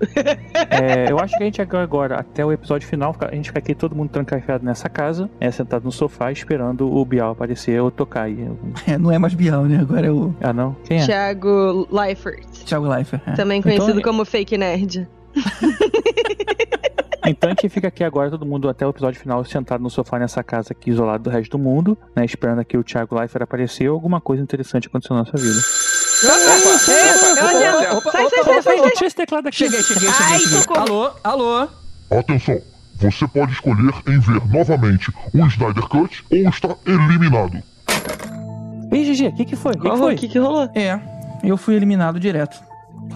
E: É, eu acho que a gente agora, agora, até o episódio final, a gente fica aqui todo mundo trancafiado nessa casa, é, sentado no sofá, esperando o Bial aparecer ou tocar aí.
D: É, não é mais Bial, né? Agora é o
E: Ah, não? Quem é?
F: Thiago Leifert.
D: Thiago Leifert. é.
F: Também conhecido
E: Então-
F: como Fake Nerd.
E: Então a gente fica aqui agora, todo mundo até o episódio final, sentado no sofá nessa casa aqui, isolado do resto do mundo, né? Esperando aqui o Thiago Leifert aparecer ou alguma coisa interessante acontecer na nossa vida.
F: Sai, sai, sai, sai, sai.
E: tinha esse teclado aqui.
D: Cheguei, cheguei, cheguei.
F: Ai,
D: cheguei.
F: socorro.
D: Alô, alô.
I: Atenção, você pode escolher em ver novamente o Snyder Cut ou estar eliminado.
E: Ei, GG, o que, que foi? O que, que
F: Qual-
E: foi?
F: O que, que rolou?
D: É, eu fui eliminado direto.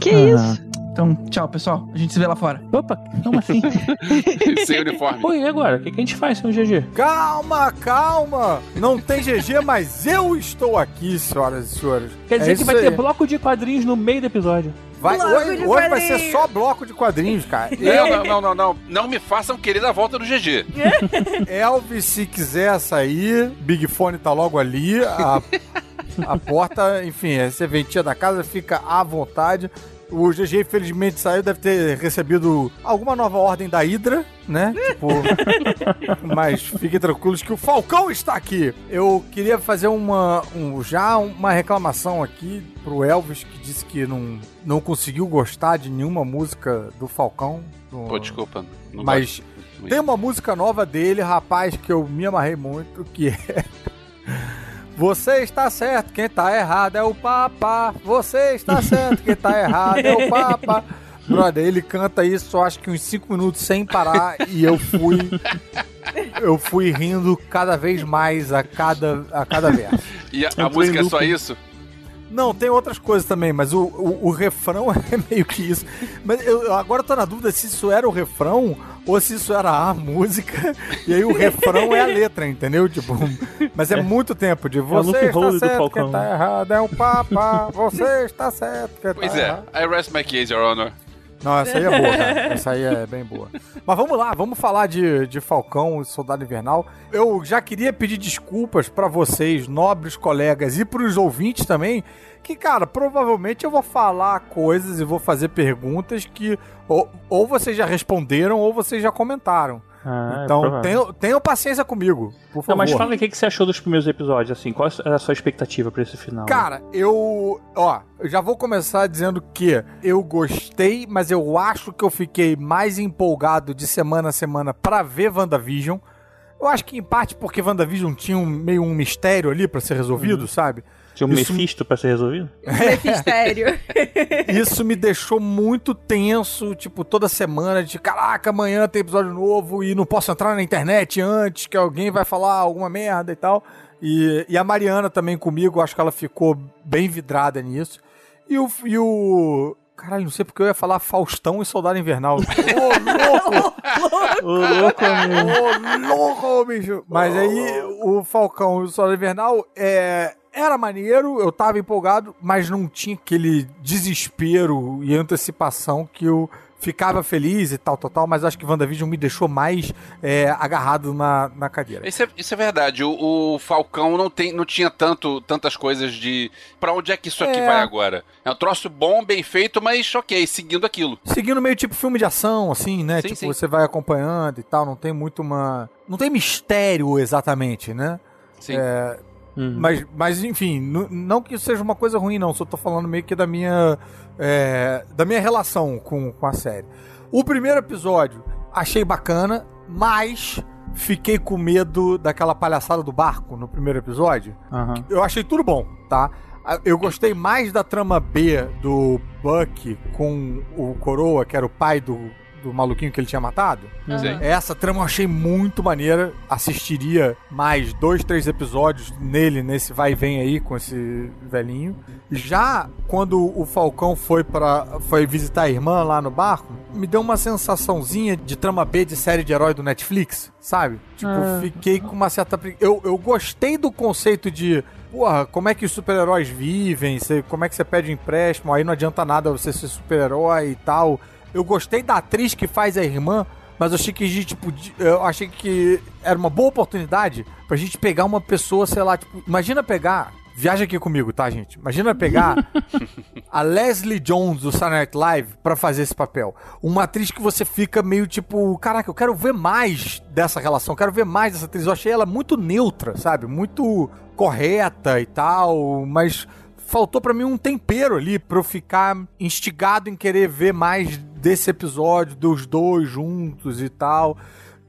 F: Que
E: Ah.
F: isso?
D: Então, tchau, pessoal. A gente se vê lá fora.
E: Opa, como assim?
G: Sem uniforme.
E: Oi, e agora? O que, que a gente faz, senhor GG?
H: Calma, calma! Não tem GG, mas eu estou aqui, senhoras e senhores.
E: Quer dizer
H: É
E: que vai ter
H: aí.
E: bloco de quadrinhos no meio do episódio.
H: Vai, hoje hoje vai ser só bloco de quadrinhos, cara.
G: Não, não, não, não, não. Não me façam querer a volta do GG.
H: Elvis, se quiser sair, Big Fone tá logo ali. A, a porta, enfim, é serventia da casa, fica à vontade. O GG, infelizmente, saiu, deve ter recebido alguma nova ordem da Hydra, né? Tipo. mas fiquem tranquilos que o Falcão está aqui. Eu queria fazer uma. um- já uma reclamação aqui pro Elvis, que disse que não, não conseguiu gostar de nenhuma música do Falcão. do-
G: Pô, desculpa. Não
H: Mas
G: gosto.
H: tem uma música nova dele, rapaz, que eu me amarrei muito, que é. Você está certo, quem tá errado é o Papa. Você está certo, quem tá errado é o Papa. Brother, ele canta isso, eu acho que uns 5 minutos sem parar e eu fui. Eu fui rindo cada vez mais a cada, a cada verso.
G: E a, a música é só isso?
H: Não, tem outras coisas também, mas o, o, o refrão é meio que isso. Mas eu eu agora tô na dúvida se isso era o refrão ou se isso era a música, e aí o refrão é a letra, entendeu? Tipo, mas é, muito tempo de você
E: loop
H: está certo, quem tá errado é o Papa, você está certo, quem
G: Pois
H: tá
G: é.
H: errado.
G: I rest my case, Your Honor.
H: Não, essa aí é boa, cara. Essa aí é bem boa. Mas vamos lá, vamos falar de, de Falcão e Soldado Invernal. Eu já queria pedir desculpas pra vocês, nobres colegas, e pros ouvintes também, que, cara, provavelmente eu vou falar coisas e vou fazer perguntas que ou, ou vocês já responderam ou vocês já comentaram.
E: Ah,
H: então,
E: provável.
H: tenham, tenham paciência comigo, por favor.
E: Não, mas fala aí o que que você achou dos primeiros episódios, assim. Qual era a sua expectativa pra esse final?
H: Cara, eu. Ó, eu já vou começar dizendo que eu gostei, mas eu acho que eu fiquei mais empolgado de semana a semana pra ver WandaVision. Eu acho que em parte porque WandaVision tinha um, meio um mistério ali pra ser resolvido, sabe?
E: Tinha um
H: isso-
E: Mephisto pra ser resolvido?
F: Mephistério.
H: Isso me deixou muito tenso, tipo, toda semana, de caraca, amanhã tem episódio novo e não posso entrar na internet antes que alguém vai falar alguma merda e tal. E, e a Mariana também comigo, acho que ela ficou bem vidrada nisso. E o. E o Caralho, não sei porque eu ia falar Faustão e Soldado Invernal. Ô, louco!
E: Ô, louco, amigo.
H: Ô, louco, bicho! Mas aí, o Falcão e o Soldado Invernal é, era maneiro, eu tava empolgado, mas não tinha aquele desespero e antecipação que eu ficava feliz e tal, tal, tal, mas acho que WandaVision me deixou mais é, agarrado na, na cadeira.
G: Isso é, isso é verdade. O, o Falcão não, tem, não tinha tanto, tantas coisas de. Pra onde é que isso aqui
H: É.
G: vai agora? É um troço bom, bem feito, mas ok, seguindo aquilo.
H: Seguindo meio tipo filme de ação, assim, né?
G: Sim,
H: tipo,
G: sim.
H: você vai acompanhando e tal, não tem muito uma... Não tem mistério exatamente, né?
G: Sim.
E: Uhum.
H: Mas, mas enfim, não que isso seja uma coisa ruim, não. Só tô falando meio que da minha. é, da minha relação com, com a série. O primeiro episódio achei bacana, mas fiquei com medo daquela palhaçada do barco no primeiro episódio.
E: Aham.
H: Eu achei tudo bom, tá? Eu gostei mais da trama B do Buck com o Coroa, que era o pai do, do maluquinho que ele tinha matado.
G: Sim.
H: Essa trama eu achei muito maneira. Assistiria mais dois, três episódios nele, nesse vai e vem aí com esse velhinho. Já quando o Falcão foi para foi visitar a irmã lá no barco, me deu uma sensaçãozinha de trama B de série de herói do Netflix, sabe? Tipo, fiquei com uma certa. Eu, eu gostei do conceito de. Porra, como é que os super-heróis vivem? Você- como é que você pede um empréstimo? Aí não adianta nada você ser super-herói e tal. Eu gostei da atriz que faz a irmã, mas eu achei que a gente, tipo, eu achei que era uma boa oportunidade pra gente pegar uma pessoa, sei lá, tipo, imagina pegar. Viaja aqui comigo, tá, gente? Imagina pegar a Leslie Jones do Saturday Night Live pra fazer esse papel. Uma atriz que você fica meio tipo, caraca, eu quero ver mais dessa relação, eu quero ver mais dessa atriz. Eu achei ela muito neutra, sabe? Muito correta e tal, mas faltou pra mim um tempero ali pra eu ficar instigado em querer ver mais desse episódio dos dois juntos e tal.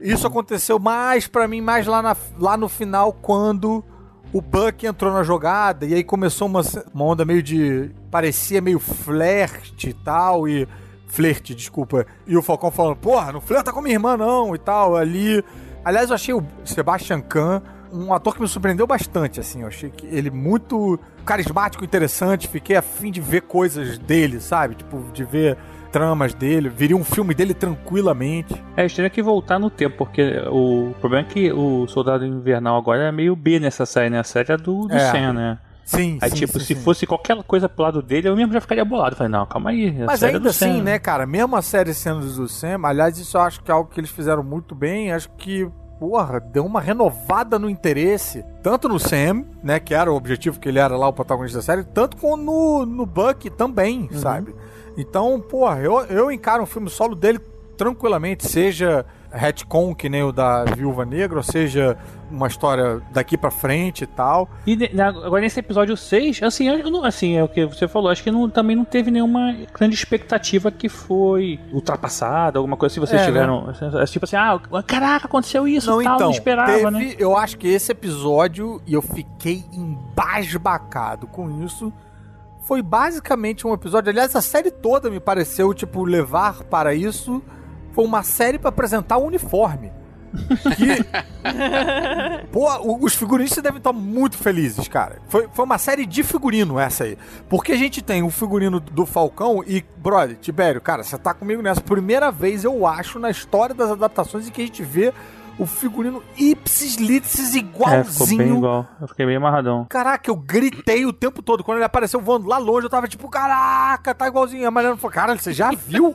H: Isso aconteceu mais pra mim mais lá, na- lá no final quando o Buck entrou na jogada e aí começou uma, uma onda meio de. parecia meio flerte e tal, e. Flerte, desculpa. E o Falcão falando, porra, não flerta com minha irmã, não, e tal, ali. Aliás, eu achei o Sebastian Kahn um ator que me surpreendeu bastante, assim. Eu achei que ele muito carismático, interessante. Fiquei afim de ver coisas dele, sabe? Tipo, de ver tramas dele. Viria um filme dele tranquilamente.
E: É, eles teriam que voltar no tempo, porque o problema é que o Soldado Invernal agora é meio B nessa série, né? A série é do, do
H: É.
E: Sam, né?
H: Sim,
E: Aí,
H: sim,
E: tipo,
H: sim,
E: se
H: sim.
E: fosse qualquer coisa pro lado dele, eu mesmo já ficaria bolado. Falei, não, calma aí. a
H: Mas
E: é
H: ainda
E: do Sam.
H: assim, né, cara, mesmo a série sendo do Sam, aliás, isso eu acho que é algo que eles fizeram muito bem, acho que, porra, deu uma renovada no interesse, tanto no Sam, né, que era o objetivo que ele era lá, o protagonista da série, tanto como no, no Buck também, sabe? Então, porra, eu, eu encaro um filme solo dele tranquilamente, seja retcon, que nem o da Viúva Negra, ou seja uma história daqui pra frente e tal.
E: E na- agora nesse episódio 6, assim, não- assim, é o que você falou, acho que não- também não teve nenhuma grande expectativa que foi ultrapassada, alguma coisa assim, vocês
H: É,
E: tiveram, é, tipo assim, ah, caraca, aconteceu isso,
H: Não,
E: tal,
H: então,
E: não esperava,
H: teve,
E: né?
H: eu acho que esse episódio, e eu fiquei embasbacado com isso, foi basicamente um episódio, aliás, a série toda me pareceu, tipo, levar para isso, foi uma série para apresentar o uniforme. Que... Pô, os figurinistas devem estar muito felizes, cara. Foi, foi uma série de figurino essa aí. Porque a gente tem o figurino do Falcão e, brother, Tibério, cara, você tá comigo nessa. Primeira vez, eu acho, na história das adaptações em que a gente vê o figurino ipsis litis
E: É, ficou bem
H: igualzinho.
E: igual, eu fiquei meio amarradão.
H: Caraca, eu gritei o tempo todo. Quando ele apareceu voando lá longe, eu tava tipo, caraca, tá igualzinho. A Mariana falou, cara, você já viu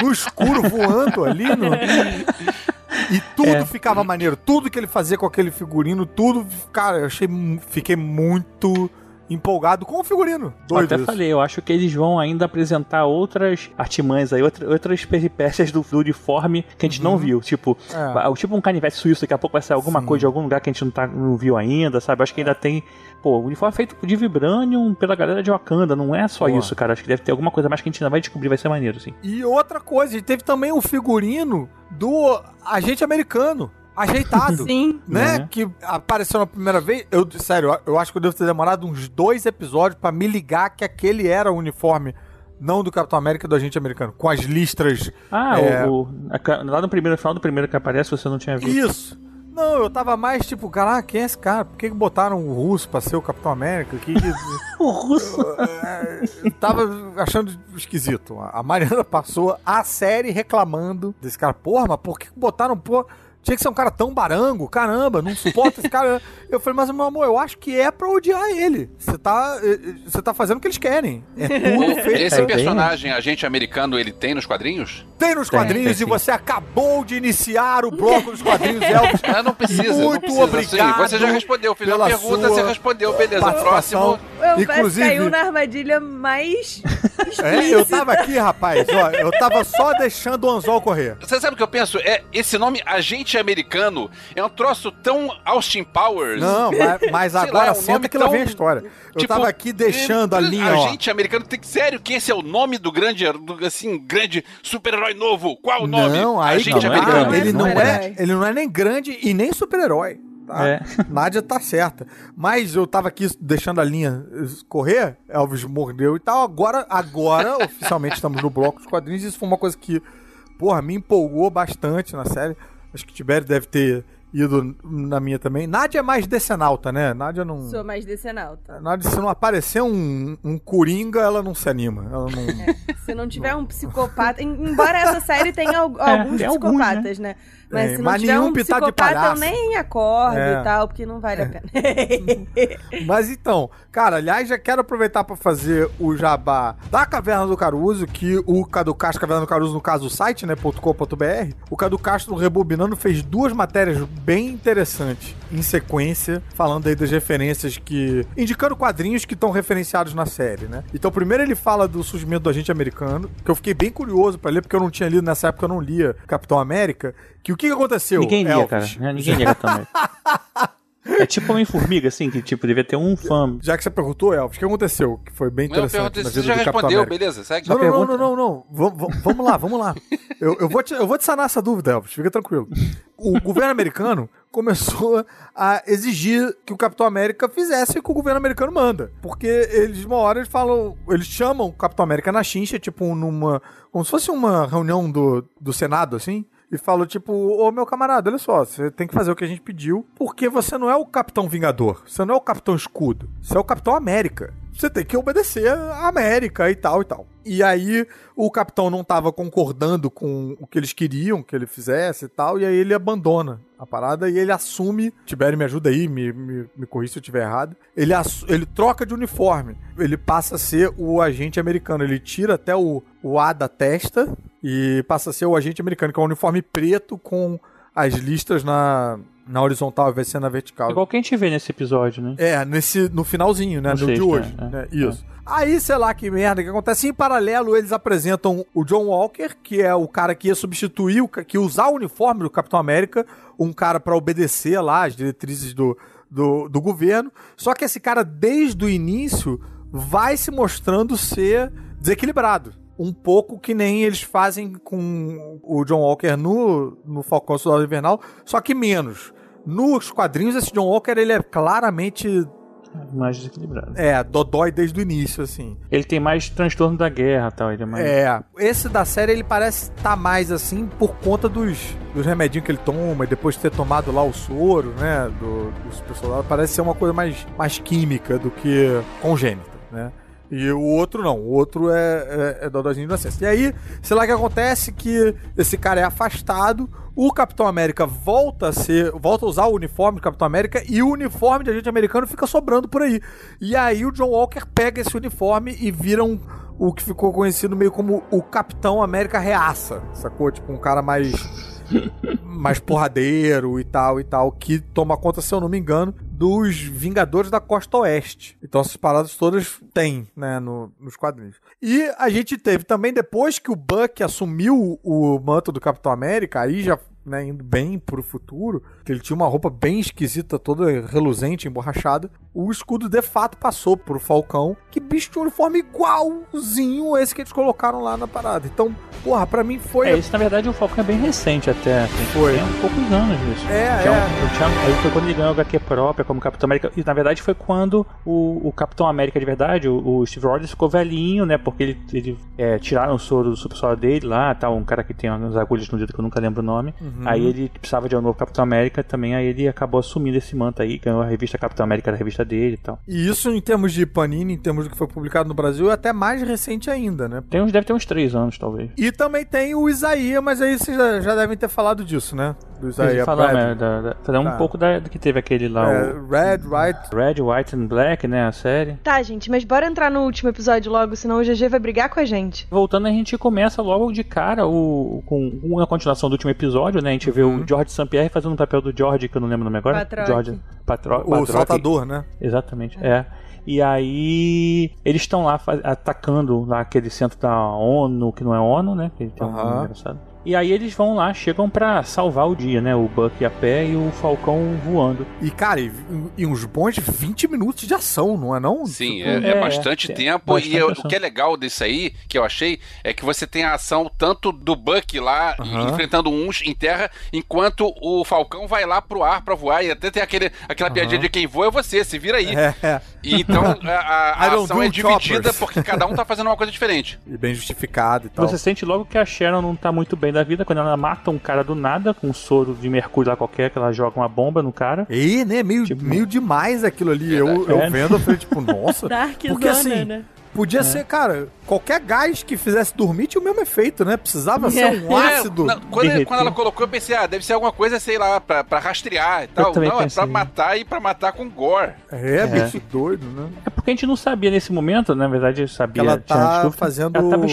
H: no escuro voando ali? No... E tudo
E: É.
H: ficava maneiro. Tudo que ele fazia com aquele figurino, tudo, cara, eu achei, fiquei muito empolgado com o figurino.
E: Eu
H: Doido
E: até
H: isso.
E: falei, eu acho que eles vão ainda apresentar outras artimanhas aí, outra- outras peripécias do, do uniforme que a gente não viu. Tipo,
H: É.
E: tipo um canivete suíço, daqui a pouco vai sair alguma
H: Sim.
E: coisa de algum lugar que a gente não, tá, não viu ainda, sabe? Acho que ainda tem. Pô, o uniforme é feito de Vibranium pela galera de Wakanda, não é só
H: Boa.
E: isso, cara. Acho que deve ter alguma coisa mais que a gente ainda vai descobrir, vai ser maneiro, assim.
H: E outra coisa, a gente teve também o figurino do agente americano, ajeitado.
F: Sim.
H: né?
E: Uhum.
H: Que apareceu na primeira vez. Eu, sério, eu- eu acho que eu devo ter demorado uns dois episódios pra me ligar que aquele era o uniforme, não do Capitão América, do agente americano, com as listras.
E: Ah,
H: É.
E: o, o- a lá no primeiro no final do primeiro que aparece, você não tinha visto.
H: Isso. Não, eu tava mais tipo, caraca, quem é esse cara? Por que, que botaram o russo pra ser o Capitão América? Que, que...
E: O russo.
H: É, eu tava achando esquisito. A Mariana passou a série reclamando desse cara. Porra, mas por que botaram, pô? Tinha que ser um cara tão barango, caramba, não suporta esse cara. Eu falei, mas meu amor, eu acho que é pra odiar ele. Você tá, eh, eh, você tá fazendo o que eles querem. É tudo feito.
G: Esse
E: É
G: personagem, agente americano, ele tem nos quadrinhos?
H: Tem nos quadrinhos
E: tem
H: e você acabou de iniciar o bloco dos quadrinhos, Elvis.
G: Ah, não precisa. não
H: Muito
G: precisa.
H: obrigado
G: Sim, você já respondeu. Fiz
H: pela
G: uma pergunta,
H: sua
G: você respondeu. Beleza, próximo.
F: Eu
H: Inclusive-
F: Inclusive... caiu na armadilha mais
H: É, eu tava aqui, rapaz, ó, eu tava só deixando o anzol correr.
G: Você sabe o que eu penso? É, esse nome agente americano é um troço tão Austin Powers.
H: Não, mas, mas agora
G: lá, é um
H: senta
G: nome
H: que lá vem a história. Eu
G: Tipo,
H: tava aqui deixando a
G: é,
H: linha, ó.
G: Agente americano tem que. Sério, que esse é o nome do grande, do, assim, grande super-herói novo? Qual o nome?
H: Não, aí
G: agente
E: não, não é
G: americano.
H: ele não
F: não
H: é,
F: é.
H: ele não é nem grande e nem super-herói. Tá?
E: É.
H: Nádia tá certa. Mas eu tava aqui deixando a linha correr, Elvis mordeu e tal. Agora, agora oficialmente estamos no bloco dos quadrinhos. Isso foi uma coisa que porra, me empolgou bastante na série. Acho que Tibério deve ter ido na minha também. Nádia é mais decenalta, né? Nádia não.
F: Sou mais decenalta.
H: Nádia, se não aparecer um, um coringa, ela não se anima. Ela não.
F: Se não tiver um psicopata. em- Embora essa série tenha al-
E: É,
F: alguns
E: tem alguns,
F: psicopatas, né? Mas
H: Tem,
F: se não
H: mas
F: tiver
H: nenhum
F: um
H: de
F: psicopata, eu
H: palhaço.
F: nem acordo
H: É.
F: e tal, porque não vale a pena.
H: Mas então, cara, aliás, já quero aproveitar pra fazer o jabá da Caverna do Caruso, que o Cadu Castro, Caverna do Caruso, no caso o site, né, .com.br, o Cadu Castro Rebobinando fez duas matérias bem interessantes em sequência, falando aí das referências que. indicando quadrinhos que estão referenciados na série, né? Então, primeiro ele fala do surgimento do agente americano, que eu fiquei bem curioso pra ler, porque eu não tinha lido nessa época, eu não lia Capitão América. Que o que aconteceu?
E: Ninguém lia,
H: Elvis?
E: cara. Ninguém lia também. É tipo Homem-Formiga, assim, que tipo, devia ter um fã.
H: Já que você perguntou, Elvis, o que aconteceu? Que foi bem interessante na
G: você
H: vida
G: já
H: do Capitão
G: respondeu,
H: América.
G: beleza, segue.
H: Não, não, não,
E: pergunta-
H: não, não, não. Vamos lá, vamos lá. Eu, eu, vou te, eu vou te sanar essa dúvida, Elvis, fica tranquilo. O governo americano começou a exigir que o Capitão América fizesse o que o governo americano manda. Porque eles, uma hora, eles falam, eles chamam o Capitão América na chincha, tipo, numa. como se fosse uma reunião do, do Senado, assim. E falam, tipo, ô meu camarada, olha só, você tem que fazer o que a gente pediu, porque você não é o Capitão Vingador, você não é o Capitão Escudo, você é o Capitão América. Você tem que obedecer a América e tal e tal. E aí o capitão não tava concordando com o que eles queriam que ele fizesse e tal, e aí ele abandona a parada e ele assume. Tibério, me ajuda aí, me, me, me corrija se eu estiver errado. Ele, ele troca de uniforme. Ele passa a ser o agente americano. Ele tira até o, o A da testa e passa a ser o agente americano, que é um uniforme preto com as listas na, na horizontal de ser na vertical.
E: Igual que a gente vê nesse episódio, né?
H: É, nesse, no finalzinho, né?
E: No
H: No, de
E: sexto,
H: hoje.
E: é, é,
H: né? Isso. Aí, sei lá que merda que acontece. Em paralelo, eles apresentam o John Walker, que é o cara que ia substituir, o que ia usar o uniforme do Capitão América, um cara pra obedecer lá as diretrizes do, do, do governo. Só que esse cara, desde o início, vai se mostrando ser desequilibrado. Um pouco que nem eles fazem com o John Walker no, no Falcão Soldado Invernal, só que menos. Nos quadrinhos, esse John Walker, ele é claramente
E: Mais desequilibrado.
H: é, dodói desde o início, assim.
E: Ele tem mais transtorno da guerra tal. Ele é mais.
H: É, esse da série ele parece estar mais assim por conta dos, dos remedinhos que ele toma e depois de ter tomado lá o soro, né, do, do super soldado, parece ser uma coisa mais, mais química do que congênita, né. E o outro não, o outro é, é, é inocência. E aí, sei lá o que acontece que esse cara é afastado, o Capitão América volta a ser, volta a usar o uniforme do Capitão América e o uniforme de agente americano fica sobrando por aí. E aí o John Walker pega esse uniforme e vira um, o que ficou conhecido meio como o Capitão América Reaça, sacou? Tipo um cara mais mais porradeiro e tal e tal, que toma conta, se eu não me engano, dos Vingadores da Costa Oeste. Então essas paradas todas tem, né, no- nos quadrinhos. E a gente teve também, depois que o Buck assumiu o manto do Capitão América, aí já né, indo bem pro futuro, que ele tinha uma roupa bem esquisita, toda reluzente, emborrachada, o escudo de fato passou pro Falcão, que bicho tinha um uniforme igualzinho esse que eles colocaram lá na parada. Então, porra, pra mim foi...
E: É, isso na verdade o Falcão é bem recente até. Assim,
H: Foi.
E: Tem um poucos anos isso.
H: É,
E: Tinha um-
H: é.
E: tinha- aí foi quando ele ganhou a HQ própria como Capitão América. E na verdade foi quando o, o Capitão América de verdade, o, o Steve Rogers, ficou velhinho, né? Porque ele, ele é, tiraram o soro do super soldado dele lá, tá? Um cara que tem umas agulhas no dedo que eu nunca lembro o nome.
H: Uhum.
E: Aí ele precisava de um novo Capitão América também. Aí ele acabou assumindo esse manto aí, ganhou a revista Capitão América da revista dele e tal.
H: E isso em termos de Panini, em termos do que foi publicado no Brasil, é até mais recente ainda, né?
E: Tem uns, deve ter uns três anos, talvez.
H: E também tem o Isaías, mas aí vocês já, já devem ter falado disso, né? Do Isaías
E: Falar, né, da, da, falar um
H: Tá.
E: pouco da, do que teve aquele lá,
H: É,
E: o
H: Red, Right.
E: Red, White and Black, né? A série.
F: Tá, gente, mas bora entrar no último episódio logo, senão o GG vai brigar com a gente.
E: Voltando, a gente começa logo de cara o, com uma continuação do último episódio, né? A gente vê
H: Uhum.
E: o George St. Pierre fazendo o papel do George, que eu não lembro o nome agora. George Patro,
H: O
E: Patrock.
H: saltador, né?
E: Exatamente, é. E aí eles estão lá atacando lá aquele centro da ONU, que não é ONU, né? Que tem um engraçado. E aí eles vão lá, chegam pra salvar o dia, né? O Buck a pé e o Falcão voando.
H: E, cara, e, e uns bons 20 minutos de ação, não é não?
G: Sim,
H: Tipo,
G: é, é
E: é,
G: bastante
E: é,
G: tempo.
E: bastante
G: e eu- o que é legal disso aí, que eu achei, é que você tem a ação tanto do Buck lá,
H: Aham.
G: enfrentando uns em terra, enquanto o Falcão vai lá pro ar pra voar. E até tem aquele, aquela piadinha de quem voa é você, se vira aí.
H: É, é.
G: E então a, a- ação é dividida
H: choppers.
G: porque cada um tá fazendo uma coisa diferente.
H: E bem justificado e tal.
E: Você sente logo que a Sharon não tá muito bem da vida, quando ela mata um cara do nada com um soro de mercúrio lá qualquer, que ela joga uma bomba no cara.
H: E, né, meio,
E: Tipo,
H: meio demais aquilo ali. Eu, eu
E: É.
H: vendo, eu falei, tipo, nossa.
F: Dark
H: Porque
F: Zona,
H: assim,
F: né?
H: Podia ser, cara, qualquer gás que fizesse dormir tinha o mesmo efeito, né? Precisava ser um
G: É,
H: ácido.
G: não, quando, quando ela colocou, eu pensei, ah, deve ser alguma coisa, sei lá, pra, pra rastrear e tal. Não, é
E: pensei.
G: pra matar e pra matar com gore.
H: É, bicho doido, né?
E: É porque a gente não sabia nesse momento, na verdade, eu sabia.
H: Ela tá fazendo-
E: Ela tava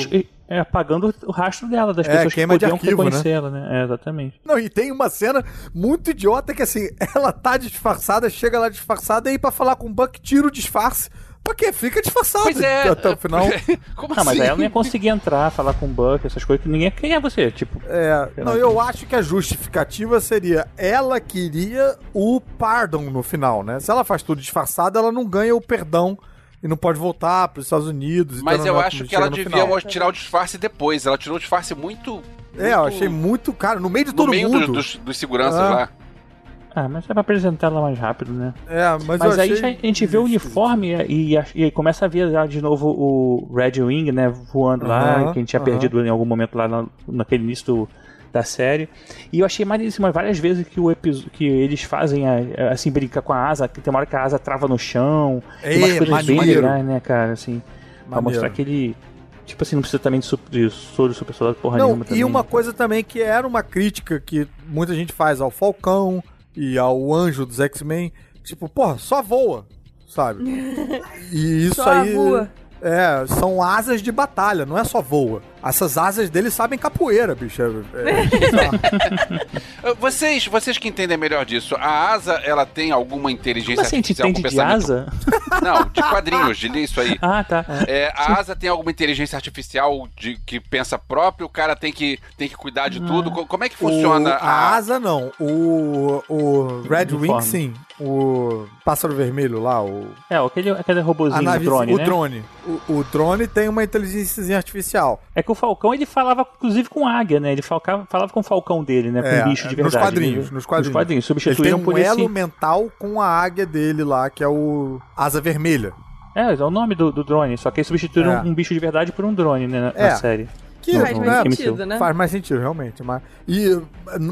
E: é, apagando o rastro dela, das
H: É,
E: pessoas que
H: queima de
E: podiam
H: arquivo,
E: reconhecer ela, né? É, exatamente.
H: Não, e tem uma cena muito idiota que assim, ela tá disfarçada, chega lá disfarçada e aí pra falar com o Buck, tira o disfarce. Pra quê? Fica disfarçado
G: Pois é.
H: até o final.
G: Como
E: Ah, mas
G: assim?
E: aí ela não ia conseguir entrar, falar com o Buck, essas coisas que ninguém. Quem é você? Tipo,
H: É, não, eu acho que a justificativa seria ela queria o pardon no final, né? Se ela faz tudo disfarçada, ela não ganha o perdão e não pode voltar pros Estados Unidos. e
G: Mas eu acho que ela
H: no
G: devia
H: final.
G: tirar o disfarce depois. Ela tirou o disfarce muito.
H: É, eu achei muito, cara, no meio de
G: No
H: todo
G: meio
H: mundo.
G: dos, dos, dos seguranças
H: Ah.
G: lá.
E: Ah, mas é pra apresentar ela mais rápido, né?
H: É, mas,
E: Mas aí a gente vê o uniforme e, e, e começa a ver já de novo o Red Wing, né, voando lá,
H: Aham,
E: que a gente tinha
H: aham.
E: perdido em algum momento lá na- naquele início do- da série. E eu achei maneiríssimo várias vezes que o episo- que eles fazem a- assim brincar com a asa, que tem uma hora que a asa trava no chão, tem umas
H: É,
E: coisas bem legais, né, cara, assim, pra mostrar que ele tipo assim, não precisa também de, de soro super soldado porra
H: Não,
E: nenhuma
H: e
E: também.
H: uma coisa também que era uma crítica que muita gente faz ao Falcão e ao Anjo dos X-Men, tipo, porra, só voa, sabe? E isso
F: Só
H: aí
F: voa.
H: é, são asas de batalha, não é só voa. Essas asas dele sabem capoeira, bicho. É, é bizarro.
G: Ah, Vocês, vocês que entendem melhor disso, a asa, ela tem alguma inteligência
E: Como assim, a
G: artificial
E: entende
G: com
E: de asa?
G: Não, de quadrinhos, de isso aí.
E: Ah, tá.
G: É, a asa tem alguma inteligência artificial de, que pensa próprio? O cara tem que, tem que cuidar de tudo? Co- Como é que funciona
H: O- a asa não, o, o Red Wing sim, o pássaro vermelho lá, o
E: É, aquele, aquele robozinho
H: a nave,
E: do drone,
H: o
E: né?
H: drone. O, o drone tem uma inteligência artificial.
E: É que o Falcão, ele falava, inclusive, com águia, né? Ele falcava, falava com o Falcão dele, né? Com
H: É,
E: bicho de
H: nos
E: verdade.
H: quadrinhos,
E: Ele-
H: nos quadrinhos.
E: Nos quadrinhos.
H: Ele tem um
E: por esse...
H: elo mental com a águia dele lá, que é o asa vermelha.
E: É, é o nome do, do drone. Só que eles substituíram
H: É.
E: um bicho de verdade por um drone, né? Na,
H: É.
E: na série.
H: Que
F: Faz
E: Não,
F: mais
E: não,
F: sentido, né?
H: Faz mais sentido, realmente. Mas, e uh,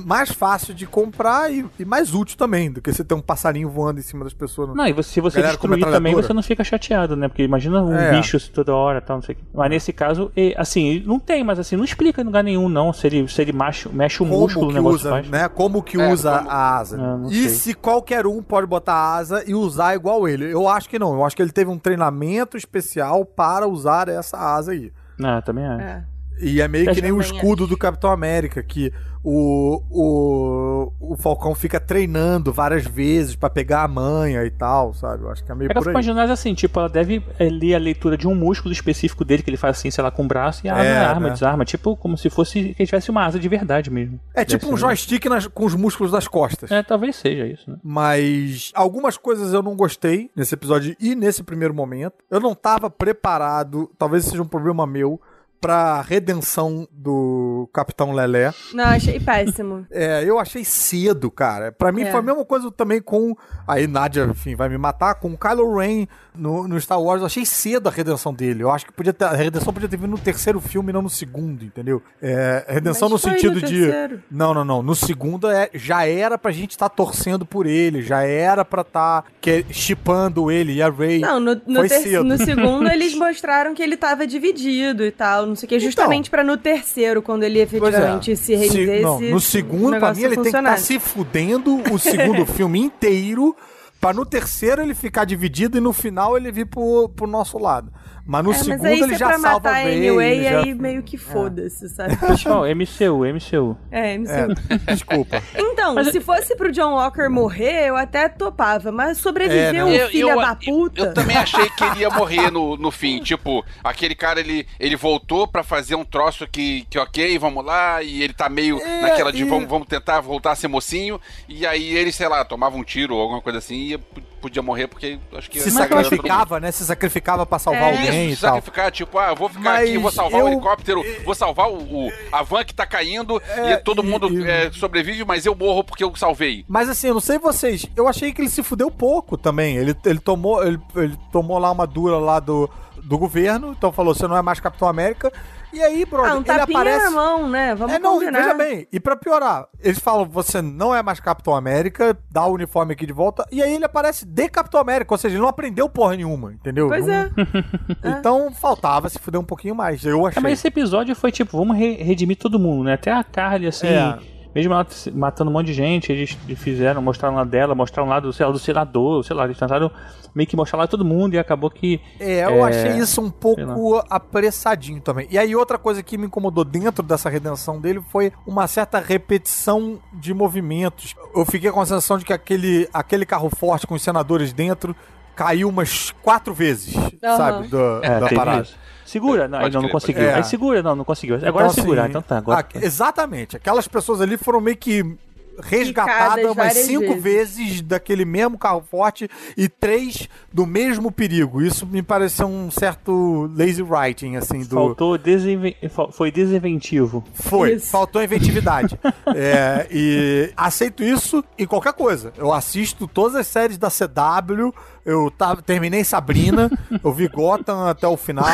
H: mais fácil de comprar e, e mais útil também, do que você ter um passarinho voando em cima das pessoas. no-
E: Não, e você, se você destruir também, você não fica chateado, né? Porque imagina um
H: É.
E: bicho toda hora tal, não sei o quê. Mas nesse caso, e, assim, não tem, mas assim, não explica em lugar nenhum, não. Se ele, se ele macho, mexe o músculo, o
H: Como que
E: negócio
H: usa,
E: faz.
H: né? Como que
G: É,
H: usa
G: como-
H: a asa.
E: Ah, não
H: e
E: sei.
H: se qualquer um pode botar a asa e usar igual ele? Eu acho que não. Eu acho que ele teve um treinamento especial para usar essa asa aí.
E: Ah, também acho.
F: É.
H: E é meio
E: Eu
H: que nem o escudo do Capitão América, que o, o, o Falcão fica treinando várias vezes pra pegar a manha e tal, sabe? Eu acho que é meio
E: Pega
H: por aí.
E: imaginar assim, tipo, ela deve é, ler a leitura de um músculo específico dele, que ele faz assim, sei lá, com o braço, e a
H: É,
E: arma,
H: né?
E: desarma. Tipo, como se fosse que ele tivesse uma asa de verdade mesmo.
H: É tipo um
E: né?
H: joystick nas- com os músculos das costas.
E: É, talvez seja isso, né?
H: Mas algumas coisas eu não gostei nesse episódio e nesse primeiro momento. Eu não tava preparado, talvez seja um problema meu, pra redenção do Capitão Lelé.
F: Não, achei péssimo.
H: É, eu achei cedo, cara. Pra mim
F: É.
H: foi a mesma coisa também com. Aí Nadia, enfim, vai me matar. Com o Kylo Ren no, no Star Wars. Eu achei cedo a redenção dele. Eu acho que podia ter, a redenção podia ter vindo no terceiro filme, não no segundo, entendeu? É, redenção
F: Mas
H: no sentido
F: no
H: de. Não, não, não. No segundo é, já era pra gente estar torcendo por ele. Já era pra estar que- chipando ele e a Rey.
F: Não, no, no,
H: Foi
F: ter-
H: cedo.
F: no segundo eles mostraram que ele tava dividido e tal, não sei o que, justamente pra no terceiro, quando ele
H: Então. É.
F: efetivamente se rendesse.
H: não, no segundo, pra mim, ele tem que estar
F: funcionasse.
H: se fudendo o segundo filme inteiro, pra no terceiro ele ficar dividido e no final ele vir pro, pro nosso lado. Mas no
F: É, mas
H: segundo
F: aí
H: ele
F: é
H: já
F: pra
H: salva
F: matar
H: bem.
F: anyway,
H: ele já-
F: aí meio que foda-se, sabe?
E: Pessoal, MCU, MCU.
F: É, MCU.
H: É, desculpa.
F: Então,
E: Mas-
F: se fosse pro John Walker morrer, eu até topava, mas sobreviver
H: É,
F: um
H: né?
G: Eu-
F: filho
G: eu-
F: da puta.
G: Eu também achei que ele ia morrer no, no fim. Tipo, aquele cara, ele, ele voltou pra fazer um troço que, que ok, vamos lá, e ele tá meio
H: É,
G: naquela de
H: e-
G: vamos, vamos tentar voltar a ser mocinho, e aí ele, sei lá, tomava um tiro ou alguma coisa assim e ia- podia morrer, porque acho que...
H: Se sacrificava, né? Se sacrificava pra salvar
F: É.
H: alguém
G: Isso,
H: e
G: se
H: tal.
G: sacrificar, tipo, ah, eu vou ficar
H: Mas
G: aqui, vou salvar
H: eu-
G: o helicóptero, vou salvar o, o- a van que tá caindo,
H: É,
G: e todo mundo
H: e-
G: é, sobrevive, mas eu morro porque eu salvei.
H: Mas assim, eu não sei vocês, eu achei que ele se fudeu pouco também. Ele, ele, tomou, ele, ele tomou lá uma dura lá do, do governo, então falou, você não é mais Capitão América. E aí, brother,
F: Ah, um
H: ele aparece.
F: na mão, né? Vamos
H: é, não,
F: combinar.
H: veja bem, e pra piorar, eles falam, você não é mais Capitão América, dá o uniforme aqui de volta, e aí ele aparece de Capitão América, ou seja, ele não aprendeu porra nenhuma, entendeu?
F: Pois
H: Não-
F: é.
H: Então faltava se fuder um pouquinho mais, eu
E: É,
H: achei.
E: mas esse episódio foi tipo, vamos re- redimir todo mundo, né? Até a Carly, assim,
H: É.
E: mesmo ela matando um monte de gente, eles fizeram, mostraram lá dela, mostraram lá do, sei lá, do senador, sei lá, eles tentaram meio que mostrar lá todo mundo e acabou que.
H: É, eu
E: É,
H: achei isso um pouco apressadinho também. E aí, outra coisa que me incomodou dentro dessa redenção dele foi uma certa repetição de movimentos. Eu fiquei com a sensação de que aquele, aquele carro forte com os senadores dentro caiu umas quatro vezes,
F: Aham.
H: sabe? Da,
E: É,
H: da parada.
E: isso. Segura, não, não, não conseguiu.
H: crer.
E: Aí segura, não, não conseguiu. Agora
H: Então,
E: segurar,
H: assim,
E: então tá. Agora...
H: ah, exatamente. Aquelas pessoas ali foram meio que resgatadas umas cinco
F: vezes.
H: vezes. daquele mesmo carro forte e três do mesmo perigo. Isso me pareceu um certo lazy writing, assim, do...
E: Faltou desinven... foi desinventivo.
H: Foi,
F: Isso.
H: faltou inventividade. É, e aceito isso em qualquer coisa. Eu assisto todas as séries da CW, eu tava, terminei Sabrina, eu vi Gotham até o final.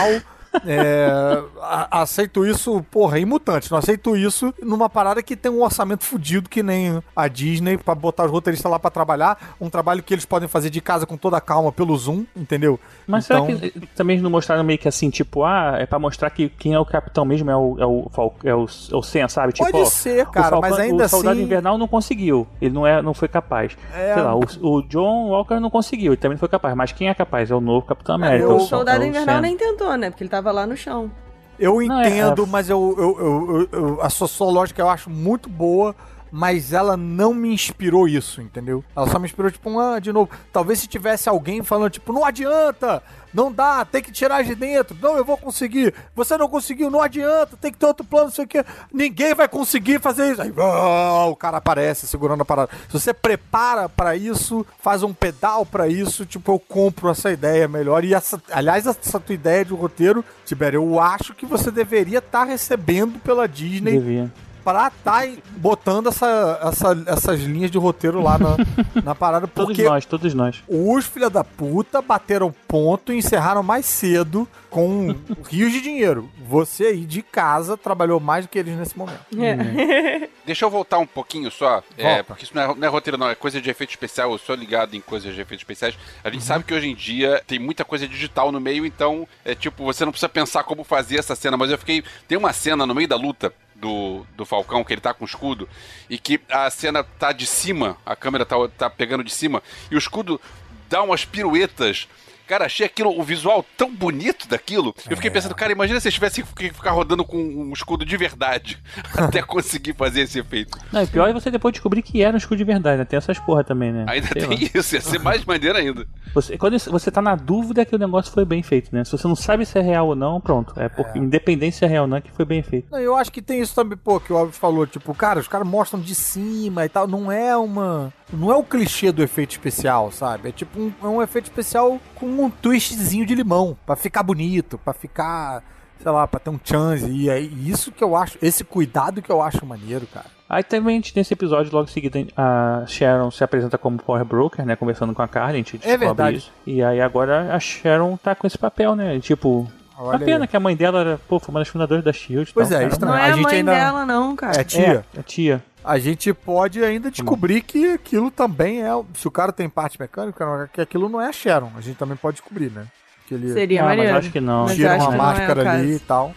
H: É, a- aceito isso, porra, em mutante. Não aceito isso numa parada que tem um orçamento fudido que nem a Disney pra botar os roteiristas lá pra trabalhar. Um trabalho que eles podem fazer de casa com toda a calma pelo Zoom, entendeu?
E: Mas
H: Então-
E: será que também não mostraram meio que assim, tipo, ah, é pra mostrar que quem é o capitão mesmo é o, é o, Fal- é o, é o Sen, sabe? Tipo,
H: Pode ser,
E: o
H: cara,
E: Falcão-
H: mas ainda
E: o Soldado
H: assim-
E: Invernal não conseguiu. Ele não, é, não foi capaz.
H: É.
E: Sei lá, o, o John Walker não conseguiu, ele também não foi capaz. Mas quem é capaz? É o novo Capitão América.
H: eu-
E: é
F: O
E: Sol-
F: soldado
E: é o
F: invernal
E: Sam.
F: nem tentou, né? Porque ele tava lá no chão.
H: Eu
E: Não, é-
H: entendo,
E: é-
H: mas eu, eu, eu- eu- eu- a sua, sua lógica eu acho muito boa, mas ela não me inspirou isso, entendeu? Ela só me inspirou, tipo, ah, de novo. Talvez se tivesse alguém falando, tipo, não adianta, não dá, tem que tirar de dentro, não, eu vou conseguir. Você não conseguiu, não adianta, tem que ter outro plano, não sei o quê. Ninguém vai conseguir fazer isso. Aí, ah, o cara aparece segurando a parada. Se você prepara pra isso, faz um pedal pra isso, tipo, eu compro essa ideia melhor. E essa, aliás, essa tua ideia de roteiro, Tibério, eu acho que você deveria estar recebendo pela Disney
E: Devia.
H: Pra estar botando essa, essa- essas linhas de roteiro lá na, na parada,
E: Todos
H: porque
E: nós, todos nós.
H: os filha da puta bateram ponto e encerraram mais cedo com rios de dinheiro. Você aí de casa trabalhou mais do que eles nesse momento.
G: Deixa eu voltar um pouquinho só, é, porque isso não é, não é roteiro, não, é coisa de efeito especial. Eu sou ligado em coisas de efeitos especiais. A gente sabe que hoje em dia tem muita coisa digital no meio, então é tipo, você não precisa pensar como fazer essa cena, mas eu fiquei. Tem uma cena no meio da luta. Do, do Falcão, que ele tá com o escudo, e que a cena tá de cima, a câmera tá, tá pegando de cima, e o escudo dá umas piruetas. Cara, achei aquilo, o visual tão bonito daquilo. Eu fiquei pensando, cara, imagina se eles tivessem que ficar rodando com um escudo de verdade até conseguir fazer esse efeito.
E: Não, e pior é você depois descobrir que era um escudo de verdade, né? Tem essas porra também, né?
G: Ainda
E: Sei
G: tem
E: lá.
G: isso, ia ser mais maneiro ainda.
E: Você, quando você tá na dúvida que o negócio foi bem feito, né? Se você não sabe se é real ou não, pronto. É porque, independente se é real ou não, é que foi bem feito.
H: Não, eu acho que tem isso também, pô, que o Alves falou, tipo, cara, os caras mostram de cima e tal, não é uma... Não é o clichê do efeito especial, sabe? É tipo um, é um efeito especial com um twistzinho de limão, pra ficar bonito, pra ficar, sei lá, pra ter um chance, e é isso que eu acho, esse cuidado que eu acho maneiro, cara.
E: Aí também, a gente, nesse episódio, logo em seguida, a Sharon se apresenta como Power Broker, né? Conversando com a Carly, a gente descobre
H: verdade.
E: isso. E aí agora a Sharon tá com esse papel, né? Tipo,
H: Olha
E: a pena
H: aí.
E: que a mãe dela era, pô, foi uma das fundadoras da SHIELD.
H: Pois
E: tal,
H: é,
E: cara.
H: estranho.
F: Não
H: A
F: é a
H: gente
F: mãe
H: ainda-
F: dela, não, cara.
H: É tia.
E: É, a tia.
H: A gente pode ainda descobrir que aquilo também é. Se o cara tem parte mecânica, que aquilo não é a Sharon. A gente também pode descobrir, né? Que ele
F: Seria
E: Ah, mas
F: maneiro.
E: acho que não.
F: Mas
H: tira
F: acho
H: uma
F: não é
H: máscara ali
F: caso.
H: e tal.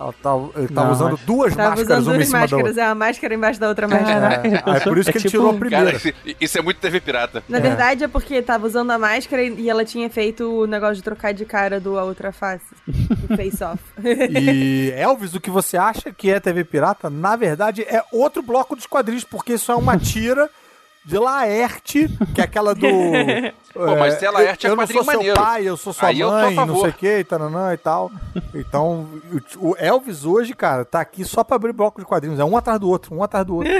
H: Ela tá, ele tava
E: Não,
H: usando duas
F: Tava
H: máscaras,
F: usando duas máscaras, é uma máscara embaixo da outra máscara.
E: Caraca, já
H: É, é
E: pensou?
H: por isso que
E: É
H: ele
E: tipo
H: tirou a primeira.
G: Cara, isso- é muito TV pirata.
F: Na verdade é porque tava usando a máscara e ela tinha feito o negócio de trocar de cara do A Outra Face. O Face Off.
H: E Elvis, o que você acha que é TV Pirata, na verdade é outro bloco dos quadrinhos, porque isso é uma tira de Laerte, que é aquela do.
G: Pô, mas se é Laerte, é
H: eu não sou seu
G: maneiro.
H: pai, eu sou sua
G: Aí eu
H: mãe, não sei o que, taranã e tal. Então, o o Elvis hoje, cara, tá aqui só pra abrir bloco de quadrinhos. É um atrás do outro, um atrás do outro.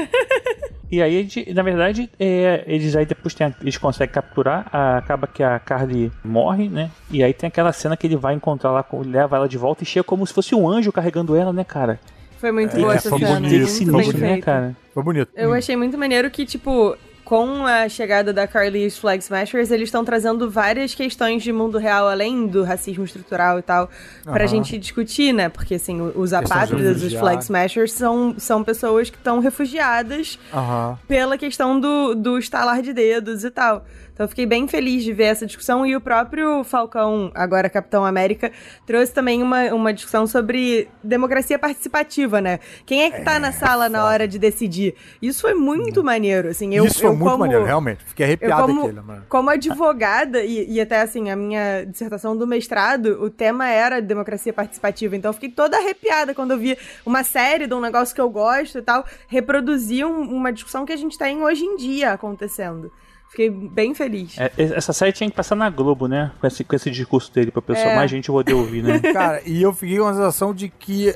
E: E aí, a gente- na verdade, é, eles aí depois tem eles conseguem capturar, a- acaba que a Carly morre, né? E aí tem aquela cena que ele vai encontrar lá, leva ela de volta e chega como se fosse um anjo carregando ela, né, cara?
F: Foi muito
H: É,
F: boa essa
H: foi
F: cena.
H: bonito, foi bonito.
E: Né, cara?
H: Foi bonito.
F: Eu achei muito maneiro que, tipo, com a chegada da Carly e os Flag Smashers, eles estão trazendo várias questões de mundo real, além do racismo estrutural e tal, pra
H: Aham.
F: gente discutir, né? Porque, assim, os apátridas, os. Flag Smashers, são, são pessoas que estão refugiadas
H: Aham.
F: pela questão do, do estalar de dedos e tal. Então eu fiquei bem feliz de ver essa discussão e o próprio Falcão, agora Capitão América, trouxe também uma, uma discussão sobre democracia participativa, né? Quem é que tá na sala na hora de decidir? Isso foi muito maneiro, assim. Eu,
H: Isso foi
F: eu
H: muito
F: como,
H: maneiro, realmente. Fiquei arrepiado
F: como,
H: mano.
F: como advogada, e, e até assim, a minha dissertação do mestrado, o tema era democracia participativa. Então eu fiquei toda arrepiada quando eu vi uma série de um negócio que eu gosto e tal, reproduzir um- uma discussão que a gente tem hoje em dia acontecendo. Fiquei bem feliz.
E: É, essa série tinha que passar na Globo, né? Com esse, com esse discurso dele, pra pessoa
F: É.
E: mais gente poder ouvir, né?
H: Cara, e eu fiquei com a sensação de que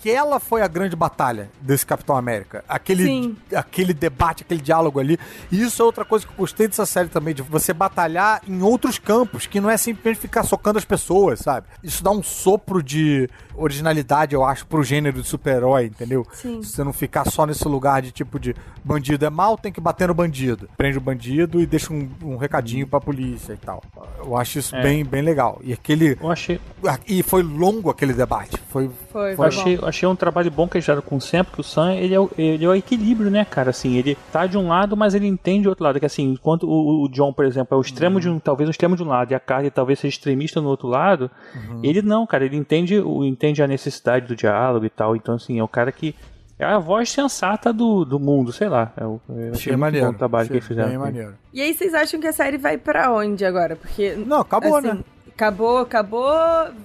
H: aquela foi a grande batalha desse Capitão América. Aquele,
F: Sim.
H: aquele debate, aquele diálogo ali. E isso é outra coisa que eu gostei dessa série também, de você batalhar em outros campos, que não é simplesmente ficar socando as pessoas, sabe? Isso dá um sopro de originalidade, eu acho, pro gênero de super-herói, entendeu?
F: Sim.
H: Você não ficar só nesse lugar de tipo de bandido é mal, tem que bater no bandido. Prende o bandido e deixa um, um recadinho pra polícia e tal. Eu acho isso
E: É.
H: bem, bem legal. E aquele.
E: Eu achei,
H: E foi longo aquele debate. Foi.
F: Foi,
E: eu
F: foi
E: achei,
F: bom.
E: Eu achei um trabalho bom que eles fizeram com o Sam, porque o Sam, ele é, o, ele é o equilíbrio, né, cara? Assim, ele tá de um lado, mas ele entende o outro lado. Que assim, enquanto o, o John, por exemplo, é o extremo de um, talvez o extremo de um lado, e a Carly talvez seja extremista no outro lado, ele não, cara, ele entende, o, entende a necessidade do diálogo e tal. Então, assim, é o cara que. É a voz sensata do, do mundo, sei lá. É o, eu achei
H: maneiro.
E: bom o trabalho
H: achei
E: que eles fizeram.
H: Bem maneiro.
F: E aí, vocês acham que a série vai pra onde agora? Porque.
H: Não, acabou,
F: assim,
H: né?
F: Acabou, acabou.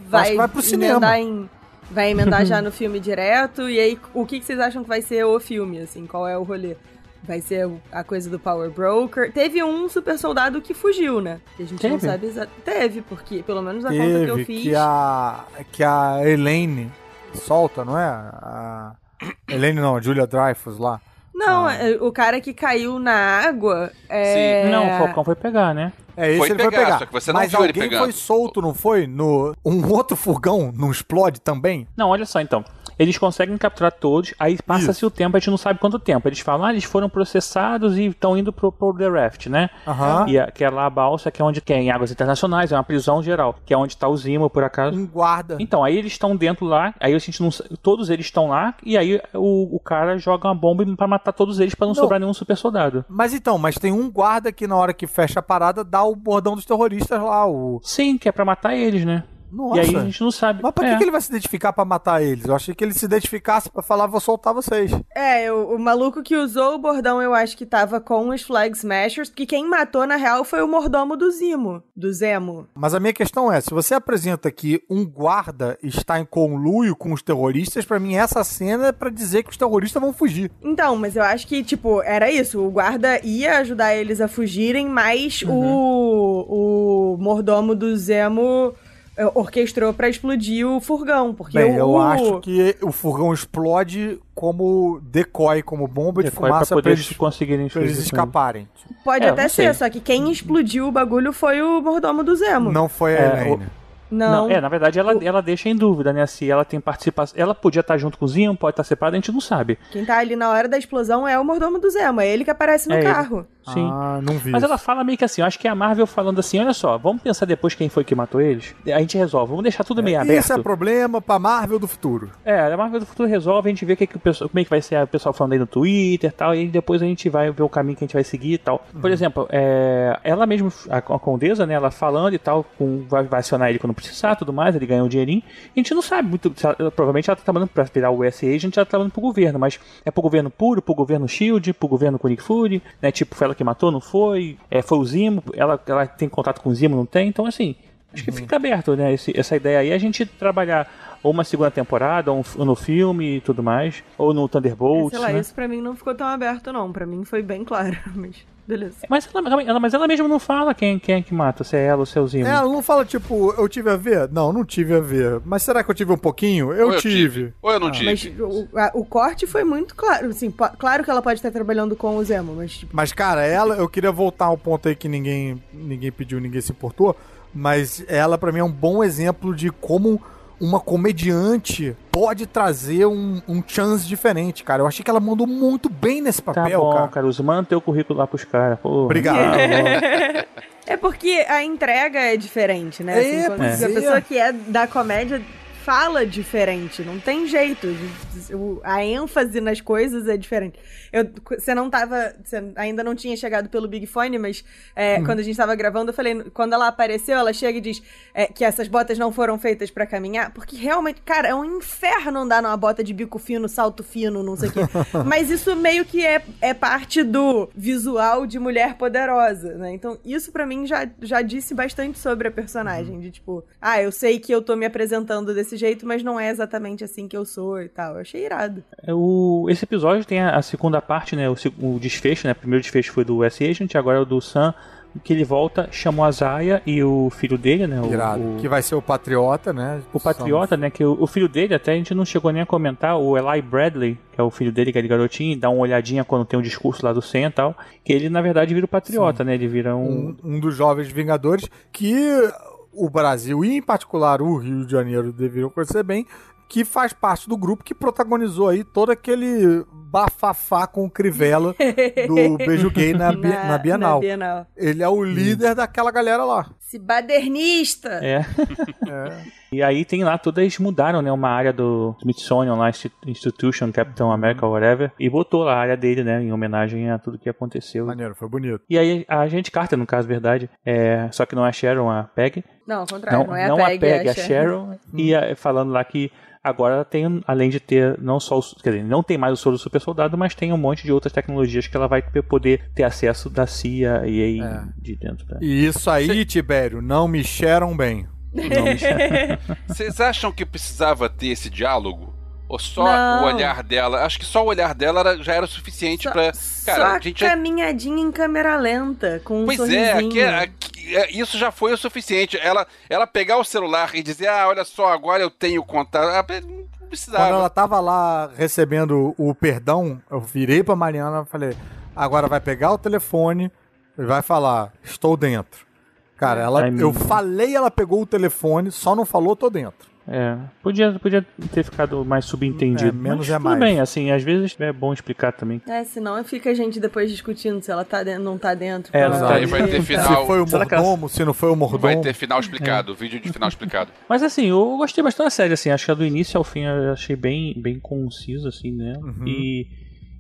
F: Vai,
H: que vai pro cinema.
F: em. Vai emendar já no filme direto. E aí, o que, que vocês acham que vai ser o filme, assim? Qual é o rolê? Vai ser a coisa do Power Broker. Teve um super soldado que fugiu, né? Que a gente não
E: Teve?
F: sabe exatamente. Teve, porque, pelo menos na conta que eu
H: Teve
F: fiz.
H: que a. Que a Elaine solta, não é? A. Elaine não, a Julia Dreyfus lá.
F: Não,
H: Ah.
F: é, o cara que caiu na água. É...
E: Não, o Falcão foi pegar, né?
H: É, esse
G: Foi
H: ele foi
G: pegar,
H: pegar.
G: só que você não
H: Mas
G: viu ele pegando.
H: foi solto, não foi? No um outro furgão não explode também?
E: Não, olha só então. Eles conseguem capturar todos, aí passa-se o tempo, a gente não sabe quanto tempo. Eles falam, ah, eles foram processados e estão indo pro, pro The Raft, né?
H: Aham.
E: E a, que é lá a balsa, que é onde que é, em águas internacionais, é uma prisão geral, que é onde tá o Zimo, por acaso.
H: Um guarda.
E: Então, aí eles estão dentro lá, aí a gente não todos eles estão lá, e aí o, o cara joga uma bomba pra matar todos eles pra não,
H: Não.
E: sobrar nenhum super soldado.
H: Mas então, mas tem um guarda que na hora que fecha a parada dá o bordão dos terroristas lá, o.
E: Sim, que é pra matar eles, né?
H: Nossa.
E: E aí a gente não sabe.
H: Mas pra
E: É.
H: que, ele vai se identificar pra matar eles? Eu achei que ele se identificasse pra falar, vou soltar vocês.
F: É, o, o maluco que usou o bordão, eu acho que tava com os Flag Smashers, porque quem matou, na real, foi o mordomo do Zimo, do Zemo.
H: Mas a minha questão é, se você apresenta que um guarda está em conluio com os terroristas, pra mim essa cena é pra dizer que os terroristas vão fugir.
F: Então, mas eu acho que, tipo, era isso. O guarda ia ajudar eles a fugirem, mas o, o mordomo do Zemo orquestrou pra explodir o furgão, porque
H: Bem,
F: o,
H: eu
F: o-
H: acho que o furgão explode como decoy, como bomba de
E: Decoy pra
H: fumaça pra
E: poder
H: eles,
E: conseguirem
H: pra eles escaparem.
F: pode
E: É,
F: até
E: sei.
F: ser, só que quem explodiu o bagulho foi o mordomo do Zemo.
H: Não foi a
E: É,
H: Elaine.
F: Não.
E: Não, é, na verdade ela, ela deixa em dúvida, né? Se ela tem participação. Ela podia estar junto com o Zinho, pode estar separada, a gente não sabe.
F: Quem tá ali na hora da explosão é o mordomo do Zemo, é ele que aparece no
E: É ele. Sim.
H: Ah, não vi.
E: Mas ela fala meio que assim, eu acho que é a Marvel falando assim, olha só, vamos pensar depois quem foi que matou eles. A gente resolve, vamos deixar tudo meio aberto.
H: Isso é problema pra Marvel do futuro.
E: É, a Marvel do Futuro resolve, a gente vê que que o pessoal, como é que vai ser o pessoal falando aí no Twitter e tal, e depois a gente vai ver o caminho que a gente vai seguir e tal. Por exemplo, é, ela mesmo, a, a Condesa, né, ela falando e tal, com, vai, vai acionar ele quando precisar tudo mais, ele ganha um dinheirinho. A gente não sabe muito, ela- provavelmente ela tá trabalhando pra virar o USA, a gente ela tá trabalhando pro governo, mas é pro governo puro, pro governo Shield, pro governo Nick Fury, né, tipo, foi ela que matou, não foi, é, foi o Zimo, ela, ela tem contato com o Zimo, não tem, então assim... Acho que fica aberto, né? esse- essa ideia aí, a gente trabalhar ou uma segunda temporada, ou, um ou no filme e tudo mais, ou no
F: É,
E: Thunderbolts,
F: sei lá,
E: né?
F: isso pra mim não ficou tão aberto, não. Pra mim foi bem claro, mas beleza.
E: Mas ela, ela- mas ela mesma não fala quem, quem é que mata, se é ela ou se é o Zimo.
H: É, ela não fala tipo, eu tive a ver? Não, não tive a ver. Mas será que eu tive um pouquinho? Eu,
G: Ou eu
H: tive.
G: Ou eu não
F: Mas
G: tive.
F: o, a- o corte foi muito claro. Assim, claro que ela pode estar trabalhando com o Zemo, mas tipo,
H: Mas, cara, ela, eu queria voltar ao ponto aí que ninguém, ninguém pediu, ninguém se importou. Mas ela, pra mim, é um bom exemplo de como uma comediante pode trazer um, um chance diferente, cara. Eu achei que ela mandou muito bem nesse
E: Tá
H: papel,
E: bom,
H: cara.
E: Caruso, manda teu currículo lá pros caras.
H: Obrigado.
F: É porque a entrega é diferente, né?
H: É,
F: Assim, quando
H: pois
F: a
H: é.
F: pessoa que é da comédia fala diferente, não tem jeito. A ênfase nas coisas é diferente. Eu, você não tava. Você ainda não tinha chegado pelo Big Fone, mas é, quando a gente tava gravando, eu falei, quando ela apareceu, ela chega e diz é, que essas botas não foram feitas pra caminhar, porque realmente, cara, é um inferno andar numa bota de bico fino, salto fino, não sei o quê. mas isso meio que é, é parte do visual de mulher poderosa, né? Então, isso pra mim já, já disse bastante sobre a personagem. De tipo, ah, eu sei que eu tô me apresentando desse jeito, mas não é exatamente assim que eu sou e tal. Eu achei irado.
E: É, O, esse episódio tem a, a segunda parte, né? O, o desfecho, né? O primeiro desfecho foi do S-Agent, agora é o do Sam, que ele volta, chamou a Zaya e o filho dele, né? o-
H: Irado.
E: o,
H: Que vai ser o Patriota, né?
E: O Patriota, né? Que o, o filho dele, até a gente não chegou nem a comentar, o Eli Bradley, que é o filho dele, que é de garotinho, dá uma olhadinha quando tem um discurso lá do Sen e tal, que ele, na verdade, vira o Patriota, né? Ele vira um.
H: um, um dos jovens Vingadores que o Brasil e em particular o Rio de Janeiro deveriam conhecer bem, que faz parte do grupo que protagonizou aí todo aquele bafafá com o Crivella do beijo gay na, Bi- na Bienal.
F: Na Bienal.
H: Ele é o líder daquela galera lá.
F: Esse badernista!
E: É. E aí tem lá, todas mudaram, né? Uma área do Smithsonian lá, Insti- Institution, Capitão America, whatever, e botou lá a área dele, né? Em homenagem a tudo que aconteceu.
H: Maneiro, foi bonito.
E: E aí a gente Carter, no caso, verdade, é, só que não é a Sharon, a Peg.
F: Não, ao contrário,
E: Não,
F: não, é
E: não
F: a Peg,
E: é a
F: Sharon.
E: Sharon. E a- falando lá que agora ela tem, além de ter não só o, quer dizer, não tem mais o soro do super soldado, mas tem um monte de outras tecnologias que ela vai poder ter acesso da CIA e aí
H: É.
E: de dentro da.
H: E isso aí, Tibério, não me cheiram bem.
G: Vocês acham que precisava ter esse diálogo? Ou só
F: Não.
G: o olhar dela? Acho que só o olhar dela era- já era o suficiente
F: Só,
G: pra.
F: só
G: Cara,
F: a
G: a gente já
F: caminhadinha em câmera lenta, com um
G: Pois
F: sorrisinho.
G: é, aqui, aqui- é, isso já foi o suficiente. Ela, ela pegar o celular e dizer, ah, olha só, agora eu tenho contato. Ah, Não
H: Quando
G: precisava.
H: ela tava lá recebendo o perdão, eu virei pra Mariana e falei: agora vai pegar o telefone e vai falar, estou dentro. Cara, ela,
E: Ai,
H: eu falei, ela pegou o telefone, só não falou, tô dentro.
E: É, podia, podia ter ficado mais subentendido.
H: É, menos
E: mas
H: é
E: tudo
H: mais.
E: bem, assim, às vezes é bom explicar também.
F: É, senão fica a gente depois discutindo se ela tá dentro, não tá dentro.
E: É,
F: qual
E: não
F: a
E: tá
G: Aí vai ter final.
H: Se foi o
E: ela-
H: mordomo, se não foi o mordomo.
G: Vai ter final explicado, vídeo de final explicado.
E: Mas assim, eu gostei bastante da série, assim, acho que a do início ao fim eu achei bem, bem conciso, assim, né?
H: Uhum.
E: E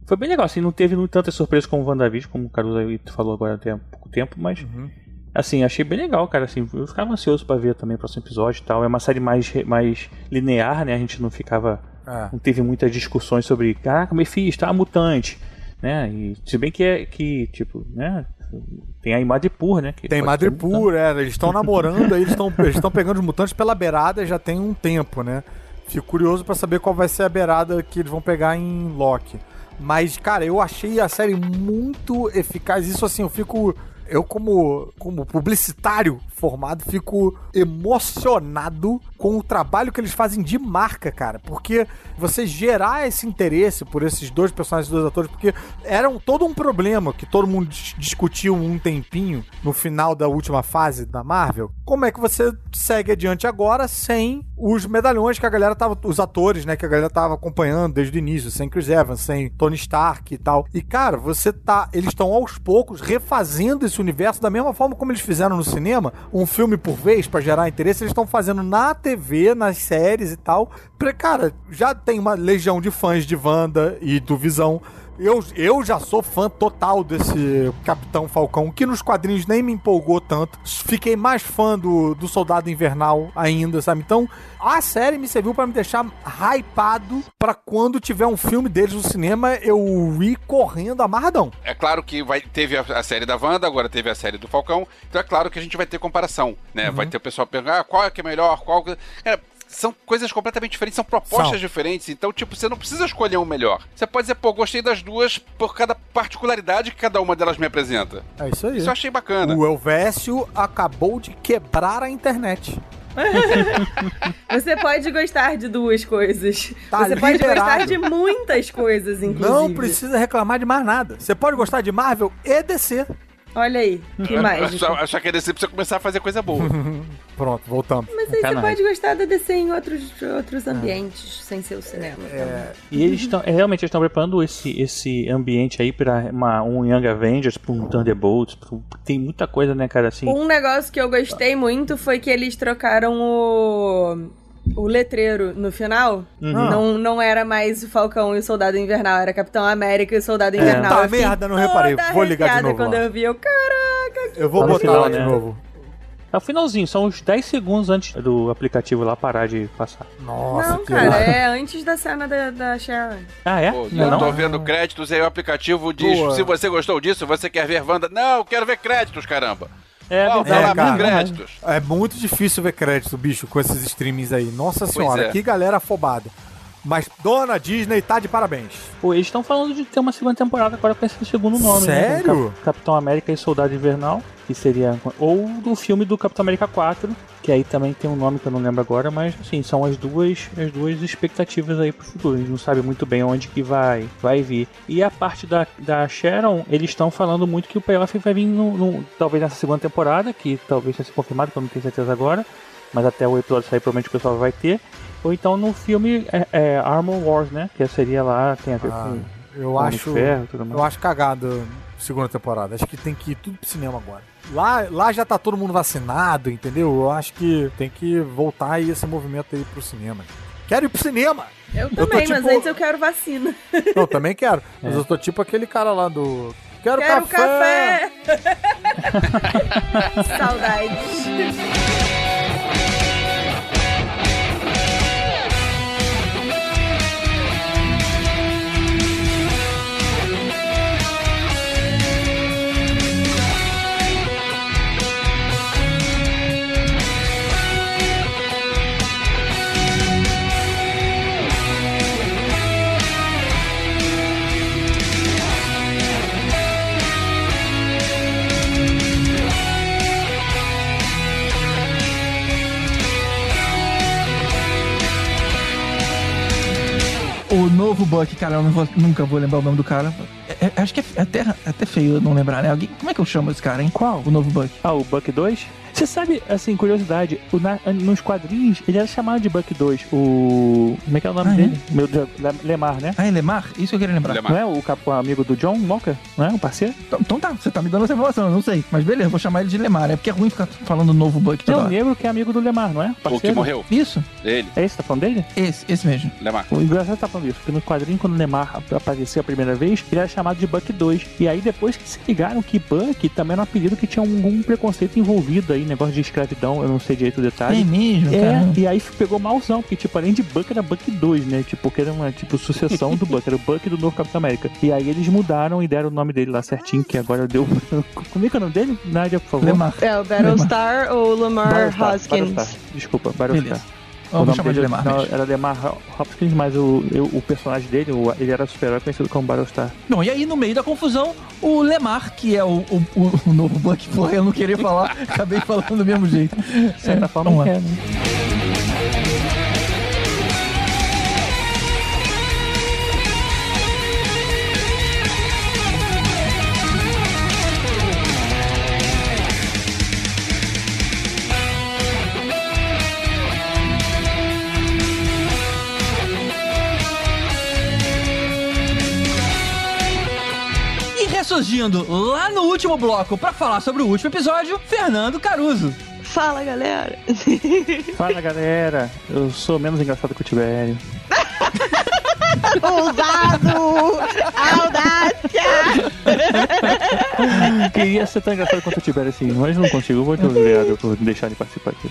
E: foi bem legal, assim, não teve tantas surpresas como o WandaVision, como o Caruso aí falou agora até há pouco tempo, mas
H: Uhum.
E: Assim, achei bem legal, cara, assim, eu ficava ansioso pra ver também o próximo episódio e tal. É uma série mais, mais linear, né? A gente não ficava.
H: É.
E: Não teve muitas discussões sobre, caraca, Mephisto, tá mutante, né? E se bem que é que, tipo, né? Tem a Madripoor, né?
H: Tem Madripoor, é, eles estão namorando, aí eles estão eles estão pegando os mutantes pela beirada já tem um tempo, né? Fico curioso pra saber qual vai ser a beirada que eles vão pegar em Loki. Mas, cara, eu achei a série muito eficaz. Isso assim, eu fico. Eu, como, como publicitário formado, fico emocionado com o trabalho que eles fazem de marca, cara. Porque você gerar esse interesse por esses dois personagens, dois atores, porque era todo um problema que todo mundo dis- discutiu um tempinho no final da última fase da Marvel. Como é que você segue adiante agora sem os medalhões que a galera tava, os atores, né, que a galera tava acompanhando desde o início, sem Chris Evans, sem Tony Stark e tal. E cara, você tá, eles estão aos poucos refazendo esse universo da mesma forma como eles fizeram no cinema, um filme por vez pra gerar interesse, eles estão fazendo na TV, nas séries e tal. Pra, cara, já tem uma legião de fãs de Wanda e do Visão. Eu, eu já sou fã total desse Capitão Falcão, que nos quadrinhos nem me empolgou tanto. Fiquei mais fã do, do Soldado Invernal ainda, sabe? Então, a série me serviu pra me deixar hypado pra quando tiver um filme deles no cinema, eu ir correndo amarradão.
G: É claro que vai, teve a, a série da Wanda, agora teve a série do Falcão, então é claro que a gente vai ter comparação, né? Vai ter o pessoal perguntando, ah, qual é que é melhor, qual... É, são coisas completamente diferentes, são propostas
H: São.
G: diferentes, então, tipo, você não precisa escolher um melhor. Você pode dizer, pô, gostei das duas por cada particularidade que cada uma delas me apresenta.
H: É isso aí.
G: Isso eu achei bacana.
H: O Elvésio acabou de quebrar a internet.
F: Você pode gostar de duas coisas.
H: Tá
F: Você pode
H: liberado.
F: gostar de muitas coisas, inclusive.
H: Não precisa reclamar de mais nada. Você pode gostar de Marvel e DC.
F: Olha aí, que
G: eu só queria dizer pra você começar a fazer coisa boa.
H: Pronto, voltamos.
J: Mas aí você pode gostar da DC em outros, outros ambientes, sem ser o cinema.
H: É,
E: E eles estão, é, realmente eles estão preparando esse, esse ambiente aí pra uma, um Young Avengers, pra um Thunderbolts, pra tem muita coisa, né, cara, assim.
J: Um negócio que eu gostei muito foi que eles trocaram o. O letreiro no final
E: Uhum.
J: não, não era mais o Falcão e o Soldado Invernal, era Capitão América e o Soldado Invernal.
H: Tá
J: Eu fiquei
H: merda, não reparei. Vou ligar de novo
J: quando
H: lá.
J: eu vi, eu, caraca,
H: eu vou
E: Tá
H: botar lá de
E: né?
H: novo.
E: É o finalzinho, são uns 10 segundos antes do aplicativo lá parar de passar.
H: Nossa,
J: não,
H: que
J: cara, é antes da cena da, da Sharon.
E: Ah, é?
G: Pô,
E: Não,
G: eu
E: não?
G: tô vendo créditos e aí o aplicativo diz:
H: Boa.
G: se você gostou disso, você quer ver Wanda. Não, eu quero ver créditos, caramba.
E: É,
G: Volta
E: verdade,
G: lá
H: cara.
G: créditos.
H: É muito difícil ver crédito, bicho, com esses streamings aí. Nossa senhora,
G: é.
H: que galera afobada. Mas Dona Disney tá de parabéns.
E: Pô, eles estão falando de ter uma segunda temporada agora com esse segundo nome, né?
H: Sério?
E: Cap- Capitão América e Soldado Invernal, que seria. Ou do filme do Capitão América 4, que aí também tem um nome que eu não lembro agora, mas assim, são as duas, as duas expectativas aí pro futuro. A gente não sabe muito bem onde que vai, vai vir. E a parte da, da Sharon, eles estão falando muito que o payoff vai vir no, no- talvez nessa segunda temporada, que talvez tenha se confirmado, que eu não tenho certeza agora. Mas até o episódio sair, provavelmente o pessoal vai ter. Ou então no filme é, é, Armor Wars, né? Que seria lá, tem a ver
H: Ah,
E: com
H: eu acho.
E: Ferro tudo mais.
H: Eu acho cagado segunda temporada. Acho que tem que ir tudo pro cinema agora. Lá, lá já tá todo mundo vacinado, entendeu? Eu acho que tem que voltar aí esse movimento aí pro cinema. Quero ir pro cinema!
J: Eu
H: tô
J: também, mas
H: tipo-
J: antes eu quero vacina.
H: Eu também quero. Mas
E: É.
H: eu tô tipo aquele cara lá do. Quero,
J: Quero
H: café!
J: café! Saudades.
D: Buck, cara, eu vou- nunca vou lembrar o nome do cara. É- é- acho que é até, é até feio eu não lembrar, né? Alguém, como é que eu chamo esse cara, hein?
E: Qual?
D: O novo Buck.
E: Ah, o Buck 2? Você sabe, assim, curiosidade, o na- nos quadrinhos ele era chamado de Buck 2. O. Como é que é o nome
D: Ah, é?
E: dele? Meu Deus, Le- Lemar, né?
D: Ah, é Lemar? Isso que eu queria lembrar.
G: Lemar.
E: Não é o, amigo do John Walker? Não é? O parceiro?
D: Então, então tá, você tá me dando essa informação, eu não sei. Mas beleza, vou chamar ele de Lemar. É porque é ruim ficar falando novo Buck
E: Tem
D: toda
E: o
D: hora.
E: negro que é amigo do Lemar, não é?
G: O que
E: Parceiro?
G: morreu.
D: Isso,
G: Ele,
E: É esse que tá falando dele?
D: esse, esse mesmo.
G: Lemar.
E: O engraçado tá falando isso, porque no quadrinho, quando o Lemar ap- apareceu a primeira vez, ele era chamado de Buck 2. E aí depois que se ligaram que Buck também era um apelido que tinha algum preconceito envolvido aí, negócio de escravidão, eu não sei direito o
D: É
E: detalhe.
D: mesmo,
E: É,
D: cara.
E: e aí pegou malzão, porque tipo, além de Buck era Buck 2, né? Tipo, que era uma tipo sucessão do Buck, era o Buck do novo Capitão América. E aí eles mudaram e deram o nome dele lá certinho, que agora deu branco. Como é que é o nome dele? Nádia, por favor.
D: Lemar.
F: É o Battlestar ou Lamar
E: Battlestar,
F: Hoskins?
E: Battlestar. Desculpa, Battlestar.
D: Beleza.
E: Nome
D: chamar de
E: dele
D: Lemar
E: não,
D: mesmo.
E: era Lemar Hopkins, mas o, eu- o personagem dele, o- ele era super-herói conhecido como Battlestar.
D: Bom, e aí no meio da confusão, o Lemar, que é o, o, o- o novo Buck, porra, eu não queria falar, acabei falando do mesmo jeito.
E: De certa
D: É,
E: forma,
D: vamos lá.
E: é, né?
D: Ressurgindo lá no último bloco pra falar sobre o último episódio, Fernando Caruso.
F: Fala, galera.
E: Fala galera, eu sou menos engraçado que o Tibério.
F: Ousado! Audácia!
E: Queria ser tão engraçado quanto o Tibério assim, mas não consigo. Muito obrigado por deixar de participar aqui.